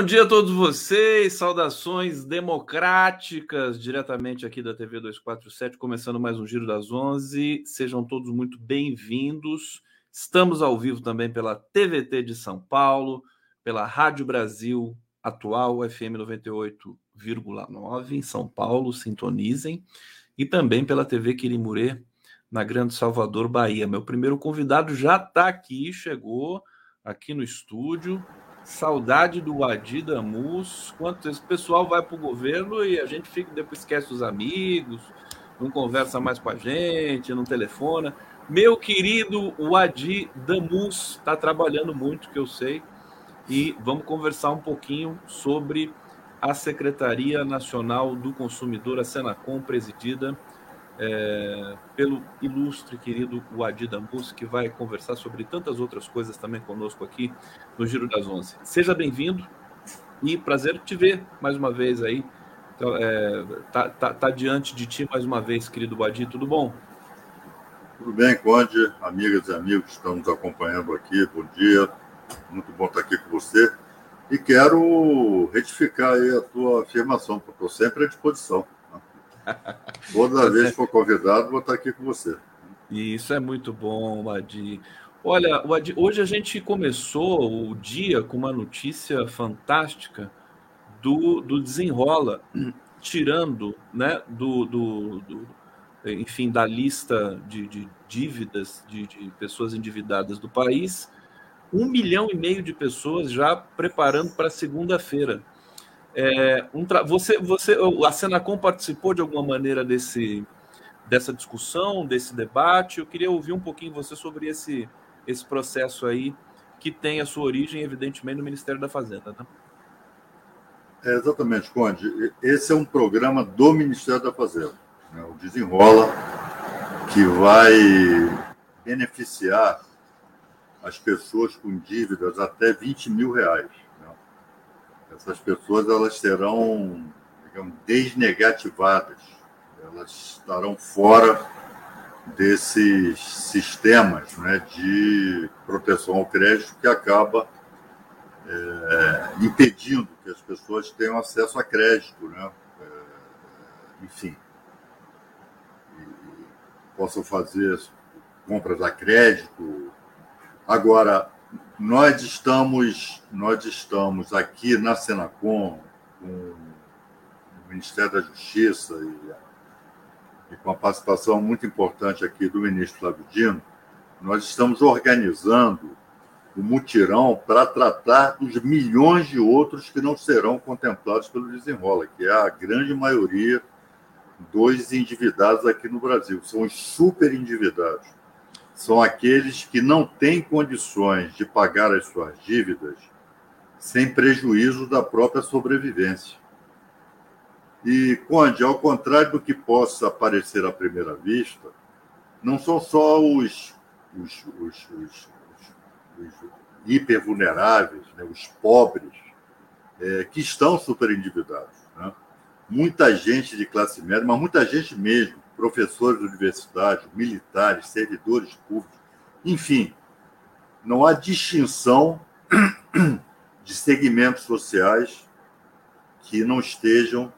bom dia a todos vocês, saudações democráticas, diretamente aqui da TV 247, começando mais um Giro das 11. Sejam todos muito bem-vindos. Estamos ao vivo também pela TVT de São Paulo, pela Rádio Brasil Atual, FM 98,9 em São Paulo, sintonizem, e também pela TV Quirimurê, na Grande Salvador, Bahia. Meu primeiro convidado já está aqui, chegou aqui no estúdio. Saudade do Adi Damus. Quanto esse pessoal vai para o governo e a gente fica depois esquece os amigos, não conversa mais com a gente, não telefona. Meu querido Adi Damus está trabalhando muito, que eu sei, e vamos conversar um pouquinho sobre a Secretaria Nacional do Consumidor, a Senacom, presidida é, pelo ilustre querido Wadi Damus, que vai conversar sobre tantas outras coisas também conosco aqui no Giro das Onze. Seja bem-vindo e prazer te ver mais uma vez aí. Então, é, tá, tá, tá, diante de ti mais uma vez, querido Wadi, tudo bom? Tudo bem, Conde, amigas e amigos que estão nos acompanhando aqui, bom dia, muito bom estar aqui com você. E quero retificar aí a tua afirmação, porque estou sempre à disposição. Toda vez que for convidado, vou estar aqui com você. Isso é muito bom, Adi. Olha, Adi, hoje a gente começou o dia com uma notícia fantástica do, do desenrola, tirando né, do, do, do enfim, da lista de, de dívidas de, de pessoas endividadas do país, um milhão e meio de pessoas já preparando para segunda-feira. É, um tra... você, você, a Senacom participou de alguma maneira desse, dessa discussão, desse debate? Eu queria ouvir um pouquinho você sobre esse, esse processo aí, que tem a sua origem, evidentemente, no Ministério da Fazenda. Né? É, exatamente, Conde. Esse é um programa do Ministério da Fazenda, né? o Desenrola, que vai beneficiar as pessoas com dívidas até 20 mil reais essas pessoas elas serão digamos, desnegativadas, elas estarão fora desses sistemas né, de proteção ao crédito que acaba é, impedindo que as pessoas tenham acesso a crédito, né? É, enfim, possam fazer compras a crédito. Agora, nós estamos, nós estamos aqui na Senacom, com o Ministério da Justiça e, e com a participação muito importante aqui do ministro Flávio Dino, nós estamos organizando o mutirão para tratar dos milhões de outros que não serão contemplados pelo desenrola, que é a grande maioria dos endividados aqui no Brasil, são os super endividados são aqueles que não têm condições de pagar as suas dívidas sem prejuízo da própria sobrevivência. E, Conde, ao contrário do que possa parecer à primeira vista, não são só os, os, os, os, os hipervulneráveis, né, os pobres, é, que estão superendividados. Né? Muita gente de classe média, mas muita gente mesmo, professores de universidade, militares, servidores públicos, enfim, não há distinção de segmentos sociais que não estejam,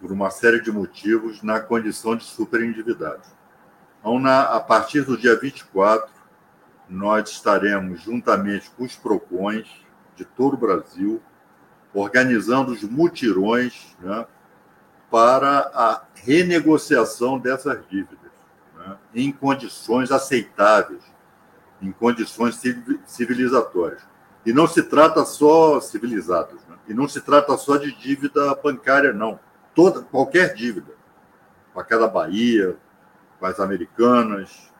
por uma série de motivos, na condição de superendividados. Então, a partir do dia 24, nós estaremos, juntamente com os PROCONs de todo o Brasil, organizando os mutirões né, para a renegociação dessas dívidas, né, em condições aceitáveis, em condições civilizatórias. E não se trata só civilizadas, né, e não se trata só de dívida bancária, não. Toda, qualquer dívida, para cada Bahia, para as americanas,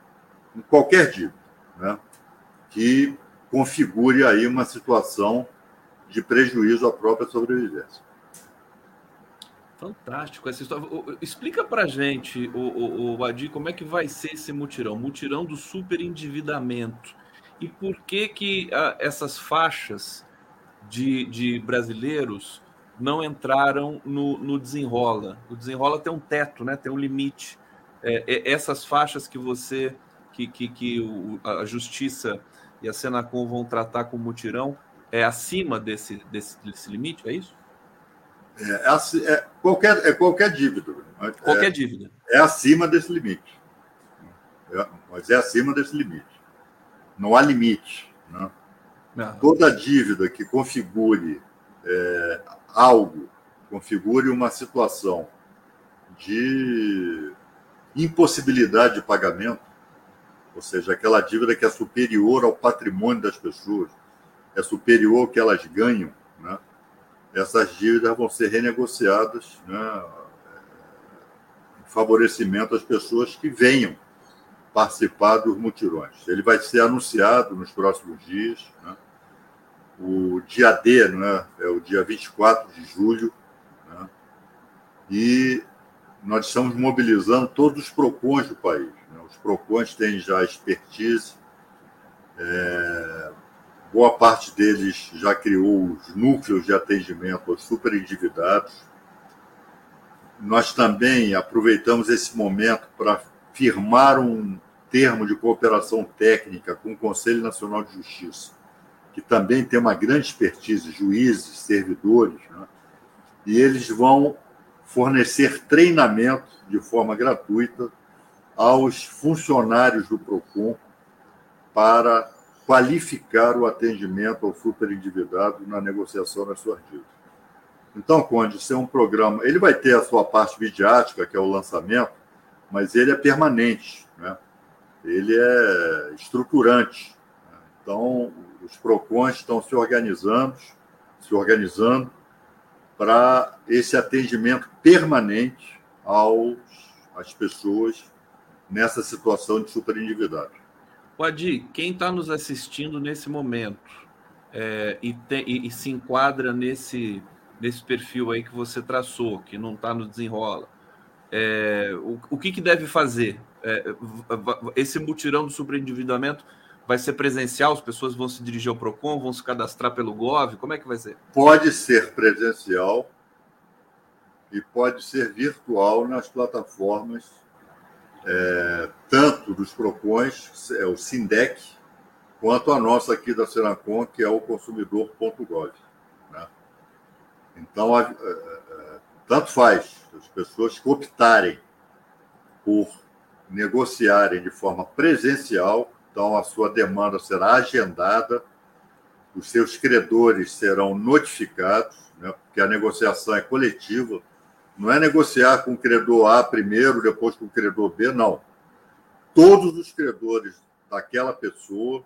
qualquer dívida, né, que configure aí uma situação de prejuízo à própria sobrevivência. Fantástico essa história. Explica pra gente, o, o, o Adi, como é que vai ser esse mutirão? Mutirão do superendividamento. E por que que ah, essas faixas de, de brasileiros não entraram no, no, desenrola? O desenrola tem um teto, né? tem um limite. É, é, essas faixas que você, que, que, que o, a justiça e a Senacom vão tratar com mutirão, é acima desse, desse, desse limite, é isso? É, é, é, qualquer, é qualquer dívida. Qualquer é, dívida. É acima desse limite. É, mas é acima desse limite. Não há limite. Né? Toda dívida que configure é, algo, configure uma situação de impossibilidade de pagamento, ou seja, aquela dívida que é superior ao patrimônio das pessoas, é superior ao que elas ganham, né? Essas dívidas vão ser renegociadas né? em favorecimento às pessoas que venham participar dos mutirões. Ele vai ser anunciado nos próximos dias. Né? O dia D né? é o dia 24 de julho. Né? E nós estamos mobilizando todos os PROCONs do país. Né? Os PROCONs têm já expertise, é, boa parte deles já criou os núcleos de atendimento aos superendividados. Nós também aproveitamos esse momento para firmar um termo de cooperação técnica com o Conselho Nacional de Justiça, que também tem uma grande expertise, juízes, servidores, né? e eles vão fornecer treinamento de forma gratuita aos funcionários do PROCON para qualificar o atendimento ao superendividado na negociação das suas dívidas. Então, Conde, isso é um programa. Ele vai ter a sua parte midiática, que é o lançamento, mas ele é permanente, né? ele é estruturante. Então, os PROCONs estão se organizando, se organizando para esse atendimento permanente aos, às pessoas nessa situação de superendividado. Adi, quem está nos assistindo nesse momento é, e, te, e, e, se enquadra nesse, nesse perfil aí que você traçou, que não está no desenrola, é, o, o que, que deve fazer? É, esse mutirão do superendividamento vai ser presencial? As pessoas vão se dirigir ao PROCON, vão se cadastrar pelo GOV? Como é que vai ser? Pode ser presencial e pode ser virtual nas plataformas, é, tanto dos PROCONs, é o SINDEC, quanto a nossa aqui da Senacom, que é o consumidor.gov. Né? Então, a, a, a, tanto faz as pessoas que optarem por negociarem de forma presencial então, a sua demanda será agendada, os seus credores serão notificados, né, porque a negociação é coletiva. Não é negociar com o credor A primeiro, depois com o credor B, não. Todos os credores daquela pessoa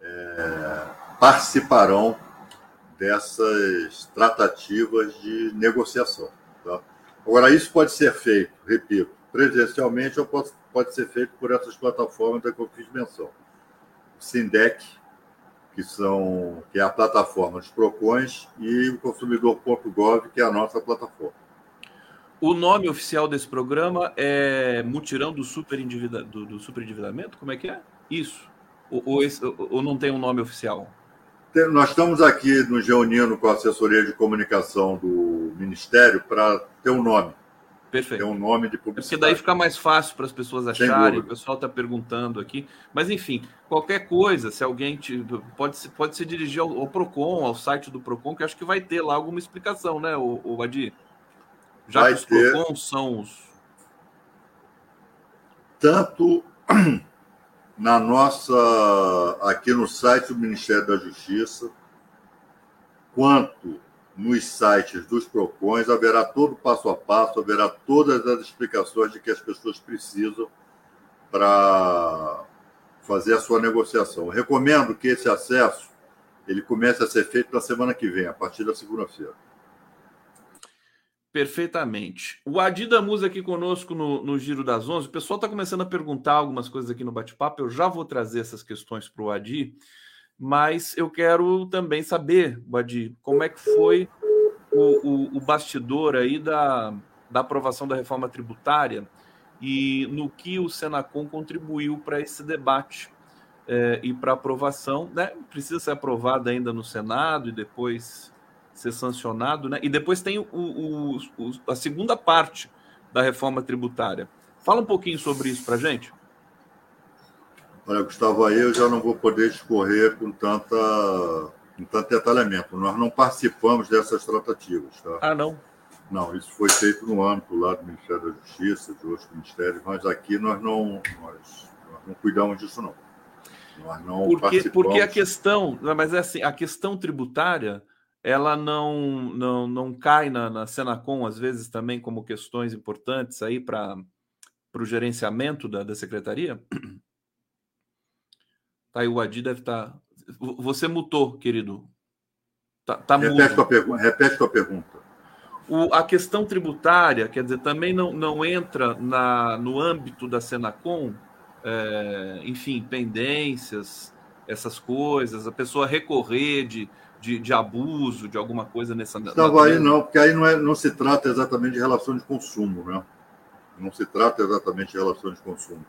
é, participarão dessas tratativas de negociação. Tá? Agora, isso pode ser feito, repito, presencialmente ou pode, ser feito por essas plataformas da que eu fiz menção. O Sindec, que, são, que é a plataforma dos PROCONs, e o consumidor.gov, que é a nossa plataforma. O nome oficial desse programa é Mutirão do, superendivida, do, do Superendividamento? Como é que é? Isso. Ou, ou, esse, ou não tem um nome oficial? Nós estamos aqui nos reunindo com a assessoria de comunicação do Ministério para ter um nome. Perfeito. É um nome de publicidade. Porque daí fica mais fácil para as pessoas acharem. O pessoal está perguntando aqui. Mas, enfim, qualquer coisa, se alguém te, pode, se, pode se dirigir ao, ao, PROCON, ao site do PROCON, que acho que vai ter lá alguma explicação, né, o, o Adi? Já vai que ter... São os. Tanto na nossa. aqui no site do Ministério da Justiça, quanto nos sites dos PROCONs, haverá todo o passo a passo, haverá todas as explicações de que as pessoas precisam para fazer a sua negociação. Recomendo que esse acesso ele comece a ser feito na semana que vem, a partir da segunda-feira. Perfeitamente. O Adi Musa aqui conosco no, no Giro das Onze. O pessoal está começando a perguntar algumas coisas aqui no bate-papo. Eu já vou trazer essas questões para o Adi mas eu quero também saber, Badi, como é que foi o, o, o, bastidor aí da, da aprovação da reforma tributária e no que o Senacom contribuiu para esse debate é, e para aprovação, né? Precisa ser aprovado ainda no Senado e depois ser sancionado, né? E depois tem o, o, a segunda parte da reforma tributária. Fala um pouquinho sobre isso para gente. Olha, Gustavo, aí eu já não vou poder discorrer com tanta um tanto detalhamento. Nós não participamos dessas tratativas. Tá? Ah, não? Não, isso foi feito no âmbito lá do Ministério da Justiça, de outros ministérios, mas aqui nós não, nós, nós não cuidamos disso, não. Nós não porque, participamos. Porque a questão, mas é assim, a questão tributária, ela não, não, não cai na, na Senacom, às vezes, também como questões importantes aí para o gerenciamento da, da secretaria? Tá aí, o Adi deve estar. Tá... Você mutou, querido. Tá, tá repete, tua pergunta, repete tua pergunta. O, a questão tributária, quer dizer, também não, não entra na, no âmbito da Senacom, é, enfim, pendências, essas coisas, a pessoa recorrer de, de, de abuso, de alguma coisa nessa. Estava aí não, porque aí não, é, não se trata exatamente de relação de consumo, né? Não se trata exatamente de relação de consumo.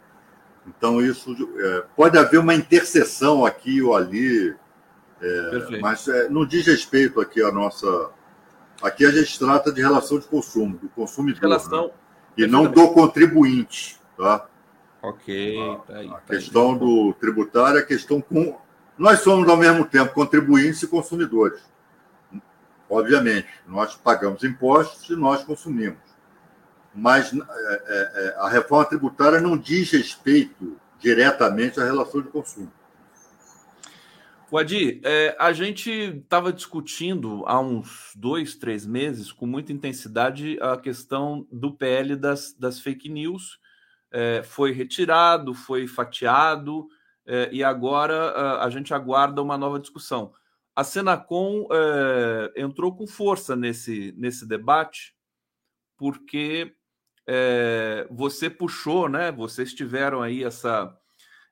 Então, isso é, pode haver uma interseção aqui ou ali, é, mas é, não diz respeito aqui a nossa. Aqui a gente trata de relação de consumo, do consumidor. Relação... Né? E não do contribuinte. Tá? Ok. Tá aí, a tá questão aí. do tributário é questão com. Nós somos, ao mesmo tempo, contribuintes e consumidores. Obviamente, nós pagamos impostos e nós consumimos mas é, é, é, a reforma tributária não diz respeito diretamente à relação de consumo. Wadi, é, a gente estava discutindo há uns dois, três meses, com muita intensidade, a questão do PL das, das fake news. É, foi retirado, foi fatiado, é, e agora a, a, gente aguarda uma nova discussão. A Senacom entrou com força nesse, nesse debate, porque é, você puxou, né? Vocês tiveram aí essa,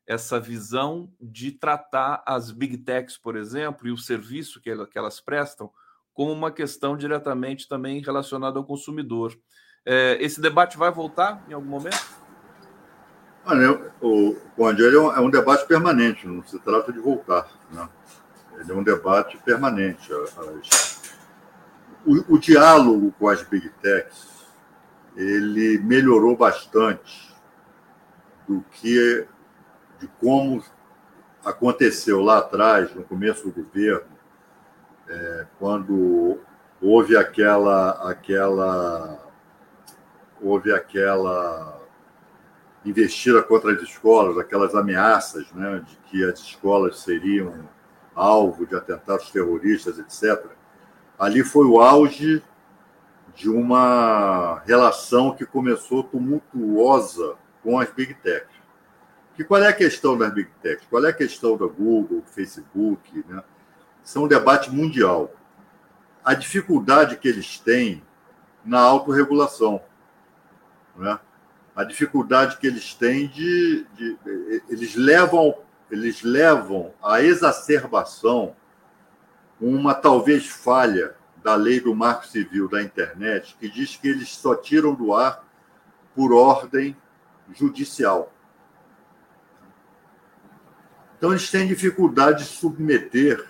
essa visão de tratar as big techs, por exemplo, e o serviço que, que elas prestam como uma questão diretamente também relacionada ao consumidor. É, esse debate vai voltar em algum momento? Olha, o Conde, ele é um, é um, debate permanente, não se trata de voltar. Né? Ele é um debate permanente. O, o diálogo com as big techs ele melhorou bastante do que de como aconteceu lá atrás, no começo do governo, é, quando houve aquela aquela houve aquela investida contra as escolas, aquelas ameaças, né, de que as escolas seriam alvo de atentados terroristas, etc. Ali foi o auge de uma relação que começou tumultuosa com as big techs. Que qual é a questão das big techs? Qual é a questão da Google, Facebook? Né? Isso é um debate mundial. A dificuldade que eles têm na autorregulação. Né? A dificuldade que eles têm de, de. eles, levam, eles levam à exacerbação uma talvez falha da lei do marco civil da internet, que diz que eles só tiram do ar por ordem judicial. Então, eles têm dificuldade de submeter.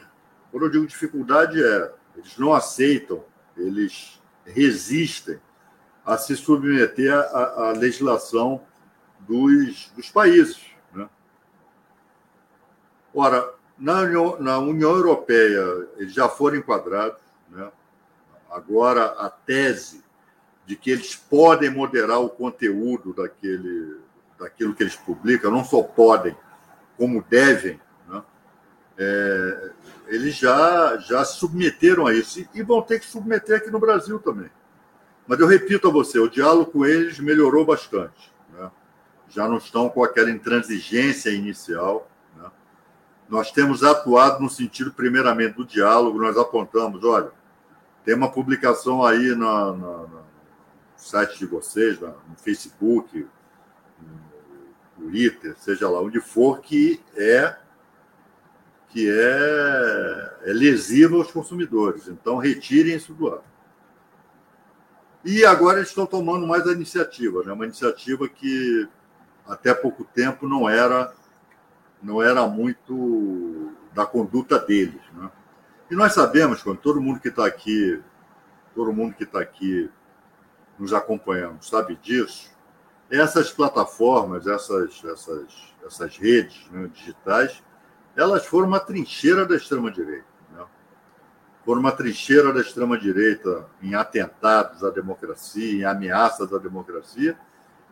Quando eu digo dificuldade, é eles não aceitam, eles resistem a se submeter à, à legislação dos, dos países. Né? Ora, na União, na União Europeia, eles já foram enquadrados. Né? Agora, a tese de que eles podem moderar o conteúdo daquele, daquilo que eles publicam, não só podem, como devem, né? é, eles já, já submeteram a isso e vão ter que submeter aqui no Brasil também. Mas eu repito a você, o diálogo com eles melhorou bastante. Né? Já não estão com aquela intransigência inicial. Né? Nós temos atuado no sentido, primeiramente, do diálogo, nós apontamos, olha, tem uma publicação aí no, no, no site de vocês, no Facebook, no Twitter, seja lá onde for, que é que é, é lesiva aos consumidores. Então, retirem isso do ar. E agora eles estão tomando mais a iniciativa, né? uma iniciativa que até pouco tempo não era não era muito da conduta deles. Né? E nós sabemos, quando todo mundo que está aqui, todo mundo que está aqui nos acompanhando sabe disso, essas plataformas, essas, essas, essas redes né, digitais, elas foram uma trincheira da extrema-direita. Foram uma trincheira da extrema-direita em atentados à democracia, em ameaças à democracia,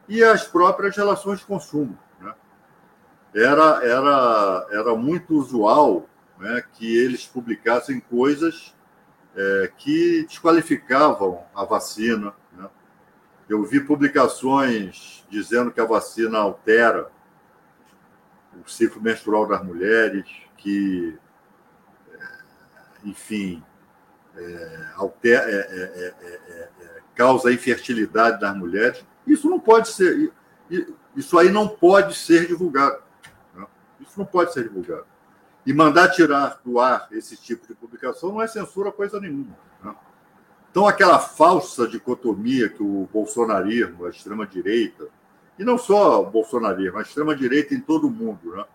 e as próprias relações de consumo. Né? Era, era, era muito usual né, que eles publicassem coisas é, que desqualificavam a vacina. Né? Eu vi publicações dizendo que a vacina altera o ciclo menstrual das mulheres, que enfim, é, alter, é é, causa infertilidade das mulheres. Isso não pode ser, isso aí não pode ser divulgado. Não? Isso não pode ser divulgado. E mandar tirar do ar esse tipo de publicação não é censura coisa nenhuma. Não? Então, aquela falsa dicotomia que o bolsonarismo, a extrema-direita, e não só o bolsonarismo, a extrema-direita em todo o mundo, né?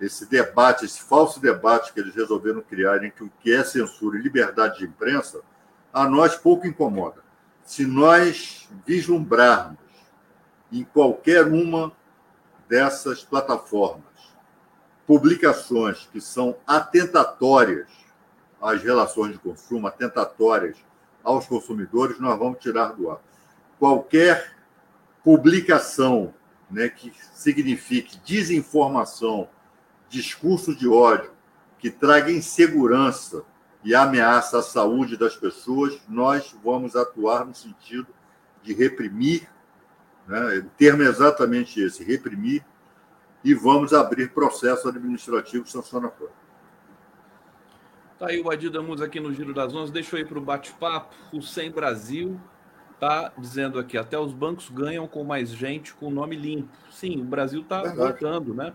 Esse debate, esse falso debate que eles resolveram criar entre o que é censura e liberdade de imprensa, a nós pouco incomoda. Se nós vislumbrarmos em qualquer uma dessas plataformas publicações que são atentatórias às relações de consumo, atentatórias aos consumidores, nós vamos tirar do ar. Qualquer publicação né, que signifique desinformação discurso de ódio que traga insegurança e ameaça à saúde das pessoas, nós vamos atuar no sentido de reprimir, né? o termo é exatamente esse, reprimir, e vamos abrir processo administrativo sancionatório. Tá aí o Adi Damus aqui no Giro das Onze. Deixa eu ir para o bate-papo. O Sem Brasil está dizendo aqui: até os bancos ganham com mais gente com nome limpo. Sim, o Brasil está voltando, né?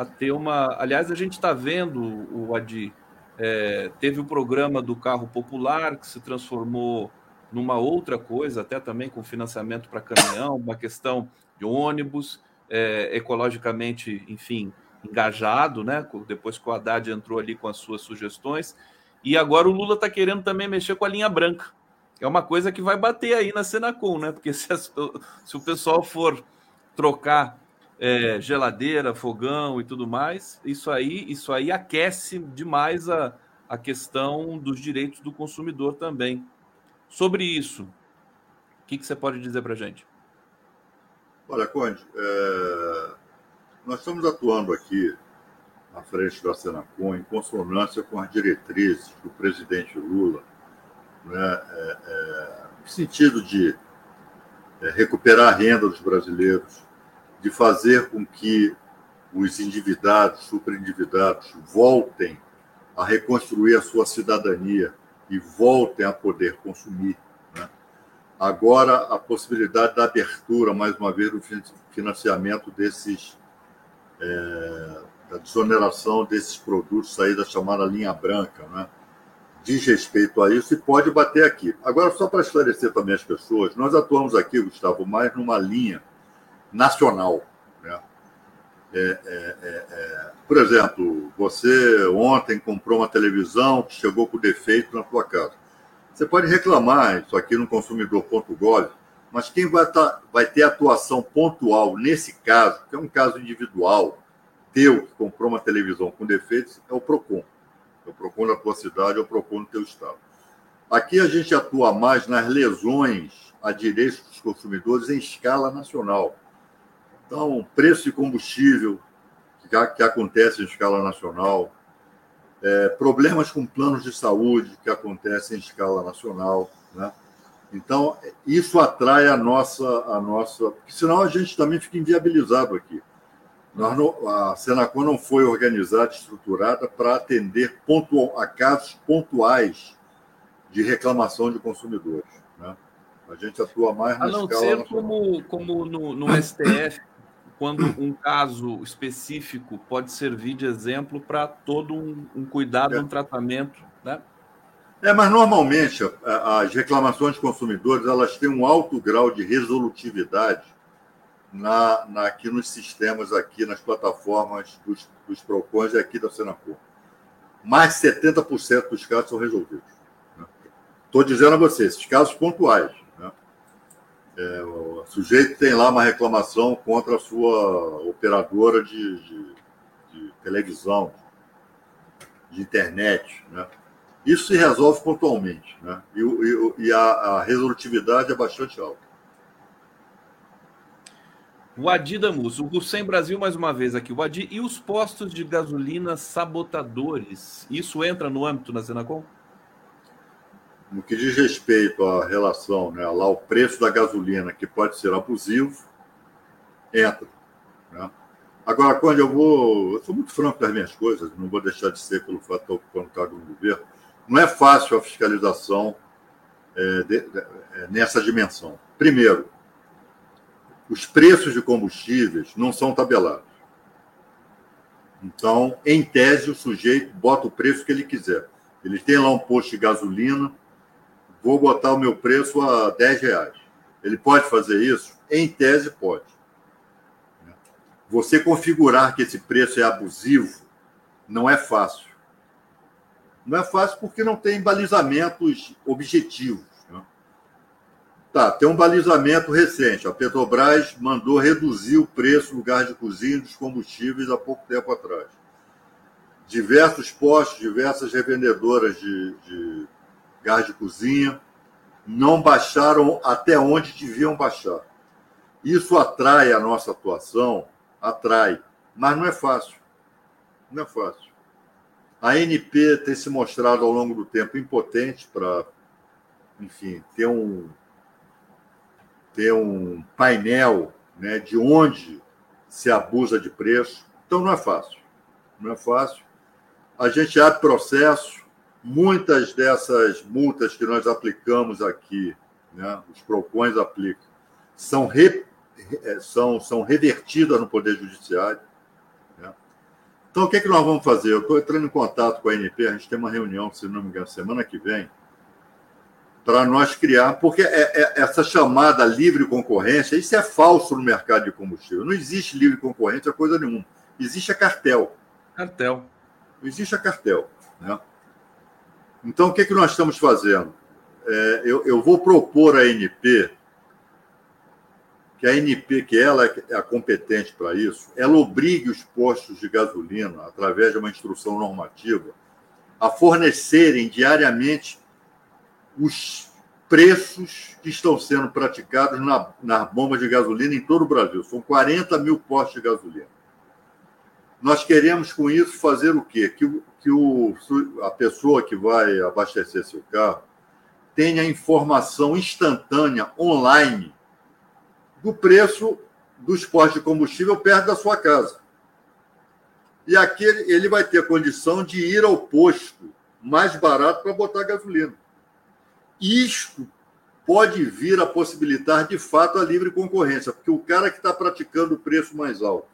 A ter uma. Aliás, a gente está vendo o Adi. É, teve o programa do carro popular que se transformou numa outra coisa, até também com financiamento para caminhão, uma questão de ônibus, é, ecologicamente, enfim, engajado, né? Depois que o Haddad entrou ali com as suas sugestões. E agora o Lula está querendo também mexer com a linha branca. É uma coisa que vai bater aí na Senacom, né? Porque se, as, se o pessoal for trocar é, geladeira, fogão e tudo mais, isso aí, isso aí aquece demais a, a questão dos direitos do consumidor também. Sobre isso, o que, que você pode dizer para a gente? Olha, Conde, é... nós estamos atuando aqui à frente da Senacom em consonância com as diretrizes do presidente Lula, né, é, é, no sentido de é, recuperar a renda dos brasileiros, de fazer com que os endividados, superendividados, voltem a reconstruir a sua cidadania e voltem a poder consumir. Né? Agora, a possibilidade da abertura, mais uma vez, do financiamento desses, é, da desoneração desses produtos aí da chamada linha branca, né? diz respeito a isso e pode bater aqui. Agora, só para esclarecer também as pessoas, nós atuamos aqui, Gustavo, mais numa linha nacional. Né? É, é, é, é, por exemplo, você ontem comprou uma televisão que chegou com defeito na sua casa. Você pode reclamar isso aqui no consumidor.gov, mas quem vai, tá, vai ter atuação pontual nesse caso, que é um caso individual, teu que comprou uma televisão com defeitos, é o PROCON. É o PROCON da tua cidade, é o PROCON do teu estado. Aqui a gente atua mais nas lesões a direitos dos consumidores em escala nacional. Então, preço de combustível que, que acontece em escala nacional, é, problemas com planos de saúde que acontecem em escala nacional, né? Então, isso atrai a nossa, a nossa, porque senão a gente também fica inviabilizado aqui. Nós não, a Senacom não foi organizada, estruturada para atender pontual, a casos pontuais de reclamação de consumidores. Né? A gente atua mais na A não ser como, como no, no STF, quando um caso específico pode servir de exemplo para todo um, um cuidado, é. um tratamento, né? É, mas normalmente as reclamações de consumidores elas têm um alto grau de resolutividade na, na aqui nos sistemas aqui nas plataformas dos, dos Procons e aqui da Senacor. Mais de 70% dos casos são resolvidos. Estou né? dizendo a vocês, esses casos pontuais. É, o sujeito tem lá uma reclamação contra a sua operadora de, de, de televisão, de internet. Né? Isso se resolve pontualmente, né? E, e, e a, a, resolutividade é bastante alta. O Adi Damus, o Sem Brasil mais uma vez aqui. O Adi, e os postos de gasolina sabotadores? Isso entra no âmbito da Senacom? No que diz respeito à relação, né, lá o preço da gasolina, que pode ser abusivo, entra. Né? Agora, quando eu vou. Eu sou muito franco das minhas coisas, não vou deixar de ser pelo fato de ocupando cargo no governo. Não é fácil a fiscalização é, de, de, é, nessa dimensão. Primeiro, os preços de combustíveis não são tabelados. Então, em tese, o sujeito bota o preço que ele quiser. Ele tem lá um posto de gasolina, vou botar o meu preço a 10 reais. Ele pode fazer isso? Em tese, pode. Você configurar que esse preço é abusivo não é fácil. Não é fácil porque não tem balizamentos objetivos. Né? Tá, tem um balizamento recente. A Petrobras mandou reduzir o preço do gás de cozinha dos combustíveis há pouco tempo atrás. Diversos postos, diversas revendedoras de, de gás de cozinha não baixaram até onde deviam baixar. Isso atrai a nossa atuação atrai, mas não é fácil. Não é fácil. A NP tem se mostrado ao longo do tempo impotente para, enfim, ter um ter um painel né, de onde se abusa de preço. Então não é fácil. Não é fácil. A gente abre processo. Muitas dessas multas que nós aplicamos aqui, né, os PROCONs aplicam, são re é, são, são revertidas no Poder Judiciário. Né? Então, o que, é que nós vamos fazer? Eu estou entrando em contato com a ANP, a gente tem uma reunião, se não me engano, semana que vem, para nós criar, porque é, é, essa chamada livre concorrência, isso é falso no mercado de combustível. Não existe livre concorrência, coisa nenhuma. Existe a cartel. Cartel. Existe a cartel. Né? Então, o que, é que nós estamos fazendo? É, eu, eu vou propor à ANP que a ANP, que ela é a competente para isso, ela obrigue os postos de gasolina, através de uma instrução normativa, a fornecerem diariamente os preços que estão sendo praticados na, na bomba de gasolina em todo o Brasil. São 40 mil postos de gasolina. Nós queremos, com isso, fazer o quê? Que, que o, a pessoa que vai abastecer seu carro tenha informação instantânea, online, do preço dos postos de combustível perto da sua casa. E aqui ele vai ter condição de ir ao posto mais barato para botar gasolina. Isto pode vir a possibilitar, de fato, a livre concorrência, porque o cara que está praticando o preço mais alto,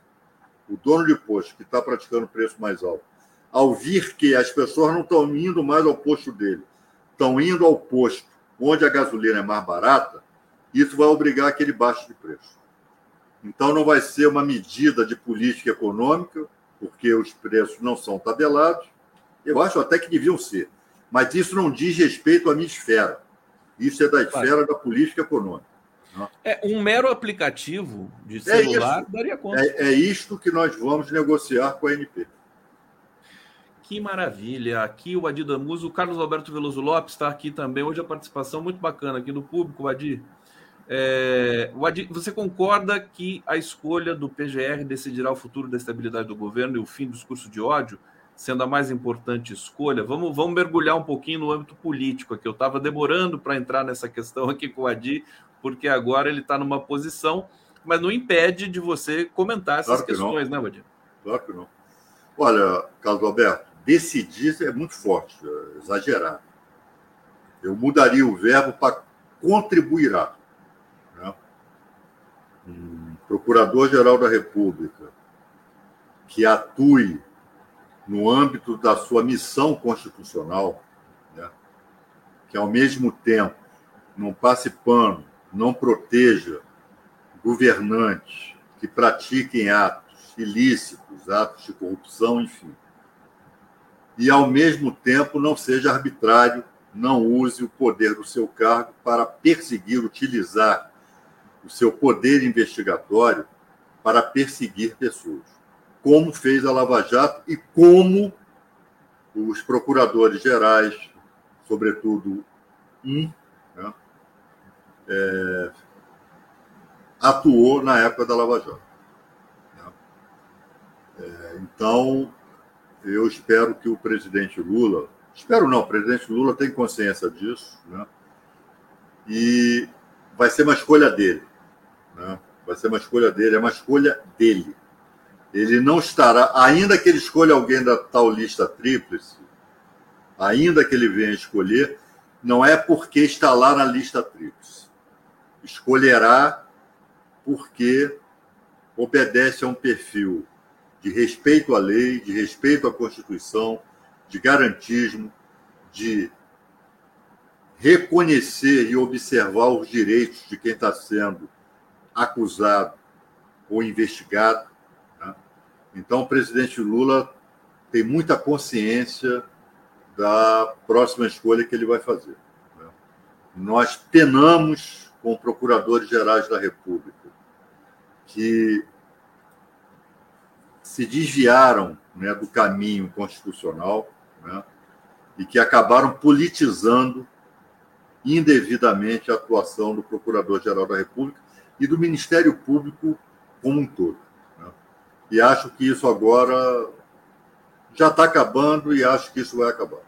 o dono de posto que está praticando preço mais alto, ao vir que as pessoas não estão indo mais ao posto dele, estão indo ao posto onde a gasolina é mais barata, isso vai obrigar que ele baixe de preço. Então, não vai ser uma medida de política econômica, porque os preços não são tabelados. Eu acho até que deviam ser. Mas isso não diz respeito à minha esfera. Isso é da esfera da política econômica. É um mero aplicativo de celular é isso, daria conta. É, é isto que nós vamos negociar com a NP. Que maravilha! Aqui o Adi Damuso, o Carlos Alberto Veloso Lopes está aqui também. Hoje a participação muito bacana aqui do público, Adi. É, você concorda que a escolha do PGR decidirá o futuro da estabilidade do governo e o fim do discurso de ódio, sendo a mais importante escolha? Vamos, vamos mergulhar um pouquinho no âmbito político aqui. Eu estava demorando para entrar nessa questão aqui com o Adi, porque agora ele está numa posição, mas não impede de você comentar essas claro que questões, não. né, Adi? Claro que não. Olha, Carlos Alberto, decidir é muito forte, é exagerado. Eu mudaria o verbo para contribuirá um procurador-geral da República que atue no âmbito da sua missão constitucional, né, que ao mesmo tempo não passe pano, não proteja governantes que pratiquem atos ilícitos, atos de corrupção, enfim. E ao mesmo tempo não seja arbitrário, não use o poder do seu cargo para perseguir, utilizar o seu poder investigatório para perseguir pessoas, como fez a Lava Jato e como os procuradores gerais sobretudo um, é, atuou na época da Lava Jato. Né? É, então, eu espero que o presidente Lula, espero não, o presidente Lula tem consciência disso, né? e vai ser uma escolha dele. Né? Vai ser uma escolha dele, é uma escolha dele. Ele não estará, ainda que ele escolha alguém da tal lista tríplice, ainda que ele venha escolher, não é porque está lá na lista tríplice. Escolherá porque obedece a um perfil de respeito à lei, de respeito à Constituição, de garantismo, de reconhecer e observar os direitos de quem está sendo acusado ou investigado. Né? Então, o presidente Lula tem muita consciência da próxima escolha que ele vai fazer. Né? Nós penamos com procuradores gerais da República que se desviaram né, do caminho constitucional né, e que acabaram politizando indevidamente a atuação do Procurador-Geral da República e do Ministério Público como um todo. Né? E acho que isso agora já está acabando e acho que isso vai acabar.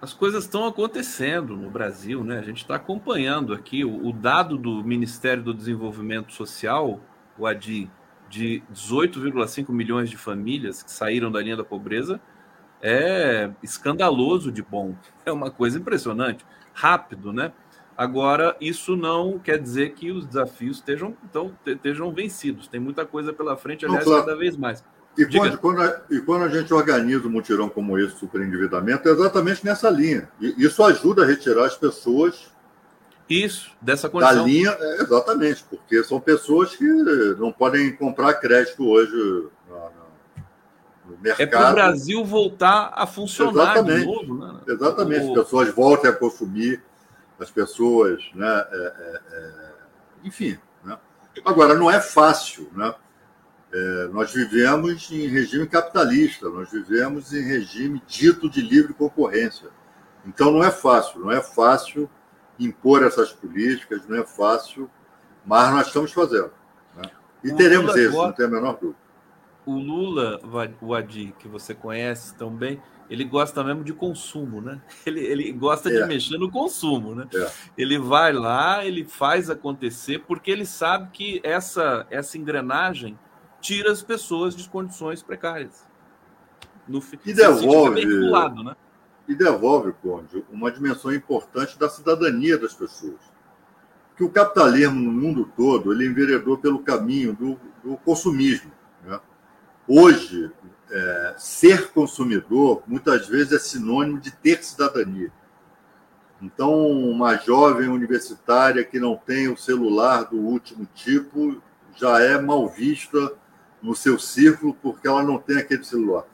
As coisas estão acontecendo no Brasil, né? A gente está acompanhando aqui o, o, dado do Ministério do Desenvolvimento Social, o ADI, de 18,5 milhões de famílias que saíram da linha da pobreza, é escandaloso de bom. É uma coisa impressionante, rápido, né? Agora, isso não quer dizer que os desafios estejam, então, estejam vencidos. Tem muita coisa pela frente, aliás, não, claro. cada vez mais. E quando, quando, a, e quando, a, gente organiza um mutirão como esse, superendividamento, é exatamente nessa linha. E isso ajuda a retirar as pessoas isso, dessa condição. Da linha, é, exatamente, porque são pessoas que não podem comprar crédito hoje no mercado. É para o Brasil voltar a funcionar exatamente, de novo. Né? Exatamente, o... as pessoas voltem a consumir, as pessoas, né, é, é, é, enfim. Né? Agora, não é fácil, né? É, nós vivemos em regime capitalista, nós vivemos em regime dito de livre concorrência. Então não é fácil, não é fácil impor essas políticas, não é fácil, mas nós estamos fazendo. Né? E o teremos isso, não tem a menor dúvida. O Lula, o Adi, que você conhece tão bem, ele gosta mesmo de consumo, né? Ele, ele gosta é. de mexer no consumo, né? É. Ele vai lá, ele faz acontecer, porque ele sabe que essa, essa engrenagem tira as pessoas de condições precárias. No, e devolve, né? e devolve, Conde, uma dimensão importante da cidadania das pessoas. Que o capitalismo no mundo todo ele enveredou pelo caminho do, do consumismo. Né? Hoje, é, ser consumidor muitas vezes é sinônimo de ter cidadania. Então, uma jovem universitária que não tem o celular do último tipo já é mal vista no seu círculo porque ela não tem aquele celular.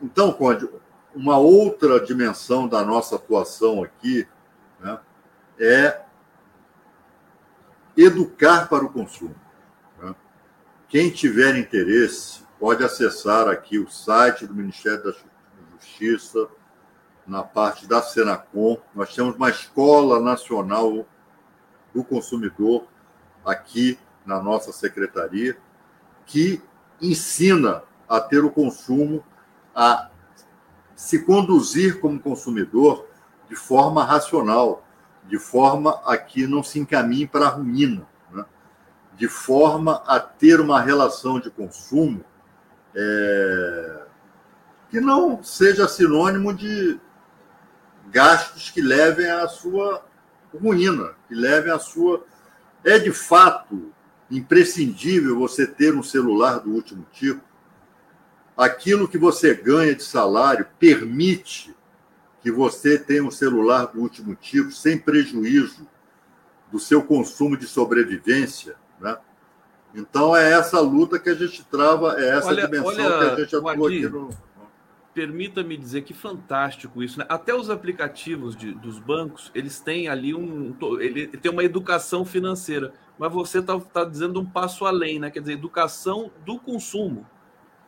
Então, Conde, uma outra dimensão da nossa atuação aqui né, é educar para o consumo. Né? Quem tiver interesse pode acessar aqui o site do Ministério da Justiça, na parte da Senacom. Nós temos uma escola nacional do consumidor aqui na nossa secretaria que ensina a ter o consumo, a se conduzir como consumidor de forma racional, de forma a que não se encaminhe para a ruína, né? de forma a ter uma relação de consumo é, que não seja sinônimo de gastos que levem à sua ruína, que levem à sua. É de fato imprescindível você ter um celular do último tipo. Aquilo que você ganha de salário permite que você tenha um celular do último tipo, sem prejuízo do seu consumo de sobrevivência. Né? Então, é essa luta que a gente trava, é essa olha, dimensão olha, que a gente atua aqui no. Permita-me dizer que fantástico isso, né? Até os aplicativos de, dos bancos, eles têm ali um. Ele tem uma educação financeira mas você está tá dizendo um passo além, né? Quer dizer, educação do consumo.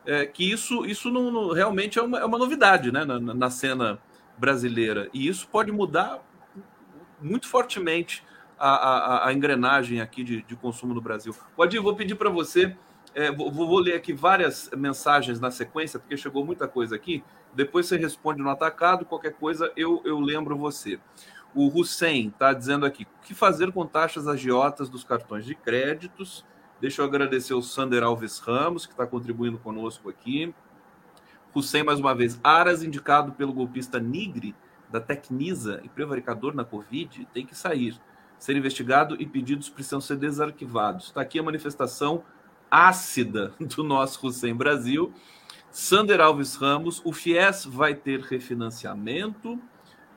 É, que isso, isso não, não realmente é uma, é uma, novidade né? na, na cena brasileira. E isso pode mudar muito fortemente a, a, a engrenagem aqui de, de, consumo no Brasil. Pode, vou pedir para você, é, vou, vou, ler aqui várias mensagens na sequência, porque chegou muita coisa aqui. Depois você responde no atacado, qualquer coisa eu, eu lembro você. O Hussein está dizendo aqui: o que fazer com taxas agiotas dos cartões de créditos? Deixa eu agradecer o Sander Alves Ramos, que está contribuindo conosco aqui. Hussein, mais uma vez, Aras, indicado pelo golpista Nigre, da Tecnisa e prevaricador na Covid, tem que sair, ser investigado e pedidos precisam ser desarquivados. Está aqui a manifestação ácida do nosso Hussein Brasil. Sander Alves Ramos, o FIES vai ter refinanciamento.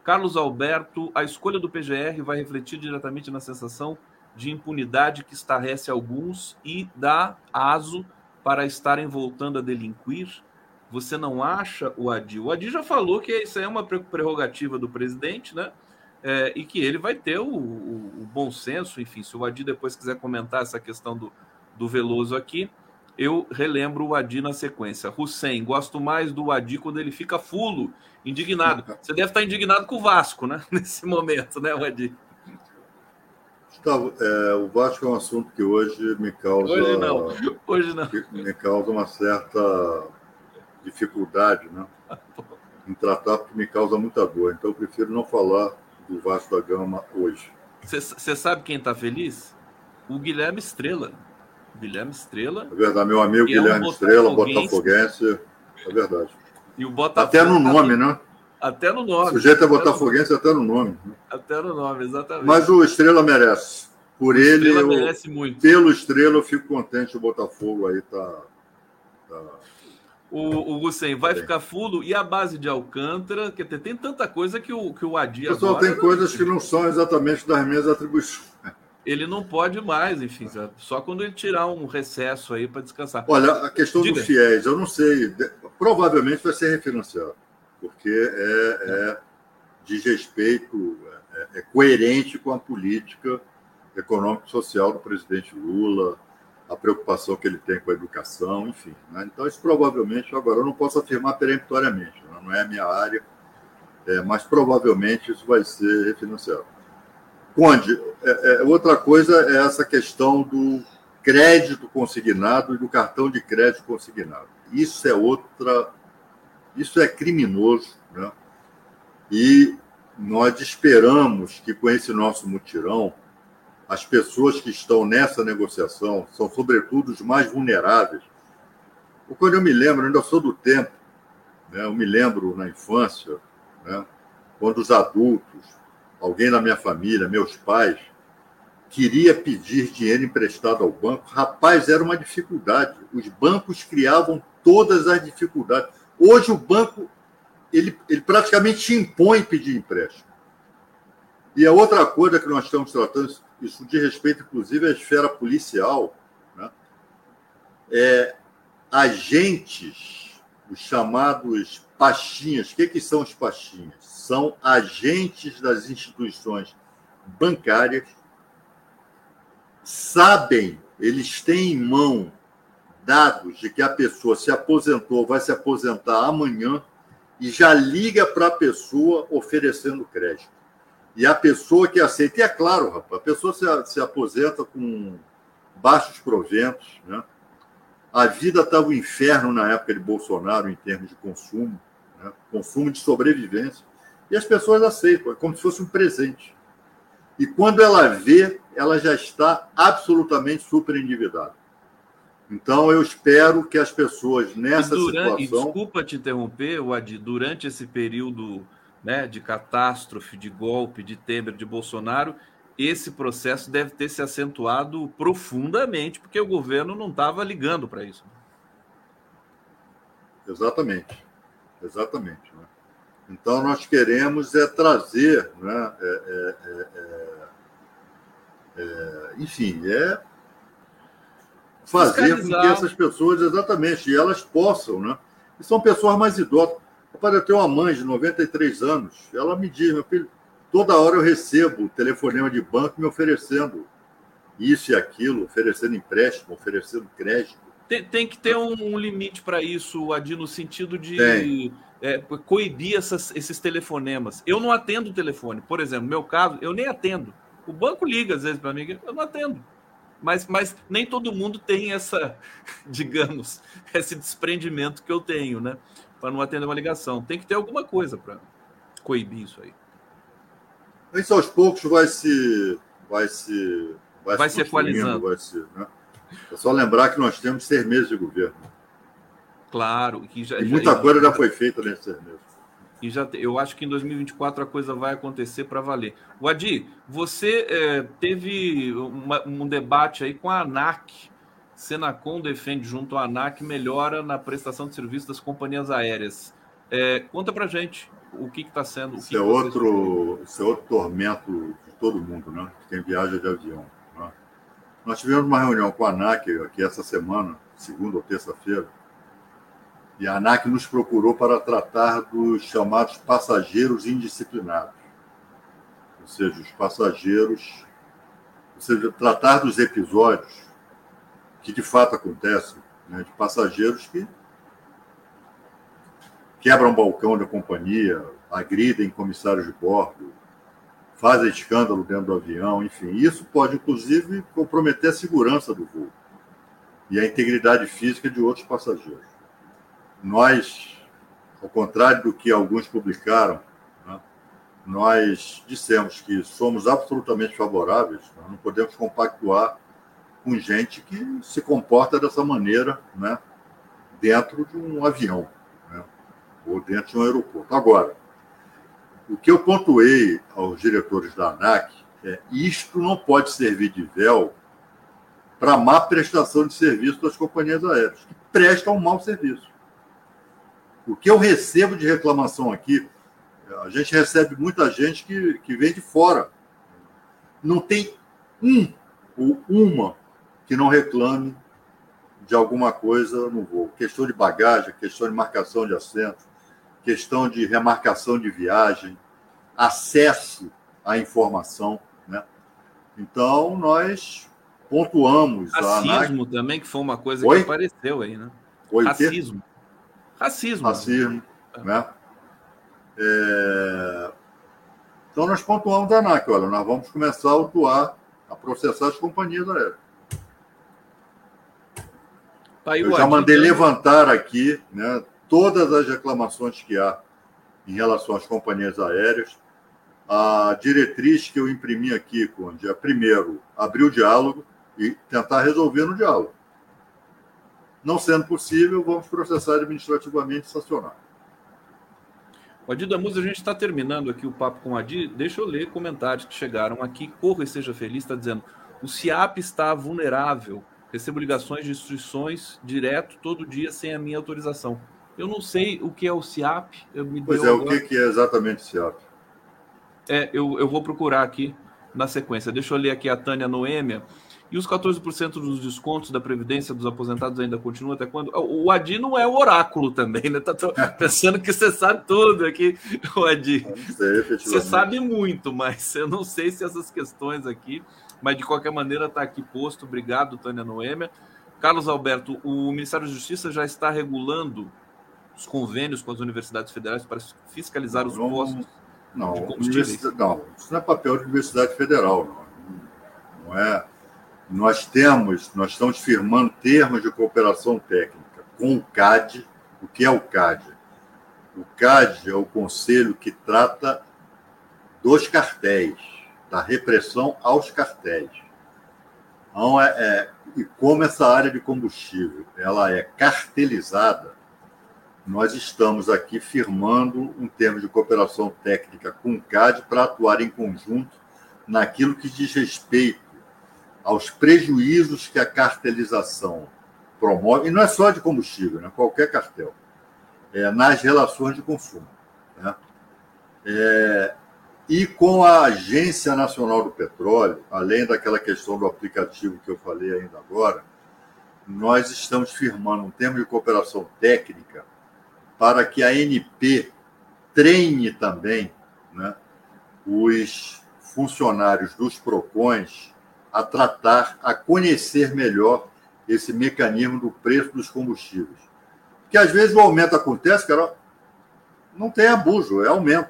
Carlos Alberto, a escolha do PGR vai refletir diretamente na sensação de impunidade que estarrece alguns e dá aso para estarem voltando a delinquir? Você não acha, o Adi? O Adi já falou que isso é uma prerrogativa do presidente, né? É, e que ele vai ter o, o, o, bom senso, enfim, se o Adi depois quiser comentar essa questão do, do Veloso aqui, eu relembro o Adi na sequência. Hussein, gosto mais do Adi quando ele fica fulo, indignado. Você deve estar indignado com o Vasco, né? Nesse momento, né, Adi? Gustavo, é, o Vasco é um assunto que hoje me causa. Hoje não. Hoje não. Me causa uma certa dificuldade, né? Em tratar, porque me causa muita dor. Então, eu prefiro não falar do Vasco da Gama hoje. Você sabe quem está feliz? O Guilherme Estrela. O Guilherme Estrela. É verdade, meu amigo Guilherme é um Estrela, botafoguense. É verdade. E o Botafogo, Até no nome, né? Até no nome. O sujeito é botafoguense até no nome. Até no nome, exatamente. Mas o Estrela merece. Por ele, Estrela eu, merece muito. pelo Estrela, eu fico contente o Botafogo aí tá. tá... O, o vai ficar fulo e a base de Alcântara, que tem tanta coisa que o, que o Adi Pessoal, tem coisas que não são exatamente das minhas atribuições. Ele não pode mais, enfim, só quando ele tirar um recesso aí para descansar. Olha, a questão Diga. dos fiéis, eu não sei, provavelmente vai ser refinanciado porque é, é desrespeito, é, é coerente com a política econômico-social do presidente Lula, a preocupação que ele tem com a educação, enfim. Né? Então, isso provavelmente, agora eu não posso afirmar peremptoriamente, né? não é a minha área, é, mas provavelmente isso vai ser refinanciado. Conde, é, é, outra coisa é essa questão do crédito consignado e do cartão de crédito consignado. Isso é outra isso é criminoso, né? E nós esperamos que com esse nosso mutirão, as pessoas que estão nessa negociação são, sobretudo, os mais vulneráveis. Quando eu me lembro, ainda sou do tempo, né? eu me lembro na infância, né? quando os adultos, alguém da minha família, meus pais, queria pedir dinheiro emprestado ao banco, rapaz, era uma dificuldade. Os bancos criavam todas as dificuldades. Hoje o banco ele, ele praticamente te impõe pedir empréstimo. E a outra coisa que nós estamos tratando, isso de respeito, inclusive, à esfera policial, né? é agentes, os chamados pastinhas. O que, que são os pastinhas? São agentes das instituições bancárias, sabem, eles têm em mão dados de que a pessoa se aposentou, vai se aposentar amanhã e já liga para a pessoa oferecendo crédito. E a pessoa que aceita, e é claro, rapaz, a pessoa se, se aposenta com baixos proventos, né? A vida estava um inferno na época de Bolsonaro em termos de consumo, né? consumo de sobrevivência. E as pessoas aceitam, é como se fosse um presente. E quando ela vê, ela já está absolutamente super endividada. Então, eu espero que as pessoas nessa durante, situação. desculpa te interromper, Wadi, durante esse período né, de catástrofe, de golpe, de Temer, de Bolsonaro, esse processo deve ter se acentuado profundamente, porque o governo não estava ligando para isso. Exatamente. Exatamente. Né? Então, nós queremos é trazer, né, é, é, é, é, é enfim, é fazer com que essas pessoas, exatamente, elas possam, né? E são pessoas mais idosas. Rapaz, eu tenho uma mãe de 93 anos, ela me diz, meu filho, toda hora eu recebo telefonema de banco me oferecendo isso e aquilo, oferecendo empréstimo, oferecendo crédito. Tem, tem que ter um, um limite para isso, Adi, no sentido de, é, coibir essas, esses telefonemas. Eu não atendo o telefone. Por exemplo, no meu caso, eu nem atendo. O banco liga às vezes para mim, eu não atendo. Mas, mas nem todo mundo tem essa, digamos, esse desprendimento que eu tenho, né? Para não atender uma ligação. Tem que ter alguma coisa para coibir isso aí. Isso aos poucos vai se. Vai se. Vai, vai se equalizando. Vai se, né? É só lembrar que nós temos seis meses de governo. Claro. Que já, e muita já, coisa já foi feita nesses seis meses. E já, eu acho que em 2024 a coisa vai acontecer para valer. O Adi, você é, teve uma, um debate aí com a ANAC. Senacom defende junto à ANAC melhora na prestação de serviços das companhias aéreas. É, conta para gente o que está sendo. Isso, é outro, isso é outro tormento de todo mundo, né? Quem viaja de avião. Nós tivemos uma reunião com a ANAC aqui essa semana, segunda ou terça-feira, e a ANAC nos procurou para tratar dos chamados passageiros indisciplinados. Ou seja, os passageiros. Ou seja, tratar dos episódios que de fato acontecem, né, de passageiros que quebram balcão da companhia, agridem comissários de bordo, fazem escândalo dentro do avião, enfim. Isso pode, inclusive, comprometer a segurança do voo e a integridade física de outros passageiros nós, ao contrário do que alguns publicaram, né, nós dissemos que somos absolutamente favoráveis, não podemos compactuar com gente que se comporta dessa maneira né, dentro de um avião né, ou dentro de um aeroporto. Agora, o que eu pontuei aos diretores da ANAC é isto não pode servir de véu para má prestação de serviço das companhias aéreas, que prestam um mau serviço. O que eu recebo de reclamação aqui, a gente recebe muita gente que, que vem de fora. Não tem um ou uma que não reclame de alguma coisa no voo. Questão de bagagem, questão de marcação de assento, questão de remarcação de viagem, acesso à informação. Né? Então, nós pontuamos. Racismo a... também, que foi uma coisa Oi? que apareceu aí, né? Oi, Racismo. Racismo. Racismo, né? É... Então, nós pontuamos da ANAC, olha, nós vamos começar a autuar, a processar as companhias aéreas. Tá Eu já mandei levantar aqui né, todas as reclamações que há em relação às companhias aéreas. A diretriz que eu imprimi aqui, Conde, é primeiro abrir o diálogo e tentar resolver no diálogo. Não sendo possível, vamos processar administrativamente e sancionar. O Adi Damus, a gente está terminando aqui o papo com o Adi. Deixa eu ler comentários que chegaram aqui. Corra e seja feliz, está dizendo: o CIAP está vulnerável. Recebo ligações de instruções direto todo dia sem a minha autorização. Eu não sei o que é o CIAP. Eu me pois é, o que é exatamente o CIAP? É, eu, eu vou procurar aqui na sequência. Deixa eu ler aqui a Tânia Noêmia. E os 14% dos descontos da Previdência dos aposentados ainda continuam até quando? O Adi não é o oráculo também, né? Tá pensando que você sabe tudo aqui, o Adi. Você sabe muito, mas eu não sei se essas questões aqui, mas de qualquer maneira está aqui posto. Obrigado, Tânia Noêmia. Carlos Alberto, o Ministério da Justiça já está regulando os convênios com as universidades federais para fiscalizar os postos não, de combustíveis? Não, isso não é papel de Universidade Federal, não, não é nós temos, nós estamos firmando termos de cooperação técnica com o CAD. O que é o CAD? O CAD é o conselho que trata dos cartéis, da repressão aos cartéis. Então, é, é, e como essa área de combustível ela é cartelizada, nós estamos aqui firmando um termo de cooperação técnica com o CAD para atuar em conjunto naquilo que diz respeito aos prejuízos que a cartelização promove, e não é só de combustível, né? qualquer cartel, é, nas relações de consumo. Né? É, e com a Agência Nacional do Petróleo, além daquela questão do aplicativo que eu falei ainda agora, nós estamos firmando um termo de cooperação técnica para que a ANP treine também né, os funcionários dos PROCONs a tratar, a conhecer melhor esse mecanismo do preço dos combustíveis. Porque às vezes o aumento acontece, cara, Não tem abuso, é aumento.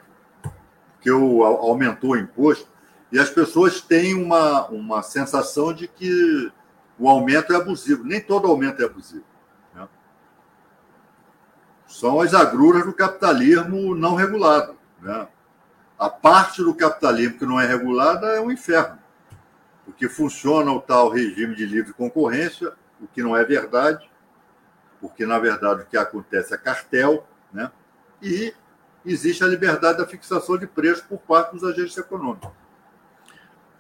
Porque o, aumentou o imposto e as pessoas têm uma, uma sensação de que o aumento é abusivo. Nem todo aumento é abusivo. São as agruras do capitalismo não regulado. Né? A parte do capitalismo que não é regulada é um inferno. Porque funciona o tal regime de livre concorrência, o que não é verdade, porque, na verdade, o que acontece é cartel, né? e existe a liberdade da fixação de preço por parte dos agentes econômicos.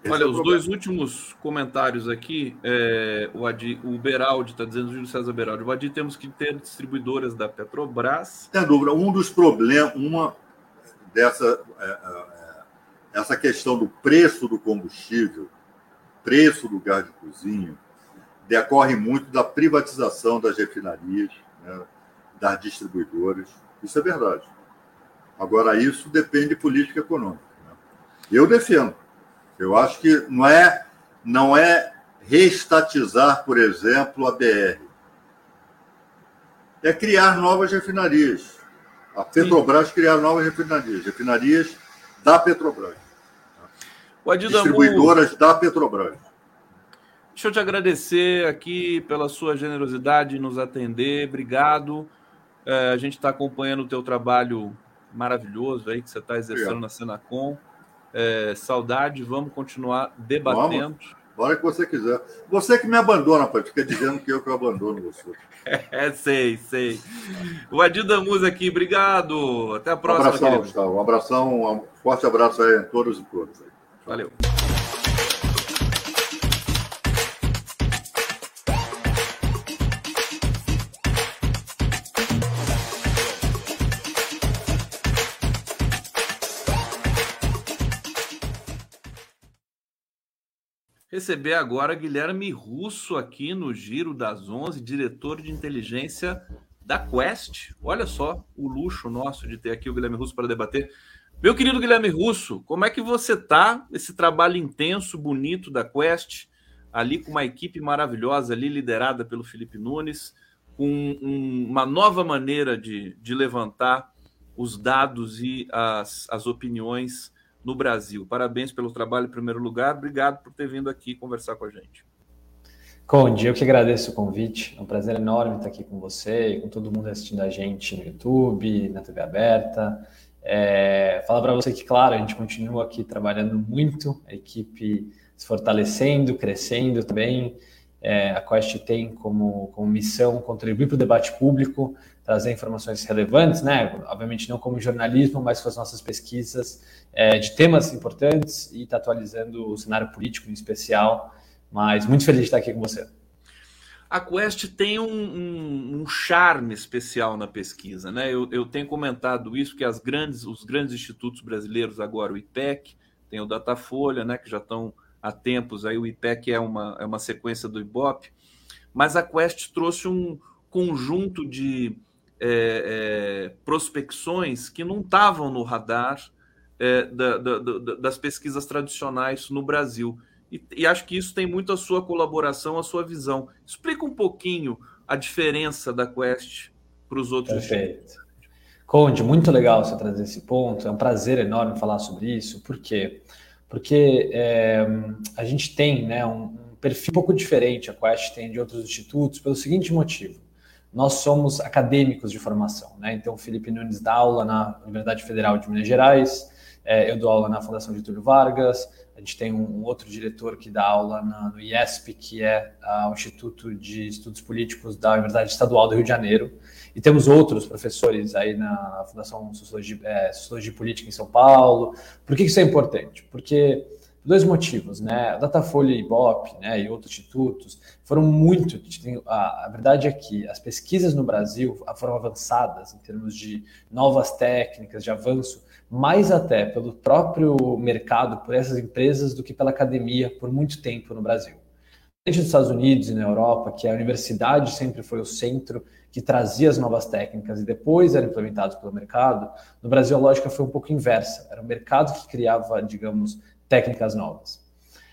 Esse Olha, é os problema. dois últimos comentários aqui, é, o, Adi, o Beraldi está dizendo, Júlio César Beraldi, o Adi temos que ter distribuidoras da Petrobras. Sem dúvida, um dos problemas, uma dessa é, é, essa questão do preço do combustível, preço do gás de cozinha, decorre muito da privatização das refinarias, né, das distribuidoras. Isso é verdade. Agora, isso depende de política econômica. Né? Eu defendo. Eu acho que não é, não é reestatizar, por exemplo, a BR. É criar novas refinarias. A Petrobras Sim. criar novas refinarias. Refinarias da Petrobras. Distribuidoras da Petrobras. Deixa eu te agradecer aqui pela sua generosidade em nos atender. Obrigado. É, a gente está acompanhando o teu trabalho maravilhoso aí que você está exercendo Obrigado. na Senacom. É, saudade, vamos continuar debatendo. Vamos. Hora que você quiser. Você que me abandona, pai, fica dizendo que eu que abandono você. É, sei, sei. O Adir Damus aqui, obrigado. Até a próxima. Um abração, Gustavo. Um abração, um forte abraço aí a todos e todas. Valeu. Receber agora Guilherme Russo aqui no Giro das 11, diretor de inteligência da Quest. Olha só o luxo nosso de ter aqui o Guilherme Russo para debater. Meu querido Guilherme Russo, como é que você tá? Esse trabalho intenso, bonito da Quest, ali com uma equipe maravilhosa ali liderada pelo Felipe Nunes, com um, uma nova maneira de, de levantar os dados e as, as opiniões no Brasil. Parabéns pelo trabalho em primeiro lugar. Obrigado por ter vindo aqui conversar com a gente. Conde, eu que agradeço o convite. É um prazer enorme estar aqui com você e com todo mundo assistindo a gente no YouTube, na TV aberta. É, falar para você que, claro, a gente continua aqui trabalhando muito, a equipe se fortalecendo, crescendo também. É, a Quest tem como, como missão contribuir para o debate público, trazer informações relevantes, né? Obviamente não como jornalismo, mas com as nossas pesquisas é, de temas importantes e está atualizando o cenário político em especial. Mas muito feliz de estar aqui com você. A Quest tem um, um, um charme especial na pesquisa, né? Eu, eu, tenho comentado isso que as grandes, os grandes institutos brasileiros agora, o IPEC, tem o Datafolha, né? Que já estão há tempos aí. O IPEC é uma, é uma sequência do IBOP, mas a Quest trouxe um conjunto de é, é, prospecções que não estavam no radar é, da, da, da, das pesquisas tradicionais no Brasil. E, e, acho que isso tem muito a sua colaboração, a sua visão. Explica um pouquinho a diferença da Quest para os outros. Perfeito. Conde, muito legal você trazer esse ponto. É um prazer enorme falar sobre isso. Por quê? Porque é, a gente tem né, um, um perfil um pouco diferente, a Quest tem de outros institutos, pelo seguinte motivo nós somos acadêmicos de formação, né? Então, o Felipe Nunes dá aula na Universidade Federal de Minas Gerais, é, eu dou aula na Fundação Getúlio Vargas, a gente tem um, um outro diretor que dá aula na, no IESP, que é o Instituto de Estudos Políticos da Universidade Estadual do Rio de Janeiro, e temos outros professores aí na Fundação Sociologia, é, Sociologia Política em São Paulo. Por que isso é importante? Porque dois motivos, né? Datafolha e Ibope, né, e outros institutos foram muito. A, a, verdade é que as pesquisas no Brasil foram avançadas em termos de novas técnicas, de avanço, mais até pelo próprio mercado, por essas empresas, do que pela academia por muito tempo no Brasil. Desde os Estados Unidos e na Europa, que a universidade sempre foi o centro que trazia as novas técnicas e depois eram implementados pelo mercado, no Brasil a lógica foi um pouco inversa. Era o mercado que criava, digamos, técnicas novas.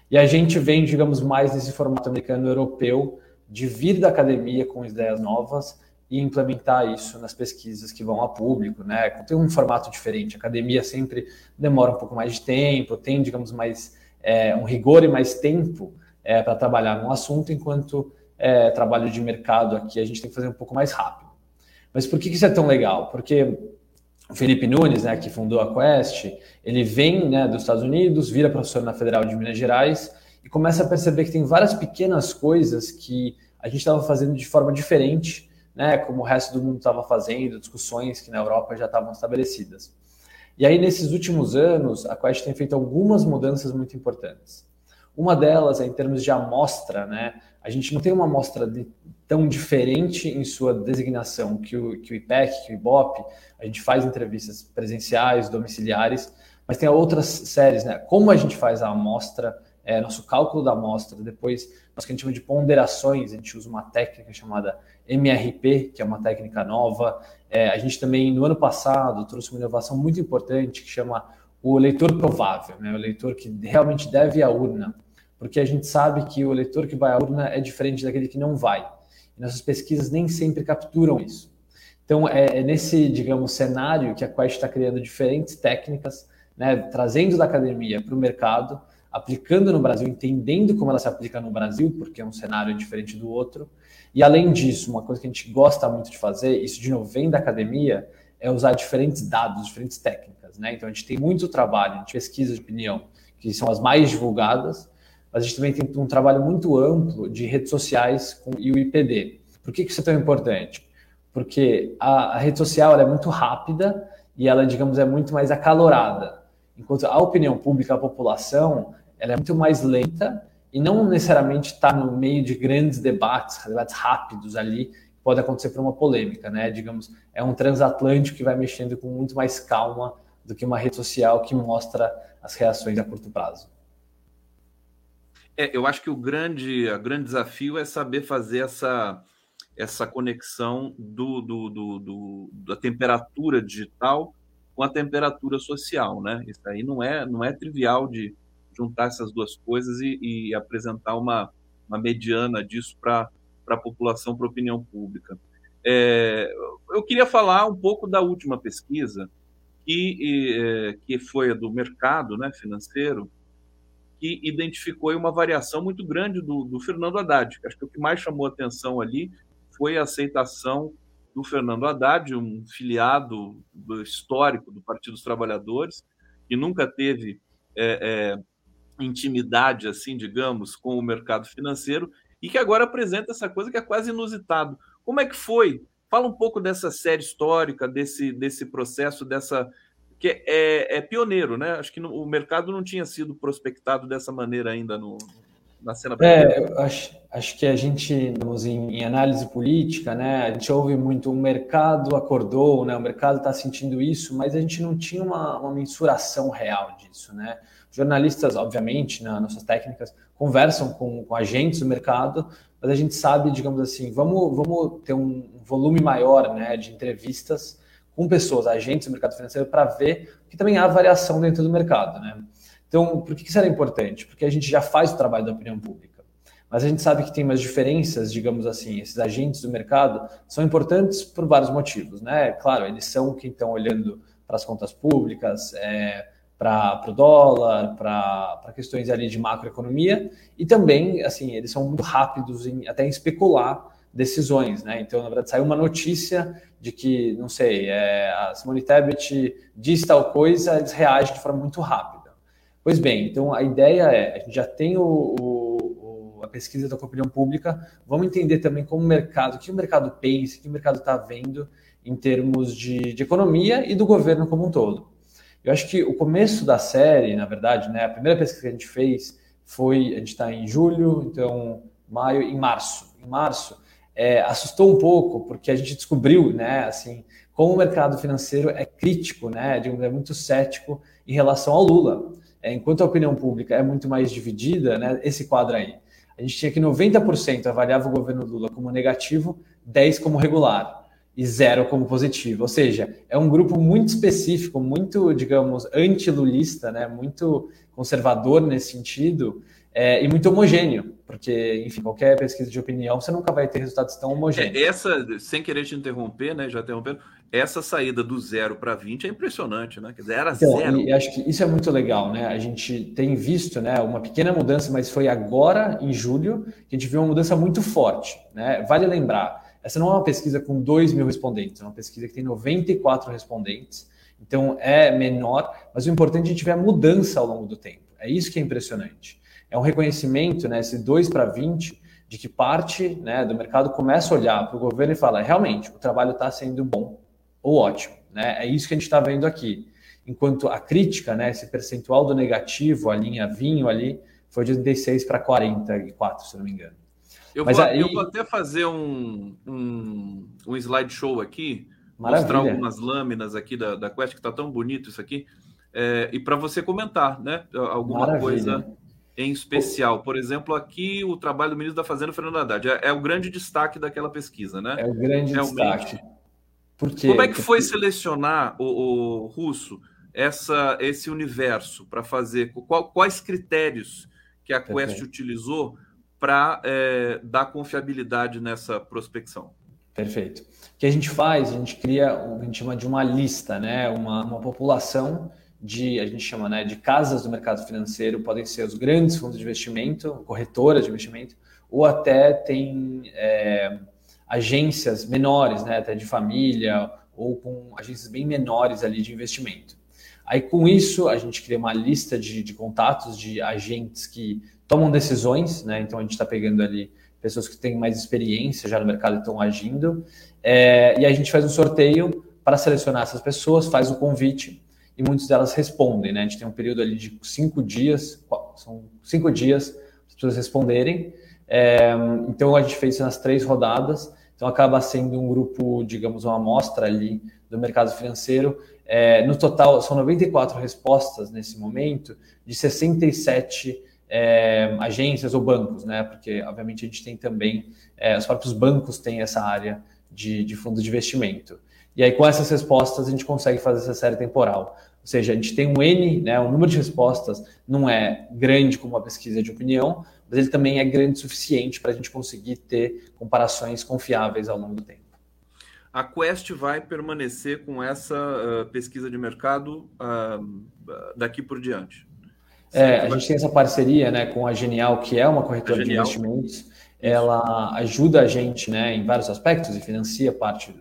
E a gente vem, digamos, mais nesse formato americano europeu de vir da academia com ideias novas e implementar isso nas pesquisas que vão a público, né? Tem um formato diferente. A academia sempre demora um pouco mais de tempo, tem, digamos, mais é, um rigor e mais tempo é, para trabalhar num assunto, enquanto é, trabalho de mercado aqui a gente tem que fazer um pouco mais rápido. Mas por que isso é tão legal? Porque o Felipe Nunes, né, que fundou a Quest, ele vem né, dos Estados Unidos, vira professor na Federal de Minas Gerais e começa a perceber que tem várias pequenas coisas que a gente estava fazendo de forma diferente né, como o resto do mundo estava fazendo, discussões que na Europa já estavam estabelecidas. E aí, nesses últimos anos, a Quest tem feito algumas mudanças muito importantes. Uma delas é em termos de amostra, né? A gente não tem uma amostra de, tão diferente em sua designação que o, que o IPEC, que o IBOP. A gente faz entrevistas presenciais, domiciliares, mas tem outras séries, né? Como a gente faz a amostra, é, nosso cálculo da amostra, depois nós que a gente chama de ponderações, a gente usa uma técnica chamada MRP, que é uma técnica nova. É, a gente também, no ano passado, trouxe uma inovação muito importante que chama o leitor provável, né? o leitor que realmente deve à urna, porque a gente sabe que o leitor que vai à urna é diferente daquele que não vai. E nossas pesquisas nem sempre capturam isso. Então, é, é nesse, digamos, cenário que a Quest está criando diferentes técnicas, né? trazendo da academia para o mercado, aplicando no Brasil, entendendo como ela se aplica no Brasil, porque é um cenário diferente do outro, e além disso, uma coisa que a gente gosta muito de fazer, isso de novo vem da academia, é usar diferentes dados, diferentes técnicas. Né? Então a gente tem muito trabalho de pesquisa de opinião, que são as mais divulgadas, mas a gente também tem um trabalho muito amplo de redes sociais com, e o IPD. Por que, que isso é tão importante? Porque a, a rede social é muito rápida e ela, digamos, é muito mais acalorada. Enquanto a opinião pública, a população, ela é muito mais lenta e não necessariamente está no meio de grandes debates, debates rápidos ali, pode acontecer por uma polêmica, né? Digamos, é um transatlântico que vai mexendo com muito mais calma do que uma rede social que mostra as reações a curto prazo. É, eu acho que o grande, o grande desafio é saber fazer essa, essa conexão do, do, do, do, da temperatura digital com a temperatura social, né? Isso aí não é, não é trivial de, juntar essas duas coisas e, e apresentar uma, uma mediana disso para a população, para a opinião pública. É, eu queria falar um pouco da última pesquisa, que, é, que foi a do mercado né, financeiro, que identificou uma variação muito grande do, do Fernando Haddad. Acho que o que mais chamou atenção ali foi a aceitação do Fernando Haddad, um filiado do histórico do Partido dos Trabalhadores, que nunca teve é, é, intimidade, assim, digamos, com o mercado financeiro e que agora apresenta essa coisa que é quase inusitado. Como é que foi? Fala um pouco dessa série histórica, desse, desse processo, dessa que é, é pioneiro, né? Acho que no, o mercado não tinha sido prospectado dessa maneira ainda no, na cena. É, acho, acho que a gente, em, em, análise política, né? A gente ouve muito o mercado acordou, né? O mercado está sentindo isso, mas a gente não tinha uma, uma mensuração real disso, né? Jornalistas, obviamente, nas nossas técnicas, conversam com, com, agentes do mercado, mas a gente sabe, digamos assim, vamos, vamos ter um volume maior né, de entrevistas com pessoas, agentes do mercado financeiro, para ver que também há variação dentro do mercado. Né? Então, por que isso era importante? Porque a gente já faz o trabalho da opinião pública. Mas a gente sabe que tem umas diferenças, digamos assim, esses agentes do mercado são importantes por vários motivos, né? Claro, eles são quem estão olhando para as contas públicas, é, para o dólar, para questões ali de macroeconomia, e também, assim, eles são muito rápidos em, até em especular decisões, né? Então, na verdade, saiu uma notícia de que, não sei, é, a Simone Tebet diz tal coisa, eles reagem de forma muito rápida. Pois bem, então a ideia é, a gente já tem o, o, a pesquisa da opinião pública, vamos entender também como o mercado, o que o mercado pensa, o que o mercado está vendo em termos de, de economia e do governo como um todo. Eu acho que o começo da série, na verdade, né, a primeira pesquisa que a gente fez foi, a gente está em julho, então maio, em março. Em março, é, assustou um pouco, porque a gente descobriu, né, assim, como o mercado financeiro é crítico, né, é muito cético em relação ao Lula. É, enquanto a opinião pública é muito mais dividida, né, esse quadro aí, a gente tinha que 90% avaliava o governo Lula como negativo, 10% como regular e zero como positivo. Ou seja, é um grupo muito específico, muito, digamos, anti-lulista, né? muito conservador nesse sentido, é, e muito homogêneo, porque, enfim, qualquer pesquisa de opinião, você nunca vai ter resultados tão homogêneos. É, essa, sem querer te interromper, né, já interrompendo, essa saída do zero para 20 é impressionante, né? Quer dizer, era então, zero. E acho que isso é muito legal, né? A gente tem visto né, uma pequena mudança, mas foi agora, em julho, que a gente viu uma mudança muito forte. Né? Vale lembrar, essa não é uma pesquisa com 2 mil respondentes, é uma pesquisa que tem 94 respondentes, então é menor, mas o importante é a gente ver a mudança ao longo do tempo. É isso que é impressionante é um reconhecimento, né, esse 2 para 20, de que parte né, do mercado começa a olhar para o governo e fala, realmente, o trabalho está sendo bom ou ótimo. Né? É isso que a gente está vendo aqui. Enquanto a crítica, né, esse percentual do negativo, a linha vinho ali, foi de 36 para 44, se não me engano. Eu, Mas vou, aí... eu vou até fazer um, um, um slideshow aqui, Maravilha. mostrar algumas lâminas aqui da, da Quest, que está tão bonito isso aqui, é, e para você comentar, né? Alguma Maravilha. coisa em especial? Por exemplo, aqui o trabalho do ministro da Fazenda, Fernando Haddad, é, é o grande destaque daquela pesquisa, né? É o grande Realmente. destaque. Por quê? Como é que foi selecionar o, o Russo essa, esse universo para fazer? Qual, quais critérios que a Quest utilizou para é, dar confiabilidade nessa prospecção? Perfeito. O que a gente faz? A gente cria o que a gente chama de uma lista, né? uma, uma população de, a gente chama né, de casas do mercado financeiro, podem ser os grandes fundos de investimento, corretoras de investimento, ou até tem é, agências menores, né, até de família, ou com agências bem menores ali de investimento. Aí com isso a gente cria uma lista de, de contatos de agentes que tomam decisões, né? Então a gente está pegando ali pessoas que têm mais experiência já no mercado e estão agindo, é, e a gente faz um sorteio para selecionar essas pessoas, faz o convite e muitas delas respondem, né? A gente tem um período ali de cinco dias, são cinco dias para as pessoas responderem. É, então a gente fez nas três rodadas, então acaba sendo um grupo, digamos, uma amostra ali do mercado financeiro. É, no total, são 94 respostas nesse momento, de 67 é, agências ou bancos, né? Porque, obviamente, a gente tem também, é, os próprios bancos têm essa área de, de fundo de investimento. E aí, com essas respostas, a gente consegue fazer essa série temporal. Ou seja, a gente tem um N, né, o número de respostas não é grande como uma pesquisa de opinião, mas ele também é grande o suficiente para a gente conseguir ter comparações confiáveis ao longo do tempo. A Quest vai permanecer com essa uh, pesquisa de mercado uh, daqui por diante. É, a gente tem essa parceria né, com a Genial, que é uma corretora de investimentos. Ela ajuda a gente né, em vários aspectos e financia parte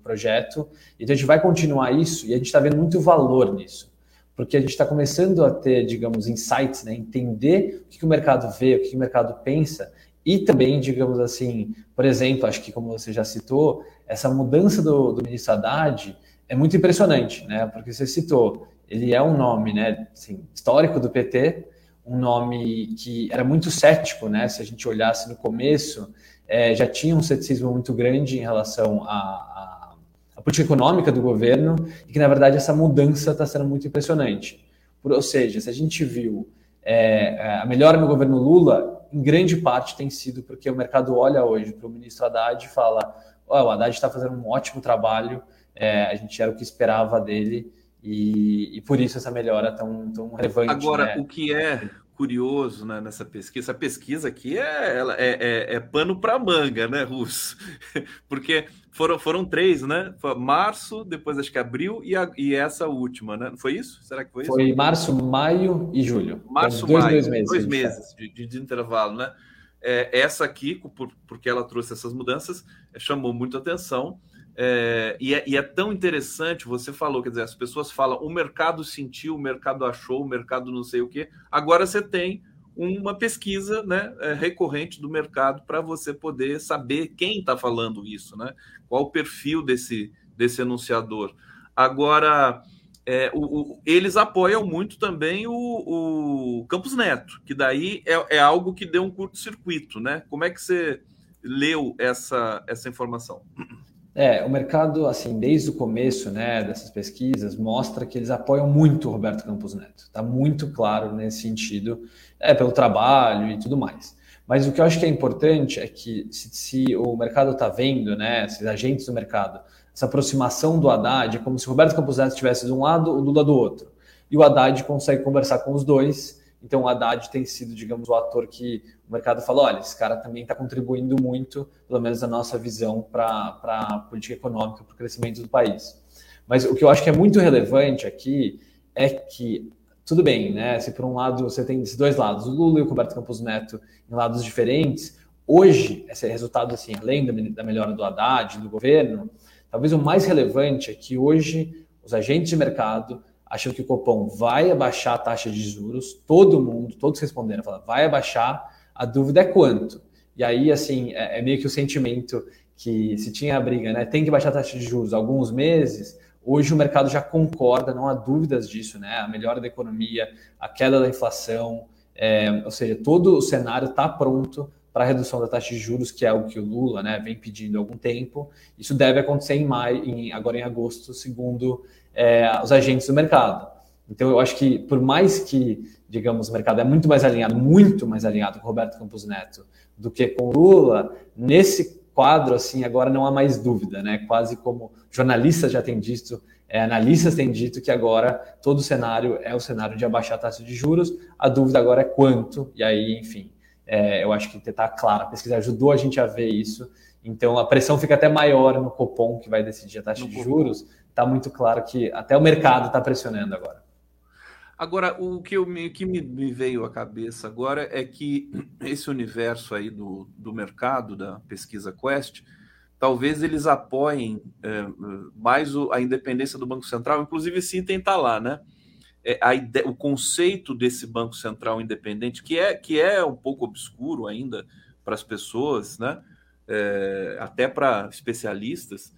projeto. Então a gente vai continuar isso e a gente está vendo muito valor nisso, porque a gente está começando a ter, digamos, insights, né? entender o que, que o mercado vê, o que, que o mercado pensa e também, digamos assim, por exemplo, acho que como você já citou, essa mudança do, do ministro Haddad é muito impressionante, né? Porque você citou, ele é um nome, né, assim, histórico do PT, um nome que era muito cético, né? Se a gente olhasse no começo, é, já tinha um ceticismo muito grande em relação a, a a política econômica do governo e que, na verdade, essa mudança está sendo muito impressionante. Por, ou seja, se a gente viu é, é, a melhora no governo Lula, em grande parte tem sido porque o mercado olha hoje para o ministro Haddad e fala: oh, o Haddad está fazendo um ótimo trabalho, é, a gente era o que esperava dele. E, e por isso essa melhora tão, tão relevante. Agora, né? o que é curioso né, nessa pesquisa. Essa pesquisa aqui é, ela, é, é, é pano para manga, né, Russo? Porque foram, foram três, né? Foi março, depois acho que abril e, a, e essa última, né? Foi isso? Será que foi isso? Foi março, maio e julho. Março, dois, maio, dois meses, dois meses de, de, de, intervalo, né? É, essa aqui, por, porque ela trouxe essas mudanças, chamou muito atenção. É, e, é, e, é, tão interessante, você falou, quer dizer, as pessoas falam, o mercado sentiu, o mercado achou, o mercado não sei o quê. Agora você tem uma pesquisa né, é, recorrente do mercado para você poder saber quem está falando isso, né? Qual o perfil desse, desse anunciador. Agora, é, o, o, eles apoiam muito também o, o Campos Neto, que daí é, é algo que deu um curto-circuito, né? Como é que você leu essa, essa informação? É, o mercado, assim, desde o começo, né, dessas pesquisas, mostra que eles apoiam muito o Roberto Campos Neto. Está muito claro nesse sentido, é, pelo trabalho e tudo mais. Mas o que eu acho que é importante é que se, se o mercado está vendo, né, esses agentes do mercado, essa aproximação do Haddad, é como se o Roberto Campos Neto estivesse de um lado, o Lula do outro. E o Haddad consegue conversar com os dois Então, o Haddad tem sido, digamos, o ator que o mercado falou: olha, esse cara também está contribuindo muito, pelo menos na nossa visão, para a política econômica, para o crescimento do país. Mas o que eu acho que é muito relevante aqui é que, tudo bem, né? Se por um lado você tem esses dois lados, o Lula e o Roberto Campos Neto em lados diferentes, hoje, esse resultado, assim, além da melhora do Haddad, do governo, talvez o mais relevante é que hoje os agentes de mercado acham que o Copom vai abaixar a taxa de juros, todo mundo, todos responderam, falaram, vai abaixar, a dúvida é quanto. E aí, assim, é, é, meio que o sentimento que se tinha a briga, né? Tem que baixar a taxa de juros alguns meses, hoje o mercado já concorda, não há dúvidas disso, né? A melhora da economia, a queda da inflação, é, ou seja, todo o cenário está pronto para a redução da taxa de juros, que é o que o Lula né, vem pedindo há algum tempo. Isso deve acontecer em maio, em, agora em agosto, segundo é, os agentes do mercado. Então, eu acho que, por mais que, digamos, o mercado é muito mais alinhado, muito mais alinhado com o Roberto Campos Neto do que com o Lula, nesse quadro, assim, agora não há mais dúvida, né? Quase como jornalistas já têm dito, é, analistas têm dito que agora todo o cenário é o cenário de abaixar a taxa de juros, a dúvida agora é quanto, e aí, enfim, é, eu acho que está claro, a pesquisa ajudou a gente a ver isso, então a pressão fica até maior no Copom, que vai decidir a taxa no de Copom. juros, está muito claro que até o mercado está pressionando agora. Agora, o que, eu, que me, me, veio à cabeça agora é que esse universo aí do, do mercado, da pesquisa Quest, talvez eles apoiem é, mais o, a independência do Banco Central, inclusive sim tentar lá, né? É, a o conceito desse Banco Central independente, que é, que é um pouco obscuro ainda para as pessoas, né? É, até para especialistas,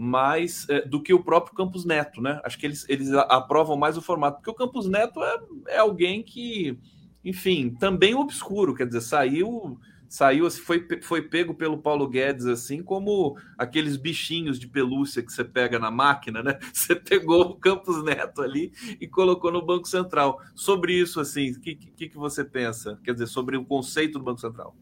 mais é, do que o próprio Campos Neto, né? Acho que eles, eles aprovam mais o formato, porque o Campos Neto é, é alguém que, enfim, também obscuro, quer dizer, saiu saiu assim, foi, foi pego pelo Paulo Guedes assim como aqueles bichinhos de pelúcia que você pega na máquina, né? Você pegou o Campos Neto ali e colocou no Banco Central. Sobre isso, assim, o que, que, que você pensa? Quer dizer, sobre o conceito do Banco Central?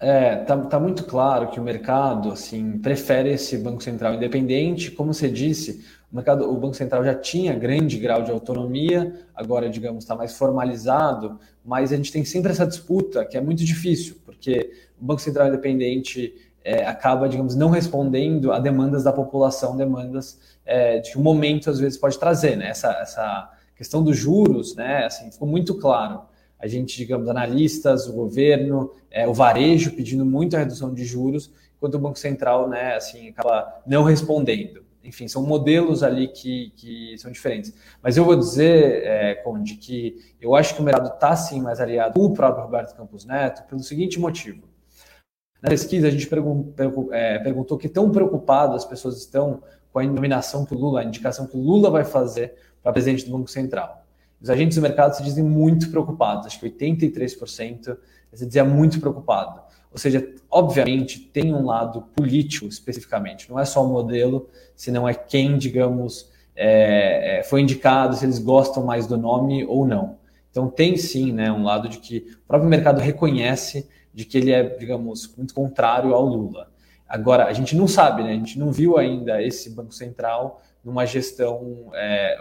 É, tá, tá muito claro que o mercado assim prefere esse Banco Central independente. Como você disse, o mercado, o Banco Central já tinha grande grau de autonomia, agora, digamos, está mais formalizado, mas a gente tem sempre essa disputa que é muito difícil, porque o Banco Central independente é, acaba, digamos, não respondendo a demandas da população, demandas é, de que o momento às vezes pode trazer, né? Essa, essa questão dos juros, né? Assim, ficou muito claro a gente, digamos, analistas, o governo, é, o varejo pedindo muito a redução de juros, enquanto o Banco Central, né, assim, acaba não respondendo. Enfim, são modelos ali que, que são diferentes. Mas eu vou dizer, é, Conde, que eu acho que o mercado está sim mais aliado o próprio Roberto Campos Neto pelo seguinte motivo. Na pesquisa, a gente pergun é, perguntou que tão preocupadas as pessoas estão com a nominação que o Lula, a indicação que o Lula vai fazer para presidente do Banco Central. Os agentes do mercado se dizem muito preocupados, acho que 83% se dizia muito preocupado. Ou seja, obviamente tem um lado político especificamente, não é só o modelo, senão é quem, digamos, é, é, foi indicado, se eles gostam mais do nome ou não. Então tem sim né, um lado de que o próprio mercado reconhece de que ele é, digamos, muito contrário ao Lula. Agora, a gente não sabe, né? a gente não viu ainda esse Banco Central numa gestão, é,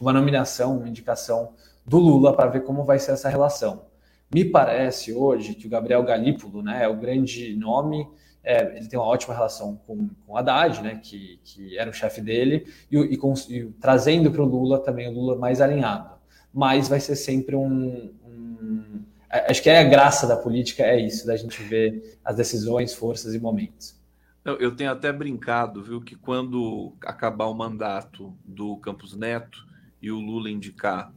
uma nominação, uma indicação do Lula para ver como vai ser essa relação. Me parece hoje que o Gabriel Galípolo né, é o grande nome, é, ele tem uma ótima relação com, com Haddad, né, que, que era o chefe dele, e, e, com, e trazendo para o Lula também o Lula mais alinhado. Mas vai ser sempre um, um. Acho que é a graça da política, é isso, da gente ver as decisões, forças e momentos. Eu tenho até brincado, viu, que quando acabar o mandato do Campos Neto e o Lula indicar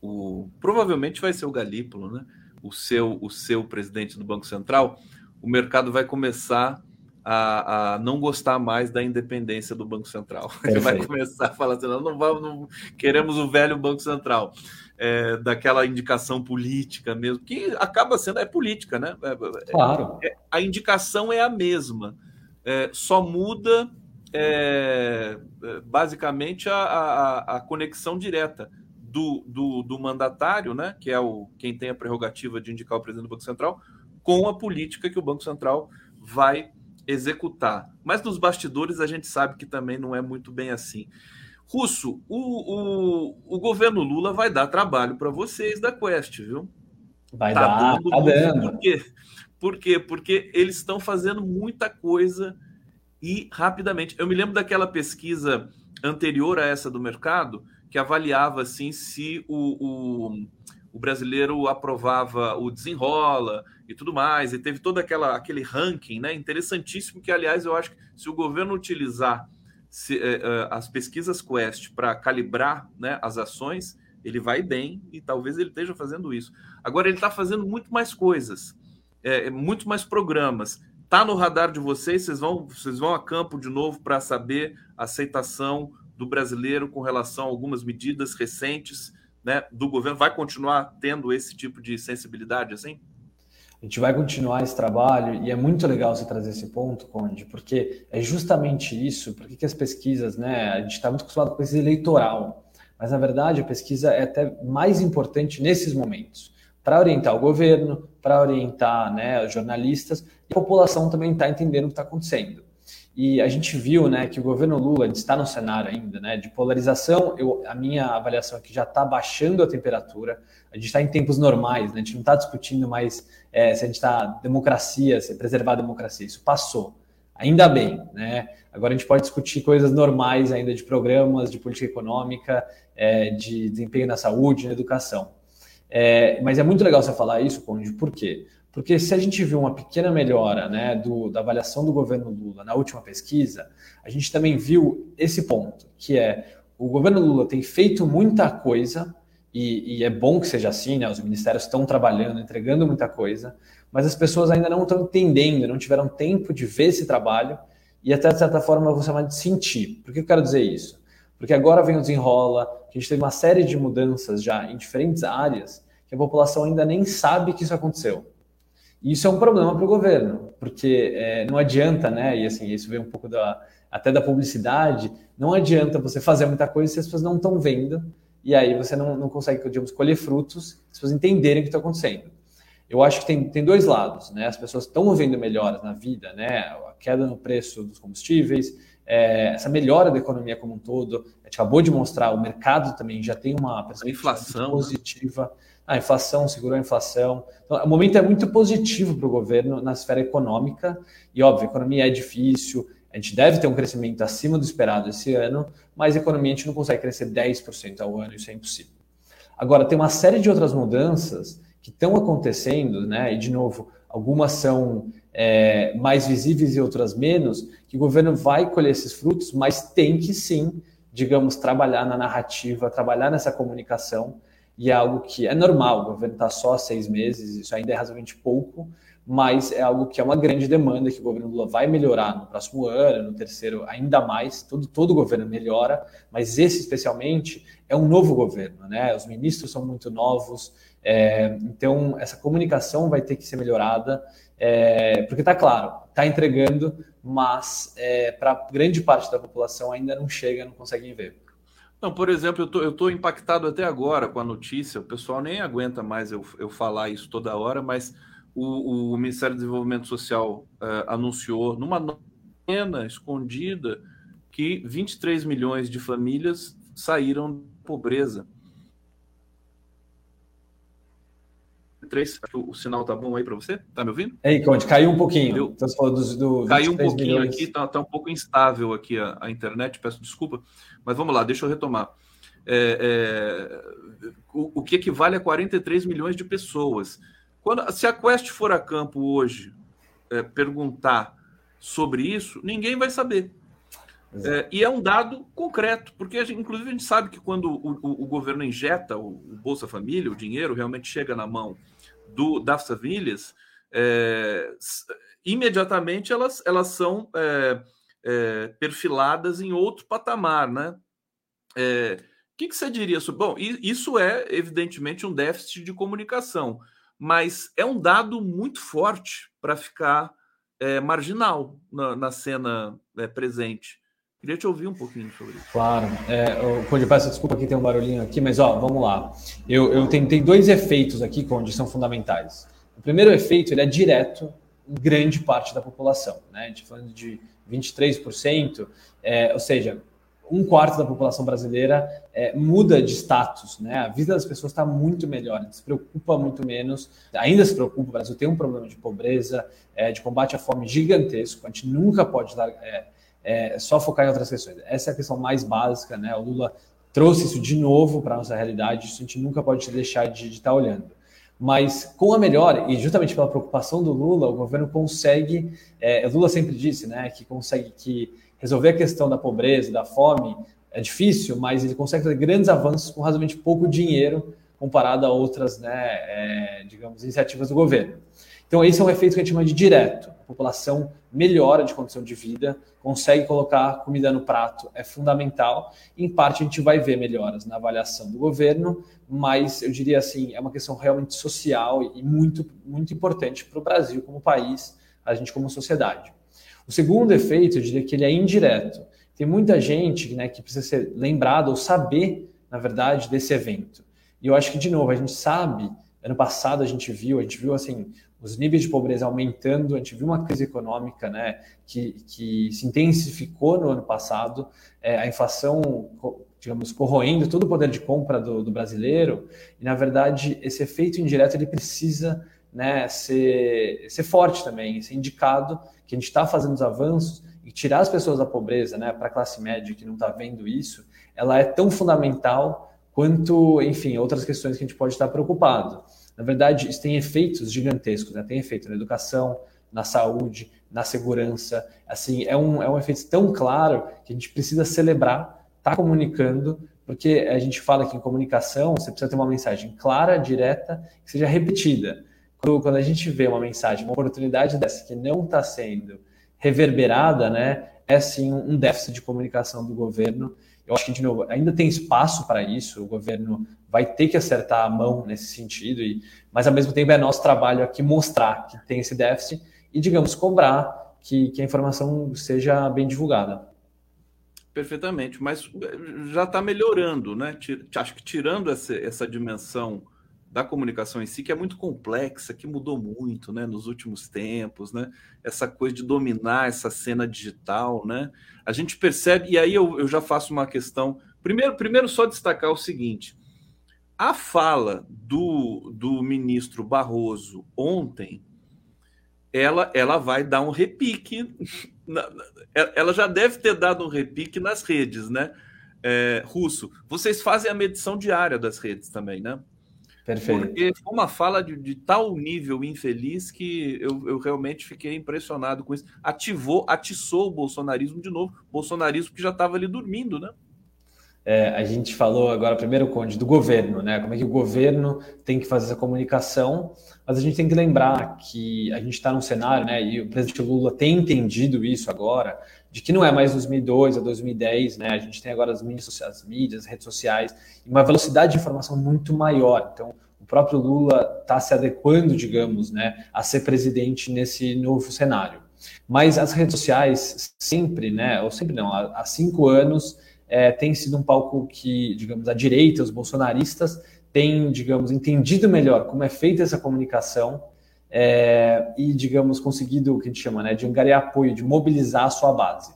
o. Provavelmente vai ser o Galípolo, né? O seu, o seu presidente do Banco Central, o mercado vai começar a, a não gostar mais da independência do Banco Central. Ele vai começar a falar assim: não, não vamos, não, queremos o velho Banco Central. É, daquela indicação política mesmo, que acaba sendo, é política, né? É, é, claro. É, a indicação é a mesma é, só muda é, é, basicamente a, a, a, conexão direta do, do, do, mandatário, né, que é o, quem tem a prerrogativa de indicar o presidente do Banco Central, com a política que o Banco Central vai executar. Mas nos bastidores a gente sabe que também não é muito bem assim. Russo, o, o, o governo Lula vai dar trabalho para vocês da Quest, viu? Vai tá dar, dando, tá dando. Por quê? Por quê? Porque eles estão fazendo muita coisa e rapidamente. Eu me lembro daquela pesquisa anterior a essa do mercado que avaliava assim se o, o, o brasileiro aprovava o desenrola e tudo mais, e teve todo aquela, aquele ranking né, interessantíssimo que, aliás, eu acho que se o governo utilizar se, é, é, as pesquisas Quest para calibrar né, as ações, ele vai bem e talvez ele esteja fazendo isso. Agora, ele está fazendo muito mais coisas, é, muito mais programas. Está no radar de vocês, vocês vão, vocês vão a campo de novo para saber a aceitação do brasileiro com relação a algumas medidas recentes né, do governo. Vai continuar tendo esse tipo de sensibilidade assim? A gente vai continuar esse trabalho e é muito legal você trazer esse ponto, Conde, porque é justamente isso, porque que as pesquisas, né, a gente está muito acostumado com pesquisa eleitoral, mas na verdade a pesquisa é até mais importante nesses momentos, para orientar o governo, para orientar né, os jornalistas, e a população também está entendendo o que está acontecendo. E a gente viu né, que o governo Lula está no cenário ainda né, de polarização. Eu, a minha avaliação aqui já está baixando a temperatura. A gente está em tempos normais, né, a gente não está discutindo mais é, se a gente está democracia, se preservar a democracia. Isso passou. Ainda bem. Né? Agora a gente pode discutir coisas normais ainda de programas, de política econômica, é, de desempenho na saúde, na educação. É, mas é muito legal você falar isso, Conde, por quê? Porque se a gente viu uma pequena melhora né, do, da avaliação do governo Lula na última pesquisa, a gente também viu esse ponto, que é o governo Lula tem feito muita coisa, e, e é bom que seja assim, né, os ministérios estão trabalhando, entregando muita coisa, mas as pessoas ainda não estão entendendo, não tiveram tempo de ver esse trabalho e até de certa forma chamar de sentir. Por que eu quero dizer isso? Porque agora vem o desenrola, a gente teve uma série de mudanças já em diferentes áreas que a população ainda nem sabe que isso aconteceu. E isso é um problema para o governo, porque é, não adianta, né? E assim, isso vem um pouco da, até da publicidade, não adianta você fazer muita coisa se as pessoas não estão vendo, e aí você não, não consegue, digamos, colher frutos, se as pessoas entenderem o que está acontecendo. Eu acho que tem, tem dois lados, né? As pessoas estão vendo melhoras na vida, né? A queda no preço dos combustíveis, é, essa melhora da economia como um todo. A gente acabou de mostrar, o mercado também já tem uma perspectiva inflação, né? positiva. A inflação, segurou a inflação. Então, o momento é muito positivo para o governo na esfera econômica, e óbvio, a economia é difícil, a gente deve ter um crescimento acima do esperado esse ano, mas a economia a gente não consegue crescer 10% ao ano, isso é impossível. Agora, tem uma série de outras mudanças que estão acontecendo, né? E, de novo, algumas são é, mais visíveis e outras menos, que o governo vai colher esses frutos, mas tem que sim, digamos, trabalhar na narrativa, trabalhar nessa comunicação e é algo que é normal, o governo está só há seis meses, isso ainda é razoavelmente pouco, mas é algo que é uma grande demanda que o governo Lula vai melhorar no próximo ano, no terceiro ainda mais, todo, todo governo melhora, mas esse especialmente é um novo governo, né? Os ministros são muito novos, é, então essa comunicação vai ter que ser melhorada, é, porque está claro, está entregando, mas é, para grande parte da população ainda não chega, não conseguem ver. Não, por exemplo, eu tô, tô impactado até agora com a notícia, o pessoal nem aguenta mais eu, eu falar isso toda hora, mas o, o Ministério do Desenvolvimento Social uh, anunciou numa pena escondida que 23 milhões de famílias saíram da pobreza. Três, o sinal tá bom aí para você? Tá me ouvindo? Ei, Conde, caiu um pouquinho. Eu, então, do, do caiu um pouquinho milhões. aqui, tá, tá, um pouco instável aqui a, a internet, peço desculpa. Mas vamos lá, deixa eu retomar. É, é, o, o, que equivale a 43 milhões de pessoas. Quando, se a Quest for a campo hoje é, perguntar sobre isso, ninguém vai saber. É, e é um dado concreto, porque a gente, inclusive a gente sabe que quando o, o, o governo injeta o, o, Bolsa Família, o dinheiro realmente chega na mão do, das famílias, é, imediatamente elas, elas são é, é, perfiladas em outro patamar, né? É, o que, que você diria sobre. Bom, isso é evidentemente um déficit de comunicação, mas é um dado muito forte para ficar é, marginal na, na cena é, presente. Queria te ouvir um pouquinho sobre isso. Claro. É, Conde, peço desculpa que tem um barulhinho aqui, mas ó, vamos lá. Eu, eu tentei dois efeitos aqui, Conde, são fundamentais. O primeiro efeito ele é direto em grande parte da população. Né? A gente tá falando de 23%, é, ou seja, um quarto da população brasileira é, muda de status, né? A vida das pessoas está muito melhor, se preocupa muito menos, ainda se preocupa. O Brasil tem um problema de pobreza, é, de combate à fome gigantesco. A gente nunca pode dar, é, é, só focar em outras questões. Essa é a questão mais básica, né? O Lula trouxe isso de novo para a nossa realidade, isso a gente nunca pode deixar de estar tá olhando. Mas com a melhor, e justamente pela preocupação do Lula, o governo consegue, é, o Lula sempre disse, né, que consegue que resolver a questão da pobreza, da fome, é difícil, mas ele consegue fazer grandes avanços com razoavelmente pouco dinheiro comparado a outras, né, é, digamos, iniciativas do governo. Então, esse é um efeito que a gente chama de direto. População melhora de condição de vida, consegue colocar comida no prato, é fundamental. Em parte, a gente vai ver melhoras na avaliação do governo, mas eu diria assim, é uma questão realmente social e muito, muito importante para o Brasil como país, a gente como sociedade. O segundo efeito, eu diria que ele é indireto. Tem muita gente né, que precisa ser lembrada ou saber, na verdade, desse evento. E eu acho que, de novo, a gente sabe, ano passado a gente viu, a gente viu assim, os níveis de pobreza aumentando, a gente viu uma crise econômica né, que, que se intensificou no ano passado, é, a inflação, digamos, corroendo todo o poder de compra do, do brasileiro, e na verdade esse efeito indireto ele precisa né, ser, ser forte também, ser indicado que a gente está fazendo os avanços e tirar as pessoas da pobreza, né, para a classe média que não está vendo isso, ela é tão fundamental quanto, enfim, outras questões que a gente pode estar preocupado. Na verdade, isso tem efeitos gigantescos, né? tem efeito na educação, na saúde, na segurança. Assim, é um, é um efeito tão claro que a gente precisa celebrar, tá comunicando, porque a gente fala que em comunicação você precisa ter uma mensagem clara, direta, que seja repetida. Quando, quando a gente vê uma mensagem, uma oportunidade dessa que não está sendo reverberada, né, é sim um déficit de comunicação do governo. Eu acho que, de novo, ainda tem espaço para isso, o governo vai ter que acertar a mão nesse sentido, e, mas ao mesmo tempo é nosso trabalho aqui mostrar que tem esse déficit e, digamos, cobrar que, que a informação seja bem divulgada. Perfeitamente, mas já está melhorando, né? Acho que tirando essa, essa dimensão da comunicação em si, que é muito complexa, que mudou muito né, nos últimos tempos, né? Essa coisa de dominar essa cena digital, né? A gente percebe, e aí eu, eu já faço uma questão. Primeiro, primeiro, só destacar o seguinte: a fala do, do ministro Barroso ontem, ela, ela vai dar um repique. Na, ela já deve ter dado um repique nas redes, né? É, Russo, vocês fazem a medição diária das redes também, né? Perfeito. Porque foi uma fala de, de tal nível infeliz que eu, eu, realmente fiquei impressionado com isso. Ativou, atiçou o bolsonarismo de novo. Bolsonarismo que já estava ali dormindo, né? É, a gente falou agora, primeiro, Conde, do governo, né? Como é que o governo tem que fazer essa comunicação, mas a gente tem que lembrar que a gente está num cenário, né? E o presidente Lula tem entendido isso agora, de que não é mais 2002 a 2010, né? A gente tem agora as mídias, as mídias, as redes sociais, uma velocidade de informação muito maior. Então, o próprio Lula está se adequando, digamos, né, a ser presidente nesse novo cenário. Mas as redes sociais sempre, né? Ou sempre não, há, há cinco anos é, tem sido um palco que, digamos, a direita, os bolsonaristas, têm, digamos, entendido melhor como é feita essa comunicação é, e, digamos, conseguido o que a gente chama né, de angariar apoio, de mobilizar a sua base.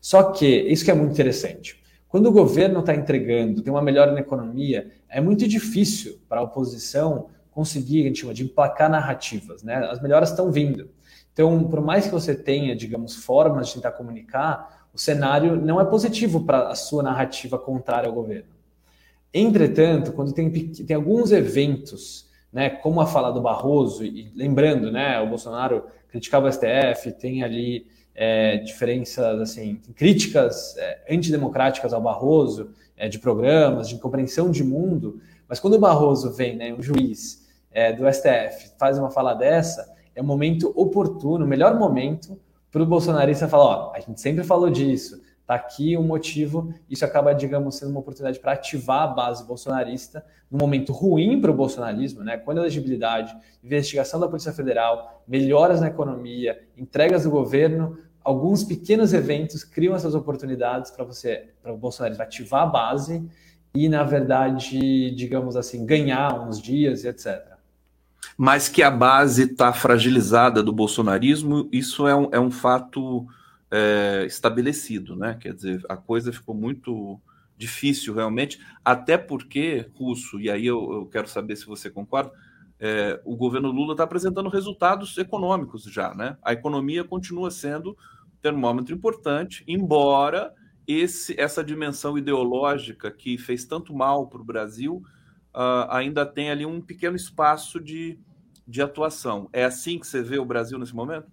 Só que, isso que é muito interessante, quando o governo está entregando, tem uma melhora na economia, é muito difícil para a oposição conseguir, a gente chama de emplacar narrativas, né? As melhoras estão vindo. Então, por mais que você tenha, digamos, formas de tentar comunicar, o cenário não é positivo para a sua narrativa contrária ao governo. Entretanto, quando tem, tem alguns eventos, né, como a fala do Barroso, e lembrando, né, o Bolsonaro criticava o STF, tem ali é, diferenças, assim, críticas é, antidemocráticas ao Barroso, é, de programas, de compreensão de mundo, mas quando o Barroso vem, né, um juiz é, do STF, faz uma fala dessa, é um momento oportuno, o melhor momento para o bolsonarista falar, ó, a gente sempre falou disso, tá aqui o motivo, isso acaba, digamos, sendo uma oportunidade para ativar a base bolsonarista num momento ruim para o bolsonarismo, né? Quando a elegibilidade, investigação da Polícia Federal, melhoras na economia, entregas do governo, alguns pequenos eventos criam essas oportunidades para você, para o bolsonarismo ativar a base e, na verdade, digamos assim, ganhar uns dias e etc mas que a base está fragilizada do bolsonarismo, isso é um, é um fato é, estabelecido, né? Quer dizer, a coisa ficou muito difícil realmente, até porque, Russo, e aí eu, eu quero saber se você concorda, é, o governo Lula está apresentando resultados econômicos já, né? A economia continua sendo termômetro importante, embora esse, essa dimensão ideológica que fez tanto mal para o Brasil uh, ainda tenha ali um pequeno espaço de, de atuação. É assim que você vê o Brasil nesse momento?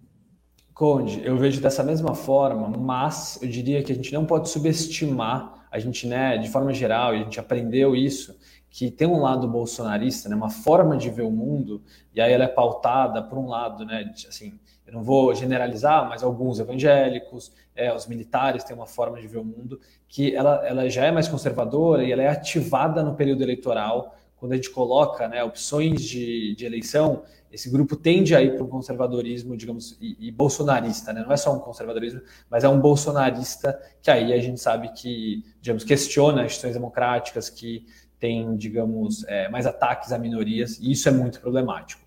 Conde, eu vejo dessa mesma forma, mas eu diria que a gente não pode subestimar, a gente, né, de forma geral, a gente aprendeu isso, que tem um lado bolsonarista, né, uma forma de ver o mundo, e aí ela é pautada por um lado, né, assim, eu não vou generalizar, mas alguns evangélicos, é, os militares têm uma forma de ver o mundo que ela, ela já é mais conservadora e ela é ativada no período eleitoral. Quando a gente coloca né, opções de, de eleição, esse grupo tende a ir para o conservadorismo, digamos, e, e, bolsonarista, né? Não é só um conservadorismo, mas é um bolsonarista que aí a gente sabe que, digamos, questiona instituições democráticas, que tem, digamos, é, mais ataques a minorias, e isso é muito problemático.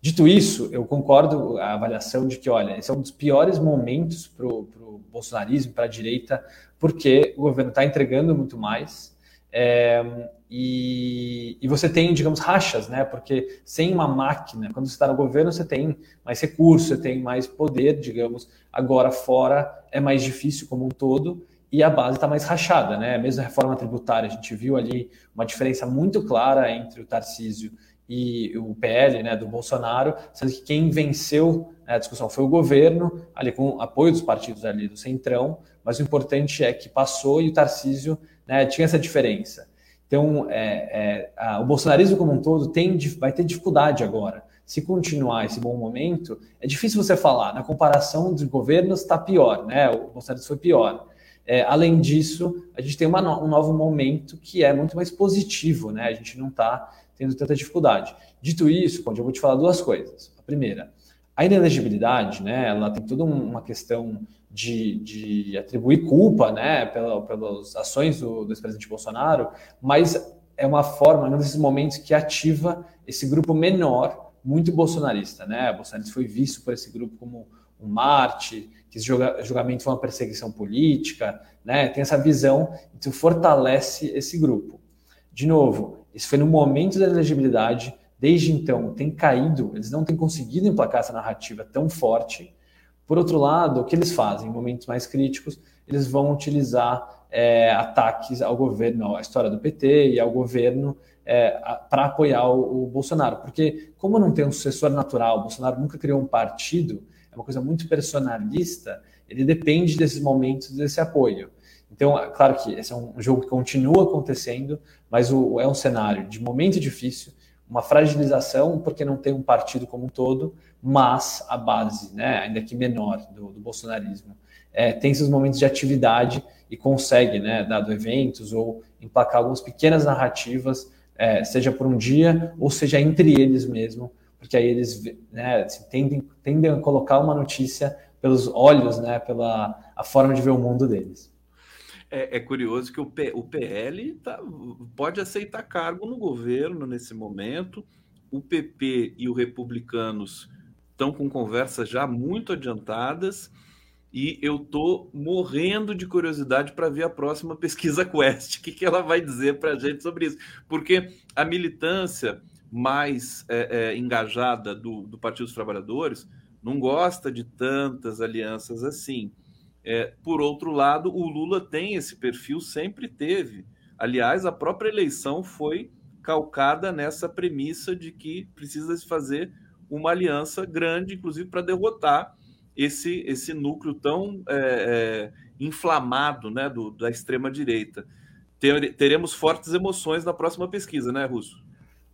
Dito isso, eu concordo a avaliação de que, olha, esse é um dos piores momentos para o bolsonarismo, para a direita, porque o governo está entregando muito mais é, e, e, você tem, digamos, rachas, né? Porque sem uma máquina, quando você está no governo, você tem mais recursos, você tem mais poder, digamos. Agora, fora, é mais difícil como um todo e a base está mais rachada, né? Mesmo a reforma tributária, a gente viu ali uma diferença muito clara entre o Tarcísio e o PL, né, do Bolsonaro, sendo que quem venceu a discussão foi o governo, ali com apoio dos partidos ali do Centrão, mas o importante é que passou e o Tarcísio né, tinha essa diferença. Então, é, é, a, o bolsonarismo como um todo tem, vai ter dificuldade agora. Se continuar esse bom momento, é difícil você falar. Na comparação dos governos, está pior, né? O Bolsonaro foi pior. É, além disso, a gente tem uma, um novo momento que é muito mais positivo, né? A gente não está tendo tanta dificuldade. Dito isso, Conde, eu vou te falar duas coisas. A primeira, a inelegibilidade, né, ela tem toda uma questão de, de atribuir culpa né, pela, pelas ações do, do ex-presidente Bolsonaro, mas é uma forma, num desses momentos, que ativa esse grupo menor, muito bolsonarista. Né? O bolsonarista foi visto por esse grupo como um Marte, que esse julgamento foi uma perseguição política, né? tem essa visão, então fortalece esse grupo. De novo, isso foi no momento da elegibilidade. Desde então, tem caído, eles não têm conseguido emplacar essa narrativa tão forte. Por outro lado, o que eles fazem em momentos mais críticos, eles vão utilizar é, ataques ao governo, à história do PT e ao governo é, para apoiar o, o, Bolsonaro. Porque, como não tem um sucessor natural, o Bolsonaro nunca criou um partido, é uma coisa muito personalista, ele depende desses momentos, desse apoio. Então, é claro que esse é um jogo que continua acontecendo, mas o, é um cenário de momento difícil, uma fragilização, porque não tem um partido como um todo, mas a base, né, ainda que menor, do, do bolsonarismo, é, tem seus momentos de atividade e consegue, né, dado eventos ou emplacar algumas pequenas narrativas, é, seja por um dia ou seja entre eles mesmo, porque aí eles né, tendem, tendem a colocar uma notícia pelos olhos, né, pela a forma de ver o mundo deles. É, é, curioso que o, P, o PL tá, pode aceitar cargo no governo nesse momento. O PP e os republicanos estão com conversas já muito adiantadas e eu tô morrendo de curiosidade para ver a próxima pesquisa Quest, o que, que ela vai dizer para a gente sobre isso, porque a militância mais é, é, engajada do, do Partido dos Trabalhadores não gosta de tantas alianças assim. É, por outro lado, o Lula tem esse perfil, sempre teve. Aliás, a própria eleição foi calcada nessa premissa de que precisa se fazer uma aliança grande, inclusive para derrotar esse, esse núcleo tão é, é, inflamado né, do, da extrema-direita. Teremos fortes emoções na próxima pesquisa, né, Russo?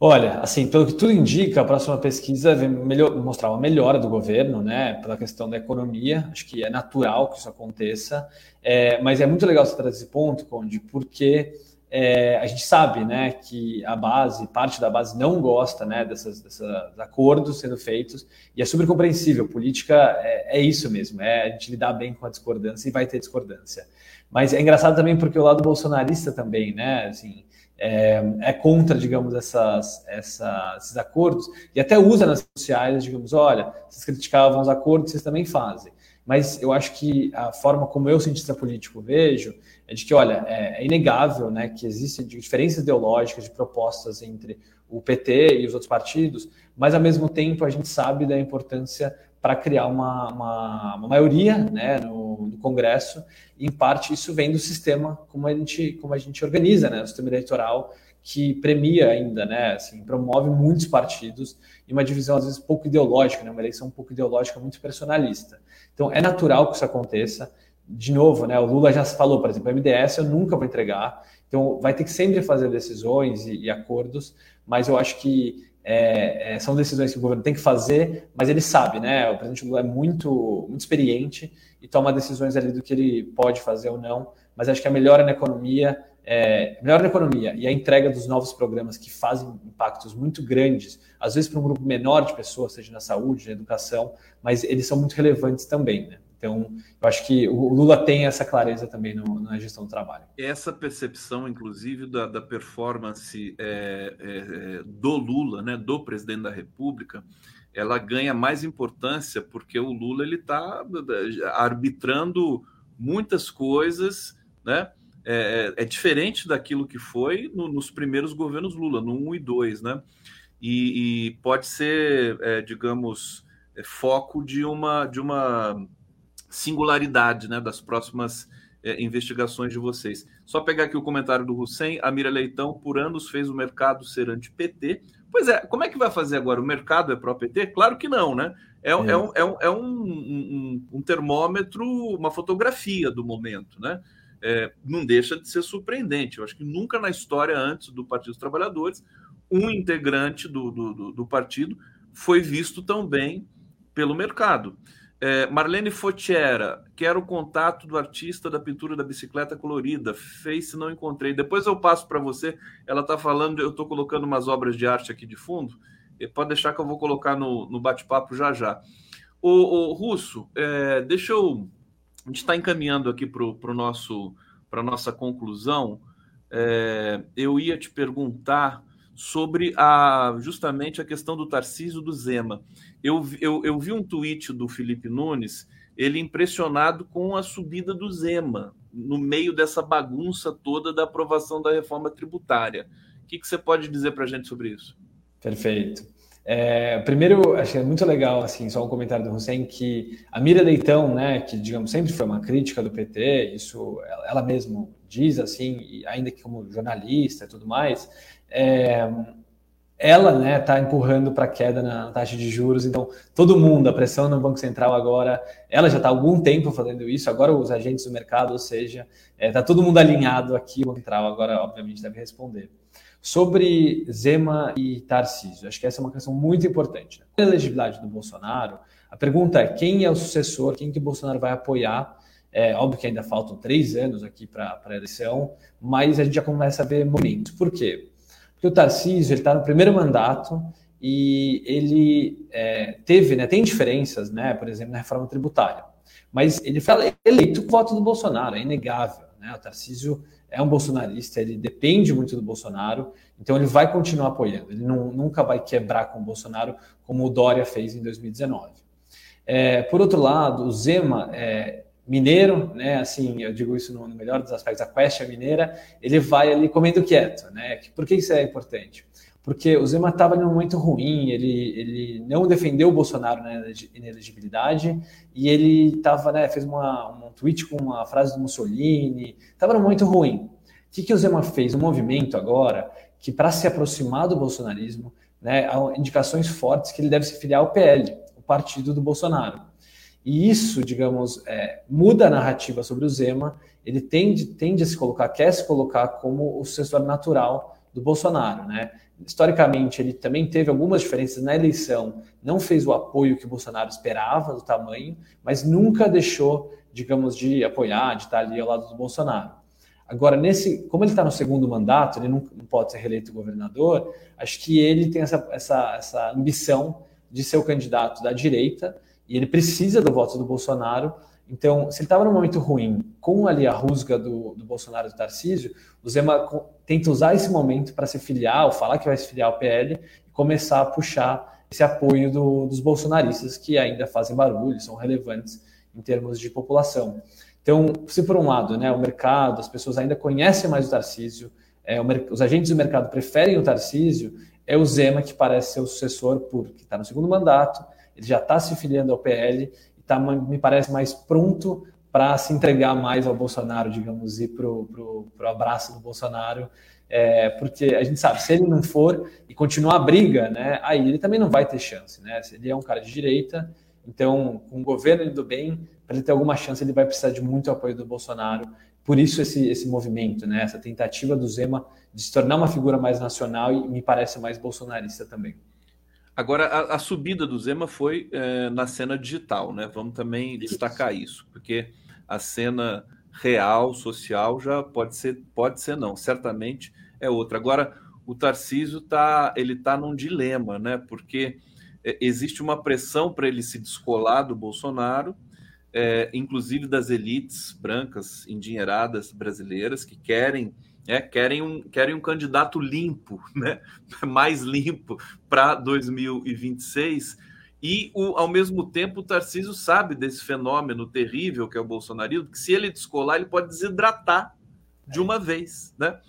Olha, assim, pelo que tudo indica, a próxima pesquisa vai mostrar uma melhora do governo, né, pela questão da economia. Acho que é natural que isso aconteça, é, mas é muito legal você trazer esse ponto, Conde, porque é, a gente sabe, né, que a base, parte da base não gosta, né, desses, acordos sendo feitos e é super compreensível. Política é, é isso mesmo, é a gente lidar bem com a discordância e vai ter discordância. Mas é engraçado também porque o lado bolsonarista também, né, assim é, é contra, digamos, essas, essa, esses acordos e até usa nas sociais, digamos, olha, vocês criticavam os acordos, vocês também fazem. mas eu acho que a forma como eu, cientista político, vejo é de que, olha, é, é inegável né, que existem diferenças ideológicas de propostas entre o PT e os outros partidos, mas ao mesmo tempo a gente sabe da importância para criar uma, uma, uma, maioria né, no, no, Congresso, e em parte isso vem do sistema como a gente, como a gente organiza, né, o sistema eleitoral que premia ainda, né, assim, promove muitos partidos e uma divisão às vezes pouco ideológica, né, uma eleição pouco ideológica, muito personalista. Então é natural que isso aconteça. De novo, né, o Lula já falou, por exemplo, MDS eu nunca vou entregar, então vai ter que sempre fazer decisões e, e acordos, mas eu acho que é, é, são decisões que o governo tem que fazer, mas ele sabe, né? O presidente Lula é muito, muito experiente e toma decisões ali do que ele pode fazer ou não. Mas acho que a melhora na economia, é, melhora na economia e a entrega dos novos programas que fazem impactos muito grandes, às vezes para um grupo menor de pessoas, seja na saúde, na educação, mas eles são muito relevantes também, né? Então, eu acho que o Lula tem essa clareza também no, na gestão do trabalho. Essa percepção, inclusive, da, da performance é, é, do Lula, né, do presidente da República, ela ganha mais importância porque o Lula ele está arbitrando muitas coisas, né? É, é, diferente daquilo que foi no, nos primeiros governos Lula, no 1 e 2, né? E, e pode ser, é, digamos, é, foco de uma, de uma singularidade né, das próximas é, investigações de vocês. Só pegar aqui o comentário do Hussein, a Mira Leitão, por anos fez o mercado ser anti-PT. Pois é, como é que vai fazer agora? O mercado é pró-PT? Claro que não, né? É, é. é, um, é, um, é um, um, um, termômetro, uma fotografia do momento, né? É, não deixa de ser surpreendente. Eu acho que nunca na história antes do Partido dos Trabalhadores um integrante do, do, do, do partido foi visto tão bem pelo mercado. É, Marlene Fotiera, quero o contato do artista da pintura da bicicleta colorida. Face não encontrei. Depois eu passo para você. Ela está falando, eu estou colocando umas obras de arte aqui de fundo. E pode deixar que eu vou colocar no, no bate-papo já já. O, o Russo, é, deixa eu. A gente está encaminhando aqui para nosso para nossa conclusão. É, eu ia te perguntar sobre a justamente a questão do Tarcísio do Zema. Eu, eu, eu vi um tweet do Felipe Nunes, ele impressionado com a subida do Zema no meio dessa bagunça toda da aprovação da reforma tributária. O que, que você pode dizer para a gente sobre isso? Perfeito. É, primeiro, acho que é muito legal, assim, só um comentário do Hussein, que a Mira Leitão, né, que, digamos, sempre foi uma crítica do PT, isso ela, ela mesma diz, assim, ainda que como jornalista e tudo mais, é, ela né está empurrando para queda na taxa de juros, então todo mundo, a pressão no Banco Central agora, ela já está há algum tempo fazendo isso, agora os agentes do mercado, ou seja, está é, tá todo mundo alinhado aqui, o Banco Central agora obviamente deve responder. Sobre Zema e Tarcísio, acho que essa é uma questão muito importante. A elegibilidade do Bolsonaro, a pergunta é quem é o sucessor, quem que o Bolsonaro vai apoiar é óbvio que ainda faltam três anos aqui para a eleição, mas a gente já começa a ver momentos. Por quê? Porque o Tarcísio está no primeiro mandato e ele é, teve, né, tem diferenças, né, por exemplo, na reforma tributária. Mas ele foi eleito com o voto do Bolsonaro, é inegável. Né? O Tarcísio é um bolsonarista, ele depende muito do Bolsonaro, então ele vai continuar apoiando. Ele não, nunca vai quebrar com o Bolsonaro como o Dória fez em 2019. É, por outro lado, o Zema é, mineiro, né? Assim, eu digo isso no, melhor dos aspectos, a Quest é mineira, ele vai ali comendo quieto, né? Por que isso é importante? Porque o Zema estava num momento ruim, ele, ele não defendeu o Bolsonaro na inelegibilidade e ele estava, né, fez uma, um tweet com uma frase do Mussolini, estava num momento ruim. O que, que o Zema fez? Um movimento agora que, para se aproximar do bolsonarismo, né, há indicações fortes que ele deve se filiar ao PL, o partido do Bolsonaro. E isso, digamos, é, muda a narrativa sobre o Zema. Ele tende, tende a se colocar, quer se colocar como o sucessor natural do Bolsonaro, né? Historicamente, ele também teve algumas diferenças na eleição, não fez o apoio que o Bolsonaro esperava do tamanho, mas nunca deixou, digamos, de apoiar, de estar ali ao lado do Bolsonaro. Agora, nesse, como ele está no segundo mandato, ele não, não, pode ser reeleito governador, acho que ele tem essa, essa, essa ambição de ser o candidato da direita e ele precisa do voto do Bolsonaro. Então, se ele estava num momento ruim, com ali a rusga do, do Bolsonaro e do Tarcísio, o Zema tenta usar esse momento para se filiar, ou falar que vai se filiar ao PL, e começar a puxar esse apoio do, dos bolsonaristas que ainda fazem barulho, são relevantes em termos de população. Então, se por um lado, né, o mercado, as pessoas ainda conhecem mais o Tarcísio, é, o, os agentes do mercado preferem o Tarcísio, é o Zema que parece ser o sucessor, porque está no segundo mandato, ele já está se filiando ao PL e tá, me parece mais pronto para se entregar mais ao Bolsonaro, digamos, ir para o abraço do Bolsonaro, é, porque a gente sabe, se ele não for e continuar a briga, né, aí ele também não vai ter chance, né? Ele é um cara de direita, então, com o governo do bem, para ele ter alguma chance, ele vai precisar de muito apoio do Bolsonaro. Por isso esse, esse movimento, né, essa tentativa do Zema de se tornar uma figura mais nacional e me parece mais bolsonarista também. Agora, a, a subida do Zema foi é, na cena digital, né? Vamos também destacar isso, porque a cena real, social, já pode ser, pode ser não, certamente é outra. Agora, o Tarcísio tá, ele tá num dilema, né? Porque é, existe uma pressão para ele se descolar do Bolsonaro, é, inclusive das elites brancas endinheiradas brasileiras que querem é, querem, um, querem um candidato limpo, né? mais limpo para 2026 e, o, ao mesmo tempo, o Tarcísio sabe desse fenômeno terrível que é o bolsonarismo, que se ele descolar, ele pode desidratar de uma vez, né?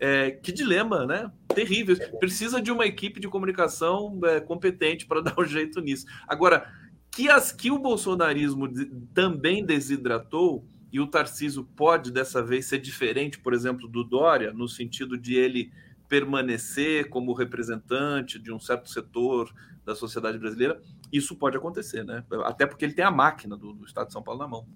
É, que dilema, né? Terrível. Precisa de uma equipe de comunicação é, competente para dar um jeito nisso. Agora, que, as, que o bolsonarismo também desidratou, e o Tarcísio pode dessa vez ser diferente, por exemplo, do Dória, no sentido de ele permanecer como representante de um certo setor da sociedade brasileira, isso pode acontecer, né? Até porque ele tem a máquina do, do Estado de São Paulo na mão.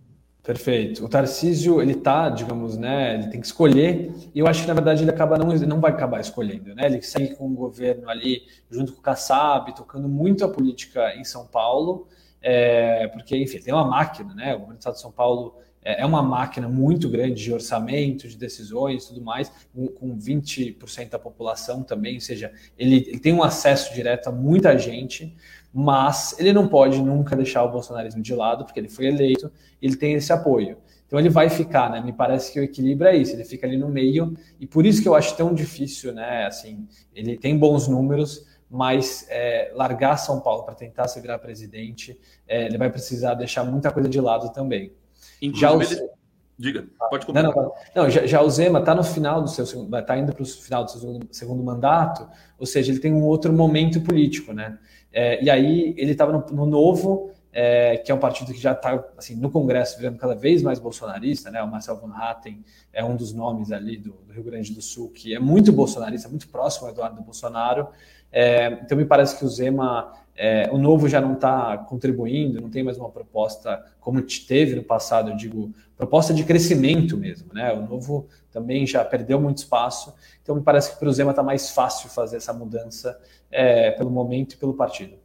Perfeito. O Tarcísio, ele tá, digamos, né, ele tem que escolher, e eu acho que, na verdade, ele acaba não, não vai acabar escolhendo, né? Ele segue com o governo ali, junto com o Kassab, tocando muito a política em São Paulo, é, porque, enfim, tem uma máquina, né? O governo do Estado de São Paulo é, é uma máquina muito grande de orçamento, de decisões tudo mais, com 20% da população também, ou seja, ele, ele, tem um acesso direto a muita gente, mas ele não pode nunca deixar o bolsonarismo de lado, porque ele foi eleito, ele tem esse apoio. Então ele vai ficar, né? Me parece que o equilíbrio é isso, ele fica ali no meio, e por isso que eu acho tão difícil, né? Assim, ele tem bons números, mas é, largar São Paulo para tentar se virar presidente, é, ele vai precisar deixar muita coisa de lado também. Inclusive, já o... ele... Diga, pode completar. Não, não, não, já, já o Zema está no final do seu segundo, está indo para o final do seu segundo, segundo, mandato, ou seja, ele tem um outro momento político, né? É, e aí ele estava no, no, Novo, é, que é um partido que já está assim, no Congresso virando cada vez mais bolsonarista, né? O Marcel Van Hatten é um dos nomes ali do, do Rio Grande do Sul que é muito bolsonarista, muito próximo ao Eduardo Bolsonaro. É, então me parece que o Zema é, o novo já não está contribuindo, não tem mais uma proposta como teve no passado, eu digo, proposta de crescimento mesmo, né? O novo também já perdeu muito espaço, então me parece que para o Zema está mais fácil fazer essa mudança é, pelo momento e pelo partido.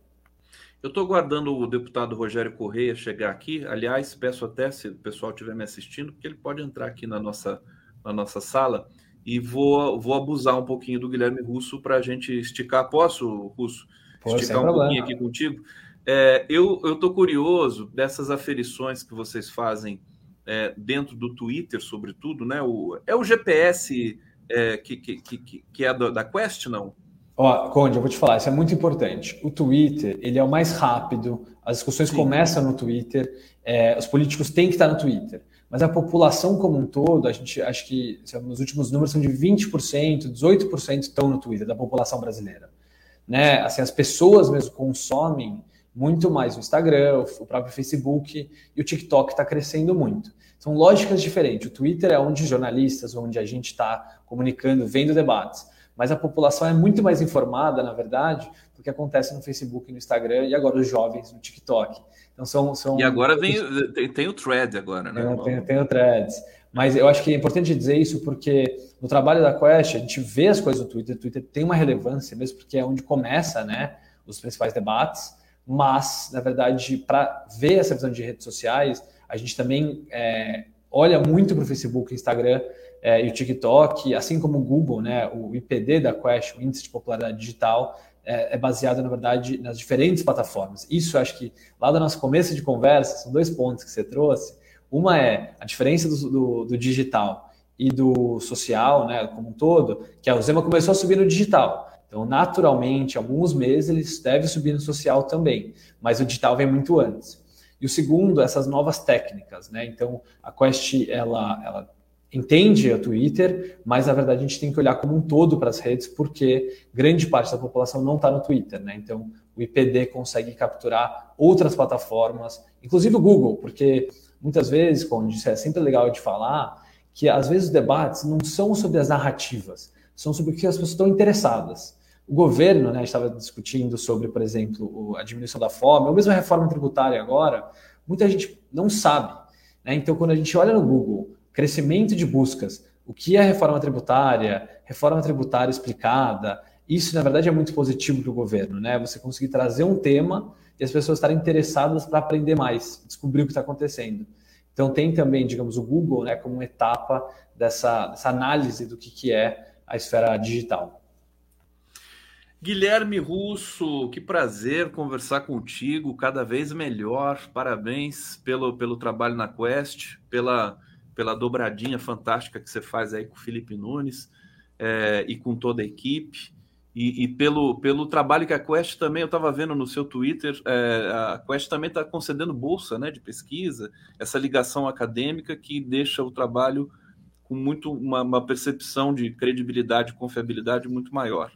Eu estou aguardando o deputado Rogério Correia chegar aqui. Aliás, peço até se o pessoal estiver me assistindo, que ele pode entrar aqui na nossa, na nossa sala e vou, vou abusar um pouquinho do Guilherme Russo para a gente esticar. Posso, Russo? Pô, esticar um problema. pouquinho aqui contigo. É, eu estou curioso dessas aferições que vocês fazem é, dentro do Twitter, sobretudo, né? O, é o GPS é, que, que, que, que, é da, da Quest, não? Ó, Conde, eu vou te falar, isso é muito importante. O Twitter, ele é o mais rápido, as discussões Sim. começam no Twitter, é, os políticos têm que estar no Twitter. Mas a população como um todo, a gente acho que nos últimos números são de 20%, 18% estão no Twitter, da população brasileira né? Assim, as pessoas mesmo consomem muito mais o Instagram, o próprio Facebook e o TikTok está crescendo muito. São lógicas diferentes. O Twitter é onde jornalistas, onde a gente está comunicando, vendo debates. Mas a população é muito mais informada, na verdade, do que acontece no Facebook, no Instagram e agora os jovens no TikTok. Então são, são... E agora vem tem, tem o thread agora, né? Tem, tem o threads. Mas eu acho que é importante dizer isso porque no trabalho da Quest a gente vê as coisas no Twitter, o Twitter tem uma relevância mesmo porque é onde começa, né, os principais debates. Mas na verdade, para ver essa visão de redes sociais, a gente também é, olha muito para o Facebook, Instagram é, e o TikTok, assim como o Google, né, o IPD da Quest, o Índice de Popularidade Digital, é, é, baseado, na verdade, nas diferentes plataformas. Isso acho que lá do nosso começo de conversa, são dois pontos que você trouxe. Uma é a diferença do, do, do digital e do social, né, como um todo, que a Zema começou a subir no digital. Então, naturalmente, alguns meses eles devem subir no social também, mas o digital vem muito antes. E o segundo, essas novas técnicas, né? Então, a Quest, ela, ela entende o Twitter, mas na verdade a gente tem que olhar como um todo para as redes, porque grande parte da população não está no Twitter, né? Então o IPD consegue capturar outras plataformas, inclusive o Google, porque muitas vezes, como disse, é sempre legal de falar que às vezes os debates não são sobre as narrativas, são sobre o que as pessoas estão interessadas. O governo, né, estava discutindo sobre, por exemplo, a diminuição da fome, ou mesmo a reforma tributária agora, muita gente não sabe. Né? Então, quando a gente olha no Google crescimento de buscas, o que é reforma tributária, reforma tributária explicada, isso na verdade é muito positivo para o governo, né? Você conseguir trazer um tema e as pessoas estarem interessadas para aprender mais, descobrir o que está acontecendo. Então tem também, digamos, o Google, né, como etapa dessa, dessa análise do que, que é a esfera digital. Guilherme Russo, que prazer conversar contigo, cada vez melhor. Parabéns pelo, pelo trabalho na Quest, pela pela dobradinha fantástica que você faz aí com o Felipe Nunes é, e com toda a equipe. E, e, pelo, pelo trabalho que a Quest também, eu estava vendo no seu Twitter, é, a Quest também está concedendo bolsa né, de pesquisa, essa ligação acadêmica que deixa o trabalho com muito uma, uma percepção de credibilidade e confiabilidade muito maior.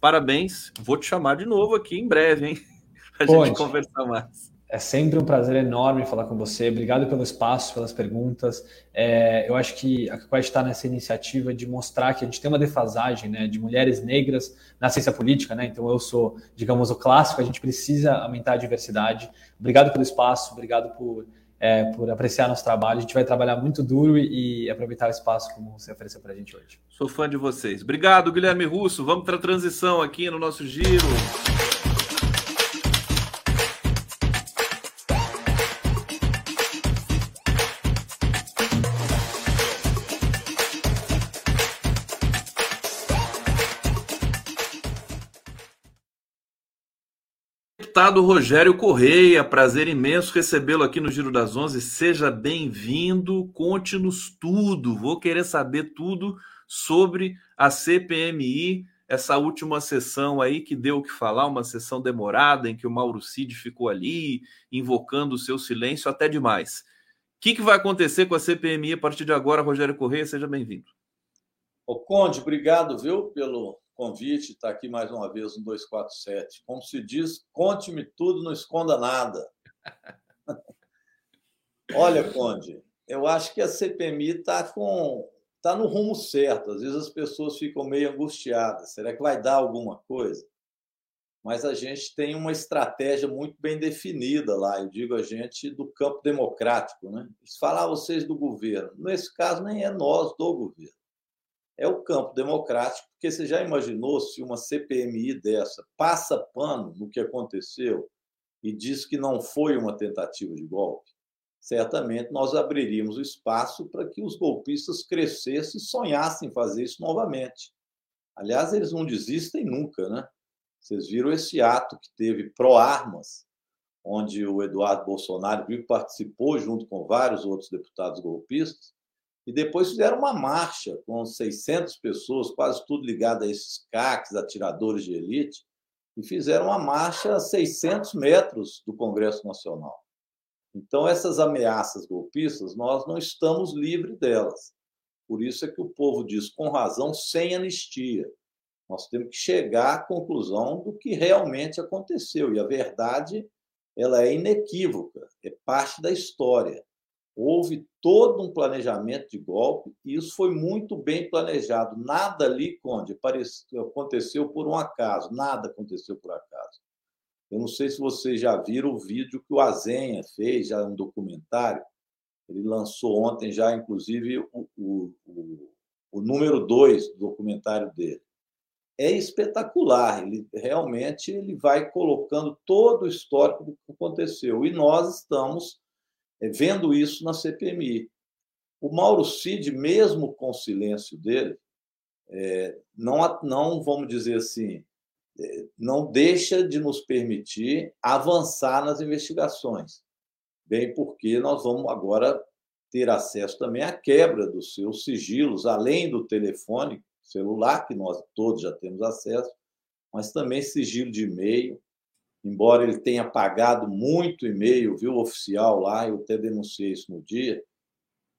Parabéns, vou te chamar de novo aqui em breve, hein? Para a gente conversar mais. É sempre um prazer enorme falar com você. Obrigado pelo espaço, pelas perguntas. É, eu acho que a Quest está nessa iniciativa de mostrar que a gente tem uma defasagem né, de mulheres negras na ciência política. Né? Então, eu sou, digamos, o clássico. A gente precisa aumentar a diversidade. Obrigado pelo espaço, obrigado por, é, por apreciar nosso trabalho. A gente vai trabalhar muito duro e, e aproveitar o espaço como você ofereceu para a gente hoje. Sou fã de vocês. Obrigado, Guilherme Russo. Vamos para a transição aqui no nosso giro. Deputado Rogério Correia, prazer imenso recebê-lo aqui no Giro das Onze. Seja bem-vindo, conte-nos tudo. Vou querer saber tudo sobre a CPMI, essa última sessão aí que deu o que falar, uma sessão demorada em que o Mauro Cid ficou ali invocando o seu silêncio até demais. O que, que vai acontecer com a CPMI a partir de agora, Rogério Correia? Seja bem-vindo. Ô Conde, obrigado, viu, pelo convite, está aqui mais uma vez no 247. Como se diz, conte-me tudo, não esconda nada. Olha, Conde, eu acho que a CPMI está com tá no rumo certo. Às vezes as pessoas ficam meio angustiadas. Será que vai dar alguma coisa? Mas a gente tem uma estratégia muito bem definida lá. Eu digo a gente do campo democrático, né? Falam ah, vocês do governo. Nesse caso, nem é nós do governo é o campo democrático, porque você já imaginou se uma CPMI dessa passa pano no que aconteceu e diz que não foi uma tentativa de golpe? Certamente nós abriríamos o espaço para que os golpistas crescessem e sonhassem fazer isso novamente. Aliás, eles não desistem nunca, né? Vocês viram esse ato que teve pró-armas, onde o Eduardo Bolsonaro participou junto com vários outros deputados golpistas, e depois fizeram uma marcha com 600 pessoas, quase tudo ligado a esses CACs, atiradores de elite, e fizeram uma marcha a 600 metros do Congresso Nacional. Então, essas ameaças golpistas, nós não estamos livres delas. Por isso é que o povo diz, com razão, sem anistia. Nós temos que chegar à conclusão do que realmente aconteceu. E a verdade ela é inequívoca, é parte da história. Houve todo um planejamento de golpe e isso foi muito bem planejado. Nada ali, Conde, aconteceu por um acaso, nada aconteceu por acaso. Eu não sei se vocês já viram o vídeo que o Azenha fez, já um documentário. Ele lançou ontem já, inclusive, o, o, o, o número dois do documentário dele. É espetacular. Ele realmente ele vai colocando todo o histórico do que aconteceu. E nós estamos vendo isso na CPMI. O Mauro Cid, mesmo com o silêncio dele, é, não, não vamos dizer assim, é, não deixa de nos permitir avançar nas investigações. Bem, porque nós vamos agora ter acesso também à quebra dos seus sigilos, além do telefone celular, que nós todos já temos acesso, mas também sigilo de e-mail, embora ele tenha pagado muito e-mail, viu, oficial lá, eu até denunciei isso no dia,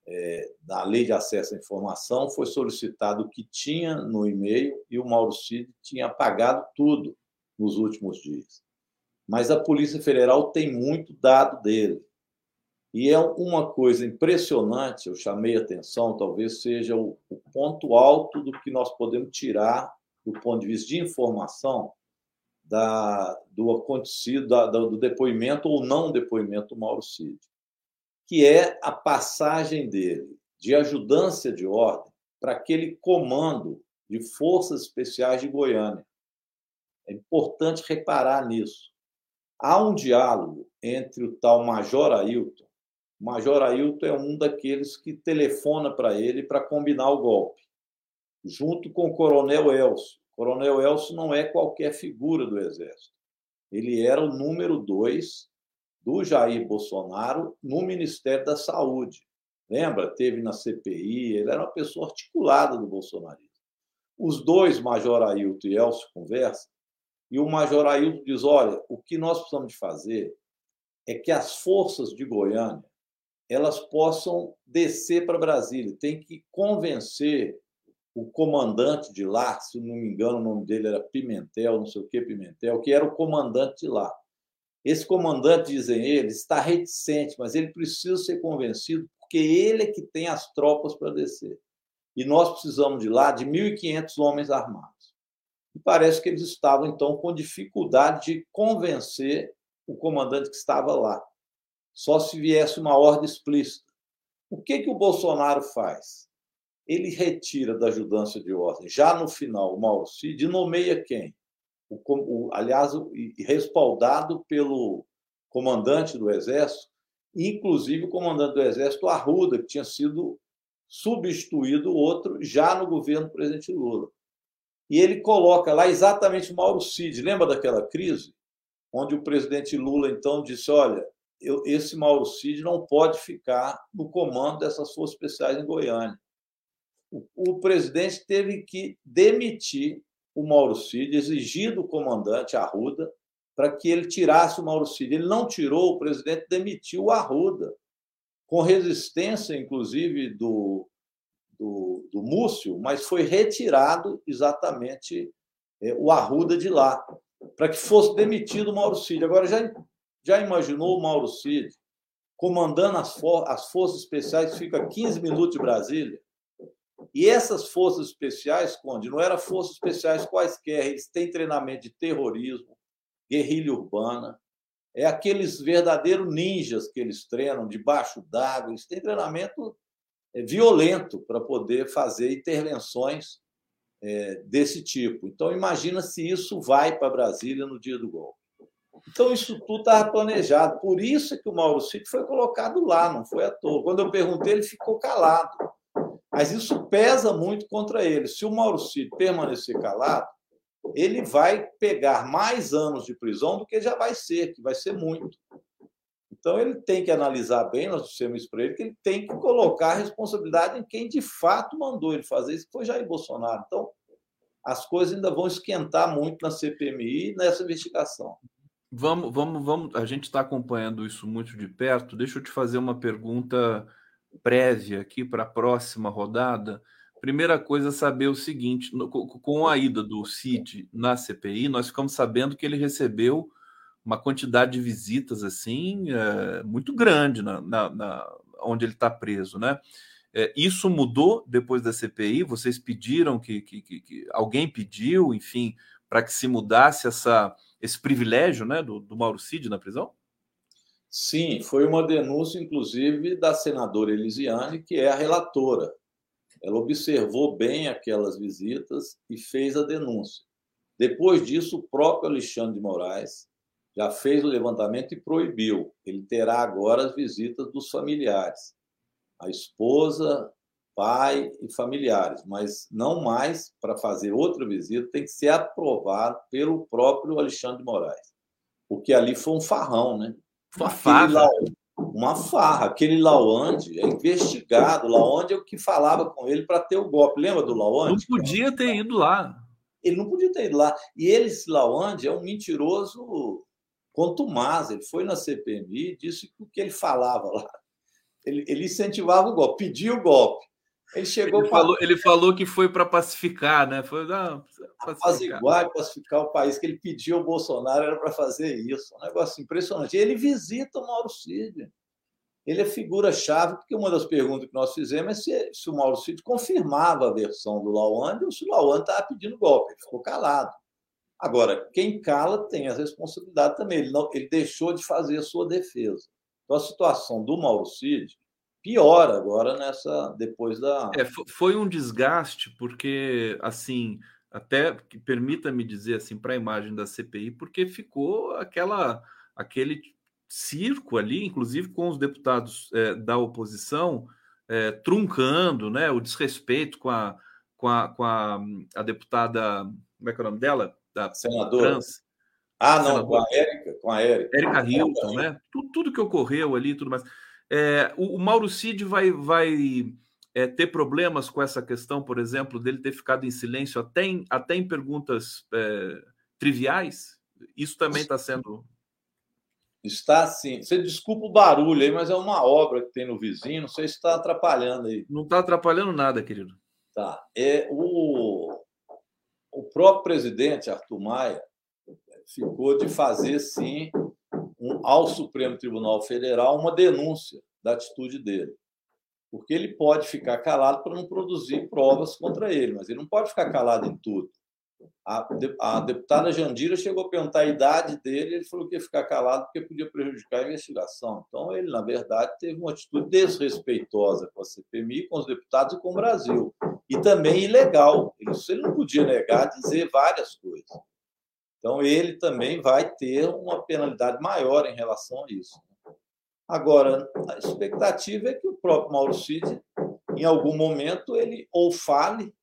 é, da Lei de Acesso à Informação, foi solicitado o que tinha no e-mail e o Mauro Cid tinha apagado tudo nos últimos dias. Mas a Polícia Federal tem muito dado dele. E é uma coisa impressionante, eu chamei atenção, talvez seja o, o ponto alto do que nós podemos tirar do ponto de vista de informação da, do acontecido, da, do depoimento ou não depoimento do Mauro Cid, que é a passagem dele de ajudância de ordem para aquele comando de Forças Especiais de Goiânia. É importante reparar nisso. Há um diálogo entre o tal Major Ailton. O Major Ailton é um daqueles que telefona para ele para combinar o golpe, junto com o Coronel Elcio. Coronel Elcio não é qualquer figura do Exército. Ele era o número dois do Jair Bolsonaro no Ministério da Saúde. Lembra? Teve na CPI, ele era uma pessoa articulada do bolsonarismo. Os dois, Major Ailton e Elcio, conversam, e o Major Ailton diz: olha, o que nós precisamos de fazer é que as forças de Goiânia elas possam descer para Brasília. Tem que convencer o comandante de lá, se não me engano, o nome dele era Pimentel, não sei o que Pimentel, que era o comandante de lá. Esse comandante, dizem eles, está reticente, mas ele precisa ser convencido porque ele é que tem as tropas para descer. E nós precisamos de lá de 1.500 homens armados. E parece que eles estavam, então, com dificuldade de convencer o comandante que estava lá. Só se viesse uma ordem explícita. O que, que o Bolsonaro faz? Ele retira da ajudância de ordem, já no final, o Mauro Cid, e nomeia quem? O, o, aliás, o, respaldado pelo comandante do Exército, inclusive o comandante do Exército, Arruda, que tinha sido substituído outro já no governo do presidente Lula. E ele coloca lá exatamente o Mauro Cid. Lembra daquela crise? Onde o presidente Lula, então, disse: olha, eu, esse Mauro Cid não pode ficar no comando dessas forças especiais em Goiânia o, presidente teve que demitir o Mauro Cid, exigir do comandante Arruda para que ele tirasse o Mauro Cid. Ele não tirou, o presidente demitiu o Arruda, com resistência, inclusive, do, do, do Múcio, mas foi retirado exatamente é, o Arruda de lá, para que fosse demitido o Mauro Cid. Agora, já, já imaginou o Mauro Cid comandando as, for as forças especiais fica 15 minutos de Brasília? E essas forças especiais, Conde, não eram forças especiais quaisquer, eles têm treinamento de terrorismo, guerrilha urbana, é aqueles verdadeiros ninjas que eles treinam debaixo d'água, eles têm treinamento é, violento para poder fazer intervenções é, desse tipo. Então, imagina se isso vai para Brasília no dia do golpe. Então, isso tudo estava planejado. Por isso é que o Mauro Cid foi colocado lá, não foi à toa. Quando eu perguntei, ele ficou calado. Mas isso pesa muito contra ele. Se o Mauro Cid permanecer calado, ele vai pegar mais anos de prisão do que já vai ser, que vai ser muito. Então ele tem que analisar bem, nós dissemos isso para ele, que ele tem que colocar a responsabilidade em quem de fato mandou ele fazer isso, que foi Jair Bolsonaro. Então, as coisas ainda vão esquentar muito na CPMI e nessa investigação. Vamos, vamos, vamos. A gente está acompanhando isso muito de perto. Deixa eu te fazer uma pergunta prévia aqui para a próxima rodada, primeira coisa é saber o seguinte: com a ida do Cid na CPI, nós ficamos sabendo que ele recebeu uma quantidade de visitas assim é, muito grande na, na, na onde ele está preso, né? É, isso mudou depois da CPI? Vocês pediram que, que, que, que alguém pediu, enfim, para que se mudasse essa, esse privilégio né, do, do Mauro Cid na prisão? Sim, foi uma denúncia, inclusive, da senadora Elisiane, que é a relatora. Ela observou bem aquelas visitas e fez a denúncia. Depois disso, o próprio Alexandre de Moraes já fez o levantamento e proibiu. Ele terá agora as visitas dos familiares, a esposa, pai e familiares, mas não mais para fazer outra visita, tem que ser aprovado pelo próprio Alexandre de Moraes. Porque ali foi um farrão, né? Uma farra. uma farra. Aquele Lawande é investigado. Lawande é o que falava com ele para ter o golpe. Lembra do Lawande? Não podia ter ido lá. Ele não podia ter ido lá. E ele, esse Lawande, é um mentiroso contumaz. Ele foi na CPMI e disse que o que ele falava lá, ele, ele incentivava o golpe, pedia o golpe. Ele chegou ele, pra... falou, ele falou que foi para pacificar, né? Foi não, apaziguar, pacificar o país, que ele pediu ao Bolsonaro era para fazer isso. Um negócio impressionante. E ele visita o Mauro Cid. Ele é figura-chave, porque uma das perguntas que nós fizemos é se, se o Mauro Cid confirmava a versão do Lawande ou se o Lawande estava pedindo golpe. Ele ficou calado. Agora, quem cala tem a responsabilidade também. Ele, não, ele deixou de fazer a sua defesa. Então, a situação do Mauro Cid piora agora nessa depois da. É, foi um desgaste, porque, assim, até permita-me dizer assim, para a imagem da CPI, porque ficou aquela aquele circo ali, inclusive com os deputados é, da oposição é, truncando né, o desrespeito com a, com a, com a, a deputada, como é que é o nome dela? Da senadora. Trans. Ah, não, senadora. com a Érica, com a Érica. Érica Hilton, né? Tudo, tudo que ocorreu ali, tudo mais. É, o, o, Mauro Cid vai, vai é, ter problemas com essa questão, por exemplo, dele ter ficado em silêncio até em, até em perguntas é, triviais? Isso também está sendo. Está sim. Você desculpa o barulho aí, mas é uma obra que tem no vizinho, não sei se está atrapalhando aí. Não está atrapalhando nada, querido. Tá. É, o, o próprio presidente, Arthur Maia, ficou de fazer, sim, um, ao Supremo Tribunal Federal uma denúncia da atitude dele. Porque ele pode ficar calado para não produzir provas contra ele, mas ele não pode ficar calado em tudo. A, a deputada Jandira chegou a perguntar a idade dele, ele falou que ia ficar calado porque podia prejudicar a investigação. Então, ele, na verdade, teve uma atitude desrespeitosa com a CPMI, com os deputados e com o Brasil. E também ilegal. Ele não podia negar, dizer várias coisas. Então, ele também vai ter uma penalidade maior em relação a isso. Agora, a expectativa é que o próprio Mauro Cid, em algum momento, ele ou fale,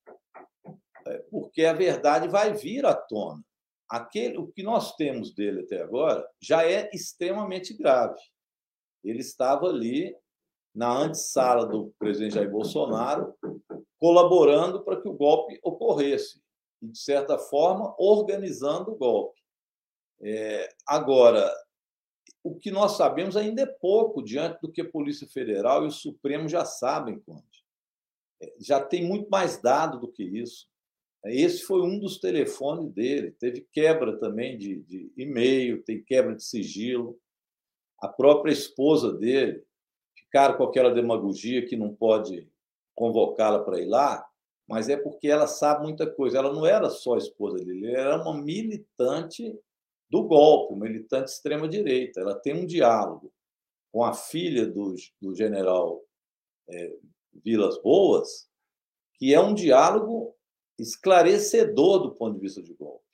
é, porque a verdade vai vir à tona. Aquele, o que nós temos dele até agora já é extremamente grave. Ele estava ali na antessala do presidente Jair Bolsonaro, colaborando para que o golpe ocorresse e, de certa forma, organizando o golpe. É, agora, o que nós sabemos ainda é pouco diante do que a Polícia Federal e o Supremo já sabem, Conde. É, já tem muito mais dado do que isso. Esse foi um dos telefones dele. Teve quebra também de, de e-mail, tem quebra de sigilo. A própria esposa dele ficaram com aquela demagogia que não pode convocá-la para ir lá mas é porque ela sabe muita coisa. Ela não era só esposa dele, ela era uma militante do golpe, uma militante extrema-direita. Ela tem um diálogo com a filha do, do general é, Vilas Boas, que é um diálogo esclarecedor do ponto de vista de golpe,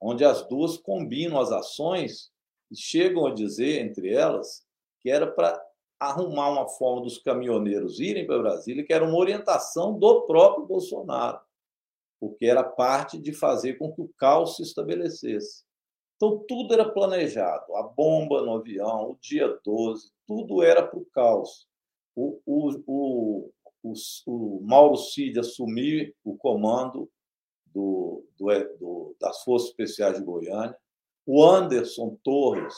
onde as duas combinam as ações e chegam a dizer, entre elas, que era para arrumar uma forma dos caminhoneiros irem para Brasília, que era uma orientação do próprio Bolsonaro, porque era parte de fazer com que o caos se estabelecesse. Então, tudo era planejado. A bomba no avião, o dia 12, tudo era para o caos. O, o, o, o, Mauro Cid assumiu o comando do, do, do, das Forças Especiais de Goiânia. O Anderson Torres,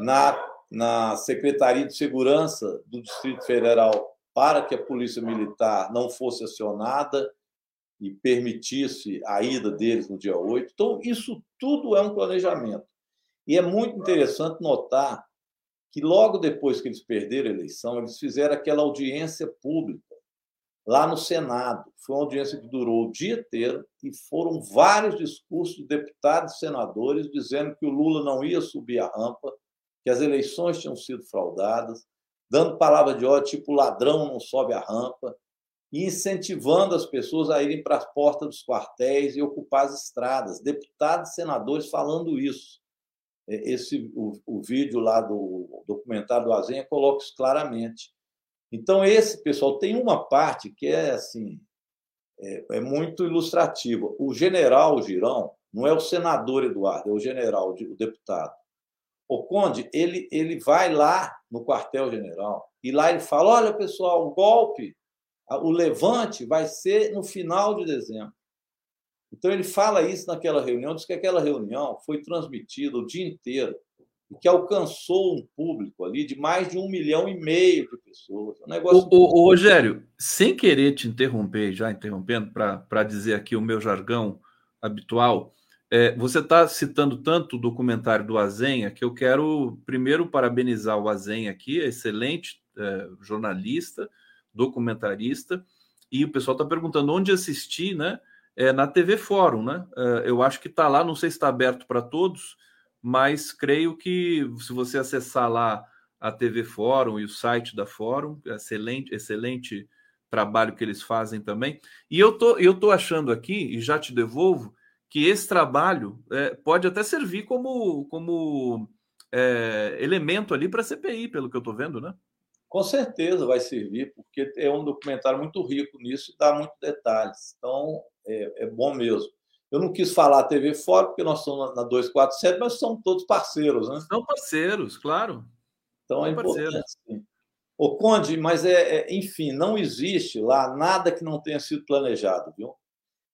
na na Secretaria de Segurança do Distrito Federal para que a Polícia Militar não fosse acionada e permitisse a ida deles no dia 8. Então, isso tudo é um planejamento. E é muito interessante notar que logo depois que eles perderam a eleição, eles fizeram aquela audiência pública lá no Senado. Foi uma audiência que durou o dia inteiro e foram vários discursos de deputados e senadores dizendo que o Lula não ia subir a rampa, que as eleições tinham sido fraudadas, dando palavra de ódio, tipo ladrão não sobe a rampa, e incentivando as pessoas a irem para as portas dos quartéis e ocupar as estradas. Deputados e senadores falando isso. Esse, o, o vídeo lá do documentário do Azenha coloca isso claramente. Então, esse pessoal tem uma parte que é assim é, é muito ilustrativa. O general Girão não é o senador Eduardo, é o general, o deputado. O Conde, ele, ele vai lá no quartel-general e lá ele fala: olha, pessoal, o golpe, o levante vai ser no final de dezembro. Então ele fala isso naquela reunião, diz que aquela reunião foi transmitida o dia inteiro e que alcançou um público ali de mais de um milhão e meio de pessoas. Um negócio o, o, Rogério, sem querer te interromper, já interrompendo, para dizer aqui o meu jargão habitual, é, você está citando tanto o documentário do Azenha que eu quero primeiro parabenizar o Azenha aqui, excelente é, jornalista, documentarista, e o pessoal está perguntando onde assistir, né? É, na TV Fórum, né? É, eu acho que está lá, não sei se está aberto para todos, mas creio que se você acessar lá a TV Fórum e o site da Fórum, excelente, excelente trabalho que eles fazem também. E eu tô, eu tô achando aqui, e já te devolvo, que esse trabalho é, pode até servir como, como é, elemento ali para a CPI, pelo que eu estou vendo, né? Com certeza vai servir, porque é um documentário muito rico nisso e dá muitos detalhes. Então, é, é bom mesmo. Eu não quis falar a TV Fora, porque nós somos na 247, mas somos todos parceiros, né? São parceiros, claro. Então é importante. Sim. O Conde, mas é, é, enfim, não existe lá nada que não tenha sido planejado, viu?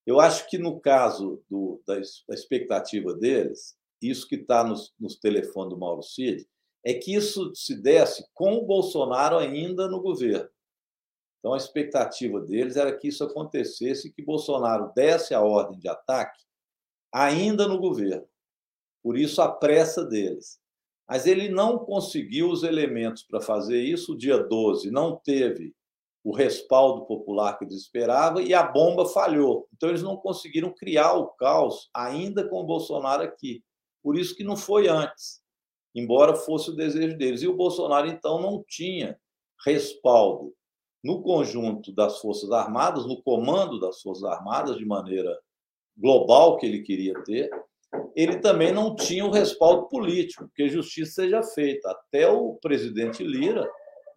Eu acho que no caso do, da, da expectativa deles, isso que está nos, nos telefones do Mauro Cid, é que isso se desse com o Bolsonaro ainda no governo. Então, a expectativa deles era que isso acontecesse que Bolsonaro desse a ordem de ataque ainda no governo. Por isso, a pressa deles. Mas ele não conseguiu os elementos para fazer isso. O dia 12 não teve o respaldo popular que eles esperavam e a bomba falhou. Então, eles não conseguiram criar o caos ainda com o Bolsonaro aqui. Por isso que não foi antes, embora fosse o desejo deles. E o Bolsonaro, então, não tinha respaldo no conjunto das Forças Armadas, no comando das Forças Armadas, de maneira global que ele queria ter, ele também não tinha o respaldo político, que justiça seja feita. Até o presidente Lira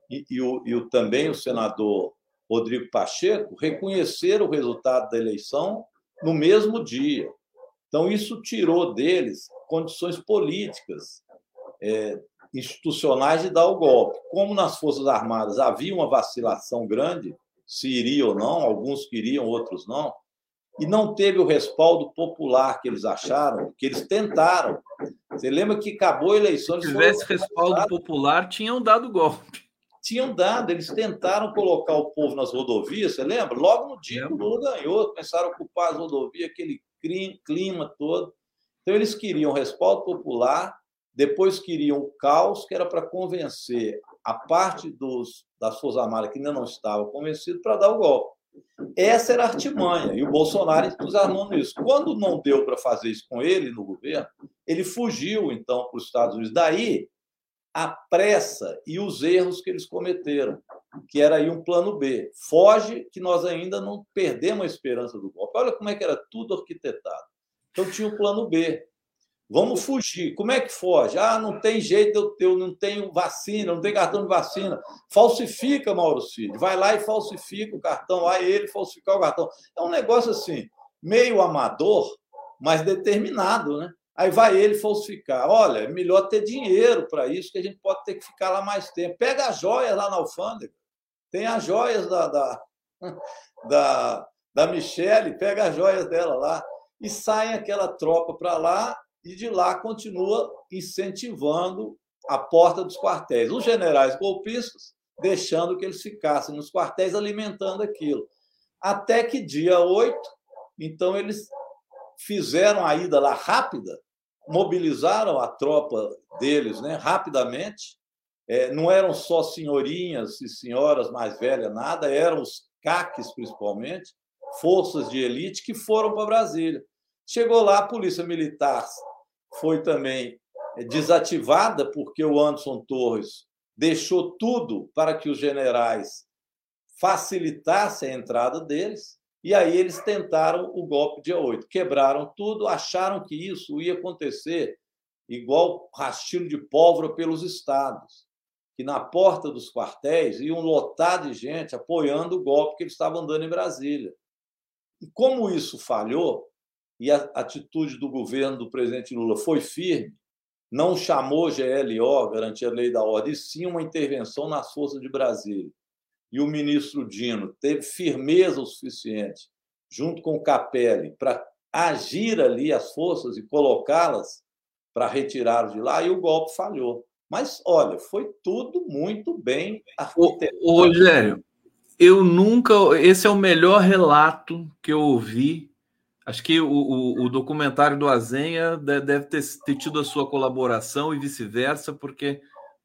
e, e, o, e o, também o senador Rodrigo Pacheco reconheceram o resultado da eleição no mesmo dia. Então, isso tirou deles condições políticas, é, institucionais de dar o golpe. Como nas Forças Armadas havia uma vacilação grande, se iria ou não, alguns queriam, outros não, e não teve o respaldo popular que eles acharam, que eles tentaram. Você lembra que acabou a eleição. Se tivesse respaldo popular, tinham dado golpe tinham dado, eles tentaram colocar o povo nas rodovias, você lembra? Logo no dia que o Lula ganhou, começaram a ocupar as rodovias, aquele clima todo. Então, eles queriam respaldo popular, depois queriam o caos, que era para convencer a parte dos, das Forças Armadas que ainda não estava convencido para dar o golpe. Essa era a artimanha, e o Bolsonaro entusiasmou nisso. Quando não deu para fazer isso com ele no governo, ele fugiu, então, para os Estados Unidos. Daí, a pressa e os erros que eles cometeram, que era aí um plano B. Foge que nós ainda não perdemos a esperança do golpe. Olha como é que era tudo arquitetado. Então tinha o plano B. Vamos fugir. Como é que foge? Ah, não tem jeito, eu, não tenho vacina, não tenho cartão de vacina. Falsifica, Mauro Cid. Vai lá e falsifica o cartão. Vai ele falsificar o cartão. É um negócio assim, meio amador, mas determinado, né? Aí vai ele falsificar. Olha, é melhor ter dinheiro para isso, que a gente pode ter que ficar lá mais tempo. Pega as joias lá na alfândega. Tem as joias da, da, da, da Michelle, pega as joias dela lá. E sai aquela tropa para lá e de lá continua incentivando a porta dos quartéis. Os generais golpistas deixando que eles ficassem nos quartéis alimentando aquilo. Até que dia 8, então eles fizeram a ida lá rápida mobilizaram a tropa deles né, rapidamente. É, não eram só senhorinhas e senhoras mais velhas, nada, eram os CACs, principalmente, forças de elite, que foram para Brasília. Chegou lá, a Polícia Militar foi também é, desativada, porque o Anderson Torres deixou tudo para que os generais facilitassem a entrada deles. E aí eles tentaram o golpe dia 8, quebraram tudo, acharam que isso ia acontecer igual rastilho de pólvora pelos estados, que na porta dos quartéis iam lotar de gente apoiando o golpe que eles estavam dando em Brasília. E como isso falhou, e a atitude do governo do presidente Lula foi firme, não chamou GLO, garantia a lei da ordem, e sim uma intervenção nas forças de Brasília e o ministro Dino teve firmeza o suficiente, junto com o Capelli, para agir ali as forças e colocá-las para retirá-los de lá e o golpe falhou. Mas, olha, foi tudo muito bem arquitetado. Ô, Rogério, eu nunca. Esse é o melhor relato que eu ouvi. Acho que o, o, o documentário do Azenha deve ter, ter, tido a sua colaboração e vice-versa, porque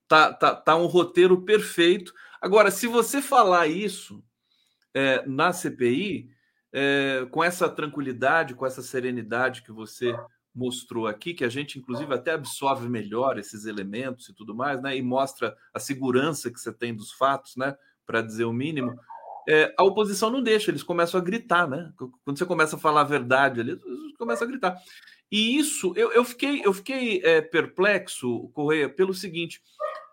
tá, tá, tá um roteiro perfeito. Agora, se você falar isso é, na CPI, é, com essa tranquilidade, com essa serenidade que você mostrou aqui, que a gente, inclusive, até absorve melhor esses elementos e tudo mais, né? E mostra a segurança que você tem dos fatos, né? Para dizer o mínimo. É, a oposição não deixa, eles começam a gritar, né? Quando você começa a falar a verdade ali, eles começam a gritar. E isso, eu, eu fiquei, eu fiquei é, perplexo, Correia, pelo seguinte: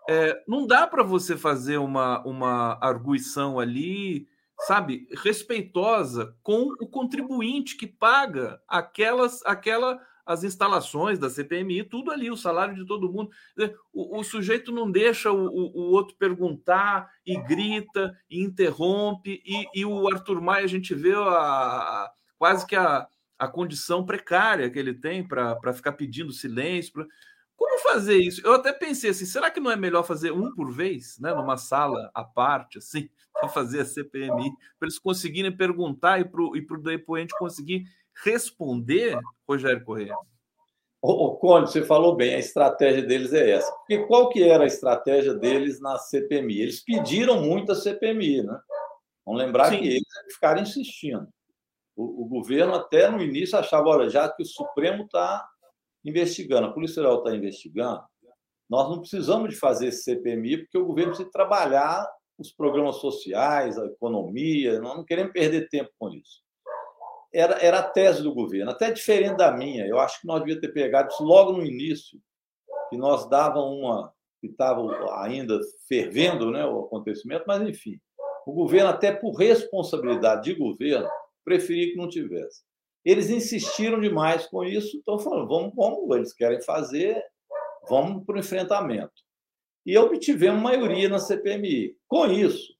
é, não dá para você fazer uma, uma arguição ali, sabe, respeitosa com o contribuinte que paga aquelas, aquela as instalações da CPMI, tudo ali, o salário de todo mundo. O, o sujeito não deixa o, o, outro perguntar e grita e interrompe, e, e o Arthur Maia, a gente vê a, a, quase que a, a condição precária que ele tem para para ficar pedindo silêncio. Pra... Como fazer isso? Eu até pensei assim, será que não é melhor fazer um por vez, né, numa sala à parte, assim, para fazer a CPMI, para eles conseguirem perguntar e para o depoente conseguir responder, Rogério Correia? O Conde, você falou bem, a estratégia deles é essa. Porque qual que era a estratégia deles na CPMI? Eles pediram muito a CPMI, né? Vamos lembrar Sim. que eles ficaram insistindo. O, o, governo até no início achava, olha, já que o Supremo está investigando, a Polícia Federal está investigando, nós não precisamos de fazer esse CPMI porque o governo precisa trabalhar os programas sociais, a economia, nós não queremos perder tempo com isso era, era a tese do governo, até diferente da minha. Eu acho que nós devíamos ter pegado isso logo no início, que nós dávamos uma. que estava ainda fervendo né, o acontecimento, mas enfim. O governo, até por responsabilidade de governo, preferia que não tivesse. Eles insistiram demais com isso, então falando, vamos, vamos, eles querem fazer, vamos para o enfrentamento. E obtivemos maioria na CPMI. Com isso,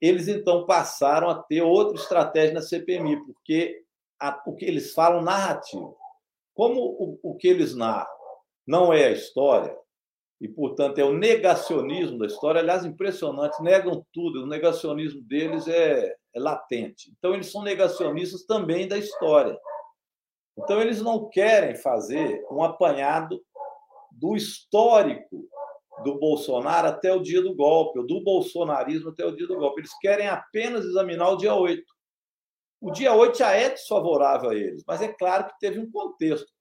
eles então passaram a ter outra estratégia na CPMI, porque a, o que eles falam narrativo. Como o, o que eles narram não é a história, e, portanto, é o negacionismo da história. Aliás, impressionante, negam tudo, o negacionismo deles é, é, latente. Então, eles são negacionistas também da história. Então, eles não querem fazer um apanhado do histórico do Bolsonaro até o dia do golpe, ou do bolsonarismo até o dia do golpe. Eles querem apenas examinar o dia 8. O dia 8 já é desfavorável a eles, mas é claro que teve um contexto.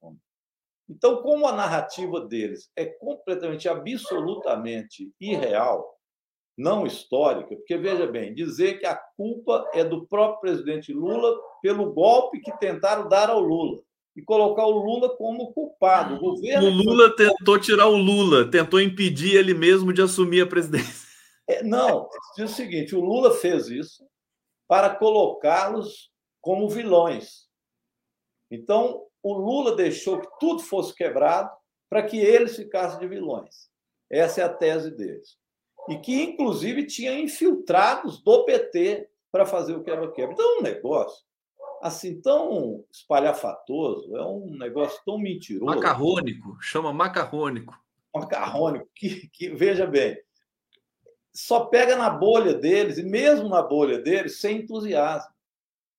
Então, como a narrativa deles é completamente, absolutamente irreal, não histórica, porque veja bem, dizer que a culpa é do próprio presidente Lula pelo golpe que tentaram dar ao Lula e colocar o Lula como culpado. O, governo o Lula tentou tirar o Lula, tentou impedir ele mesmo de assumir a presidência. É, não, diz o seguinte: o Lula fez isso para colocá-los como vilões. Então, o Lula deixou que tudo fosse quebrado para que eles ficassem de vilões. Essa é a tese deles. E que, inclusive, tinha infiltrados do PT para fazer o quebra-quebra. Então, é um negócio assim tão espalhafatoso, é um negócio tão mentiroso. Macarrônico, chama macarrônico. Macarrônico, que, que veja bem, só pega na bolha deles, e mesmo na bolha deles, sem entusiasmo.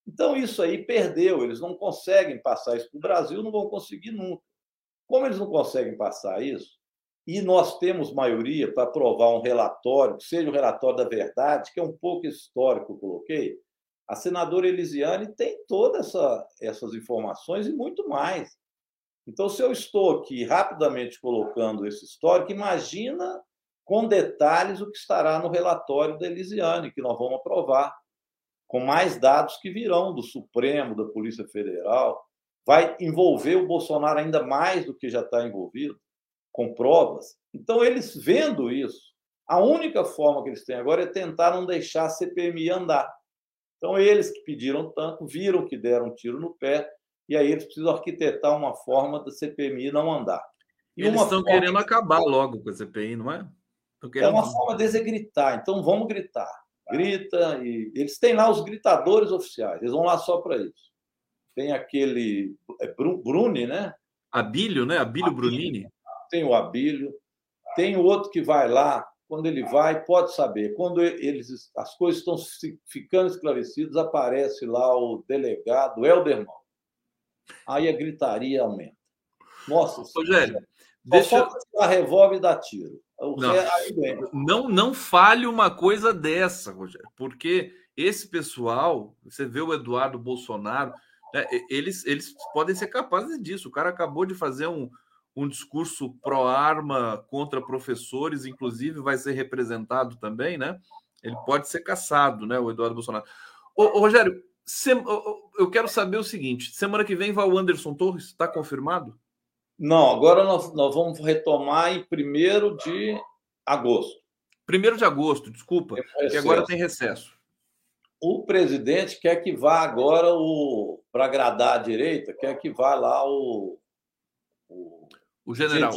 Então, isso aí perdeu, eles não conseguem passar isso para o Brasil, não vão conseguir nunca. Como eles não conseguem passar isso, e nós temos maioria para aprovar um relatório, que seja o um relatório da verdade, que é um pouco histórico, eu coloquei, a senadora Elisiane tem todas essa, essas informações e muito mais. Então, se eu estou aqui rapidamente colocando esse histórico, imagina com detalhes o que estará no relatório da Elisiane, que nós vamos aprovar com mais dados que virão do Supremo, da Polícia Federal, vai envolver o Bolsonaro ainda mais do que já está envolvido, com provas. Então, eles vendo isso, a única forma que eles têm agora é tentar não deixar a CPMI andar. Então, eles que pediram tanto, viram que deram um tiro no pé, e aí eles precisam arquitetar uma forma da CPMI não andar. E eles estão forma... querendo acabar logo com a CPI, não é? Querendo... É uma forma deles é gritar, então vamos gritar grita e eles têm lá os gritadores oficiais. Eles vão lá só para isso. Tem aquele é Bruni, né? Abílio, né? Abílio, Abílio Brunini. Tem o Abílio. Tem o outro que vai lá, quando ele vai, pode saber. Quando eles, as coisas estão ficando esclarecidas, aparece lá o delegado Helderman. Aí a gritaria aumenta. Nossa, Rogério, deixa a revólver e dá tiro. Não, não, não fale uma coisa dessa, Rogério, porque esse pessoal, você vê o Eduardo Bolsonaro, né, eles, eles podem ser capazes disso. O cara acabou de fazer um, um discurso pró-arma contra professores, inclusive vai ser representado também, né? Ele pode ser caçado, né? O Eduardo Bolsonaro. Ô, ô Rogério, eu quero saber o seguinte: semana que vem vai o Anderson Torres? Está confirmado? Não, agora nós, nós vamos retomar em 1 de agosto. 1 de agosto, desculpa, que agora tem recesso. O presidente quer que vá agora o para agradar a direita, quer que vá lá o o, general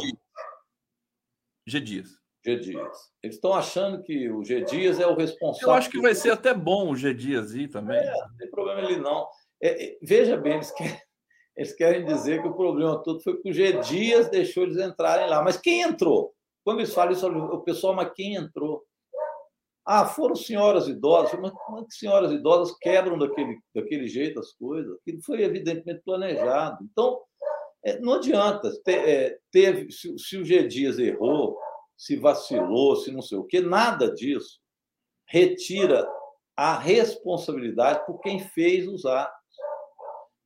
G. Dias. G. Dias. Eles estão achando que o G. Dias é o responsável. Eu acho que vai ser até bom o G. Dias ir também. É, não tem problema ele não. É, é, veja bem, eles querem, eles querem dizer que o problema todo foi que o G. Dias deixou eles entrarem lá. Mas quem entrou? Quando eles falam isso, o pessoal, mas quem entrou? Ah, foram senhoras idosas. Mas como é que senhoras idosas quebram daquele, daquele jeito as coisas? Aquilo foi evidentemente planejado. Então, não adianta. É, teve, se, o G. Dias errou, se vacilou, se não sei o quê, nada disso retira a responsabilidade por quem fez os atos.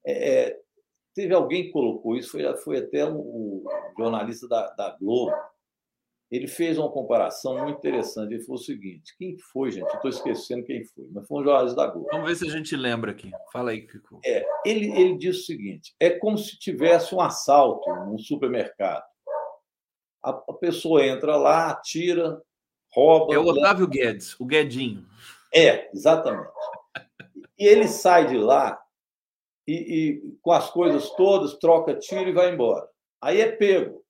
É, é teve alguém que colocou isso, foi, foi até o, o jornalista da, da, Globo. Ele fez uma comparação muito interessante. Ele falou o seguinte: quem foi, gente? Estou esquecendo quem foi, mas foi um jornalista da Globo. Vamos ver se a gente lembra aqui. Fala aí, Kiko. É, ele, ele disse o seguinte: é como se tivesse um assalto num supermercado. A, a pessoa entra lá, atira, rouba. É o Otávio Guedes, o Guedinho. É, exatamente. E ele sai de lá e, e, com as coisas todas, troca tiro e vai embora. Aí é pego,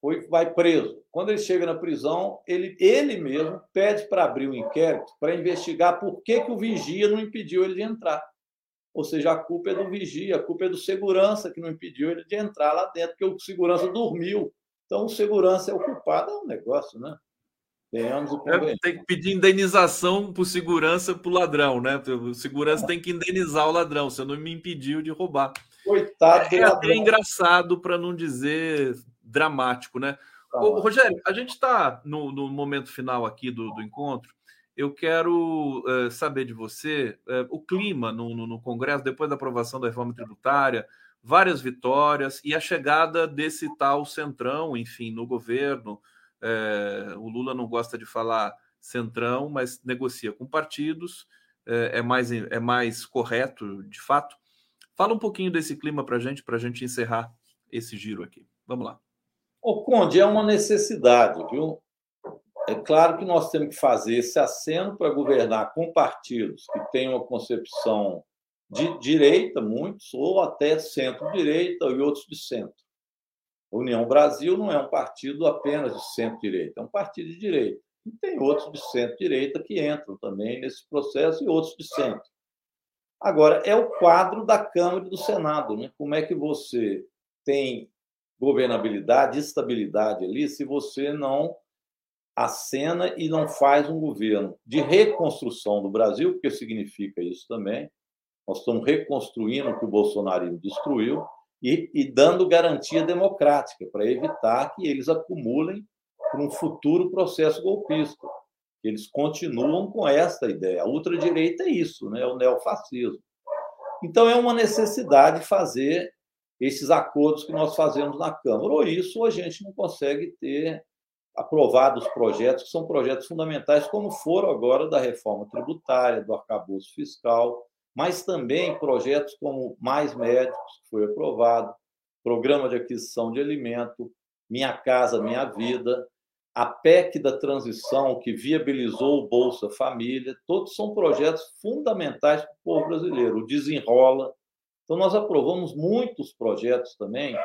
foi, vai preso. Quando ele chega na prisão, ele, ele mesmo pede para abrir um inquérito para investigar por que, que o vigia não impediu ele de entrar. Ou seja, a culpa é do vigia, a culpa é do segurança que não impediu ele de entrar lá dentro, porque o segurança dormiu. Então, o segurança é o culpado, é um negócio, né? Tenhamos o é, tem que pedir indenização por segurança para o ladrão, né? O segurança tem que indenizar o ladrão. Você não me impediu de roubar. Coitado. É até engraçado, para não dizer dramático, né? Tá Ô, Rogério, a gente está no, no, momento final aqui do, do encontro. Eu quero uh, saber de você uh, o clima no, no, no Congresso, depois da aprovação da reforma tributária, várias vitórias e a chegada desse tal centrão, enfim, no governo. É, o Lula não gosta de falar centrão, mas negocia com partidos, é, é mais, é mais correto, de fato. Fala um pouquinho desse clima para a gente, para a gente encerrar esse giro aqui. Vamos lá. O Conde, é uma necessidade, viu? É claro que nós temos que fazer esse aceno para governar com partidos que têm uma concepção de direita, muitos, ou até centro-direita e outros de centro. União Brasil não é um partido apenas de centro-direita, é um partido de direita. E tem outros de centro-direita que entram também nesse processo e outros de centro. Agora, é o quadro da Câmara e do Senado. Né? Como é que você tem governabilidade, estabilidade ali, se você não acena e não faz um governo de reconstrução do Brasil, porque significa isso também. Nós estamos reconstruindo o que o bolsonarismo destruiu, e, e dando garantia democrática para evitar que eles acumulem para um futuro processo golpista. Eles continuam com esta ideia. A ultradireita é isso, né? é o neofascismo. Então, é uma necessidade fazer esses acordos que nós fazemos na Câmara. Ou isso, ou a gente não consegue ter aprovados projetos que são projetos fundamentais, como foram agora da reforma tributária, do arcabouço fiscal, mas também projetos como Mais Médicos, que foi aprovado, Programa de Aquisição de Alimento, Minha Casa Minha Vida, a PEC da transição, que viabilizou o Bolsa Família, todos são projetos fundamentais para o povo brasileiro. O Desenrola. Então, nós aprovamos muitos projetos também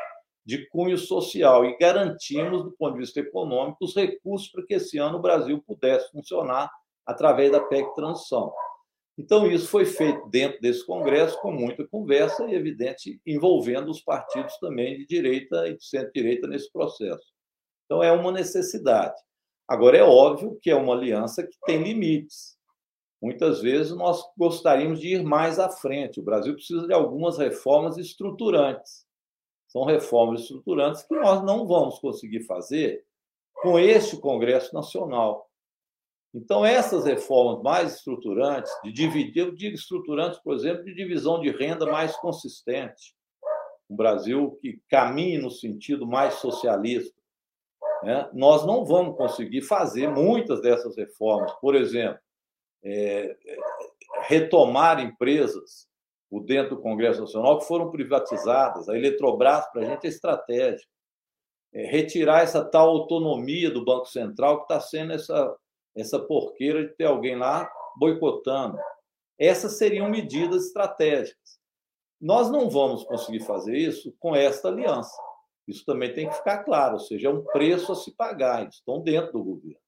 de cunho social e garantimos, do ponto de vista econômico, os recursos para que esse ano o Brasil pudesse funcionar através da PEC Transição. Então, isso foi feito dentro desse Congresso com muita conversa e, evidente, envolvendo os partidos também de direita e de centro-direita nesse processo. Então, é uma necessidade. Agora, é óbvio que é uma aliança que tem limites. Muitas vezes nós gostaríamos de ir mais à frente. O Brasil precisa de algumas reformas estruturantes. São reformas estruturantes que nós não vamos conseguir fazer com este Congresso Nacional. Então, essas reformas mais estruturantes, de dividir, eu digo estruturantes, por exemplo, de divisão de renda mais consistente, um Brasil que caminhe no sentido mais socialista, né? nós não vamos conseguir fazer muitas dessas reformas. Por exemplo, é, retomar empresas por dentro do Congresso Nacional que foram privatizadas. A Eletrobras, para a gente, é estratégica. É, retirar essa tal autonomia do Banco Central que está sendo essa, essa porqueira de ter alguém lá boicotando. Essas seriam medidas estratégicas. Nós não vamos conseguir fazer isso com esta aliança. Isso também tem que ficar claro, ou seja, é um preço a se pagar, eles estão dentro do governo.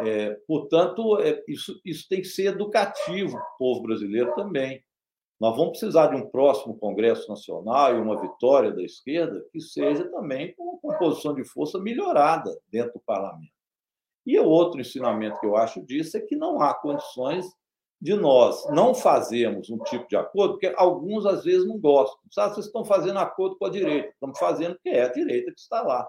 É, portanto, é, isso, isso tem que ser educativo para o povo brasileiro também. Nós vamos precisar de um próximo Congresso Nacional e uma vitória da esquerda que seja também com uma composição de força melhorada dentro do parlamento. E o outro ensinamento que eu acho disso é que não há condições de nós não fazermos um tipo de acordo, porque alguns às vezes não gostam. Sabe, vocês estão fazendo acordo com a direita. Estamos fazendo porque é a direita que está lá.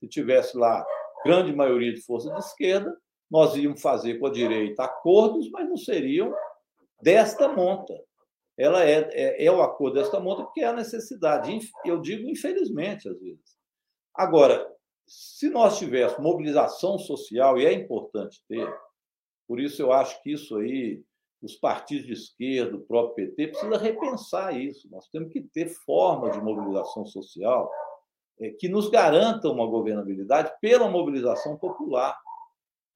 Se tivesse lá grande maioria de força de esquerda, nós íamos fazer com a direita acordos, mas não seriam desta monta. Ela é, é, é o acordo desta monta porque é a necessidade. Eu digo infelizmente, às vezes. Agora, se nós tivéssemos mobilização social, e é importante ter, por isso eu acho que isso aí os partidos de esquerda, o próprio PT, precisa repensar isso. Nós temos que ter formas de mobilização social é, que nos garantam uma governabilidade pela mobilização popular.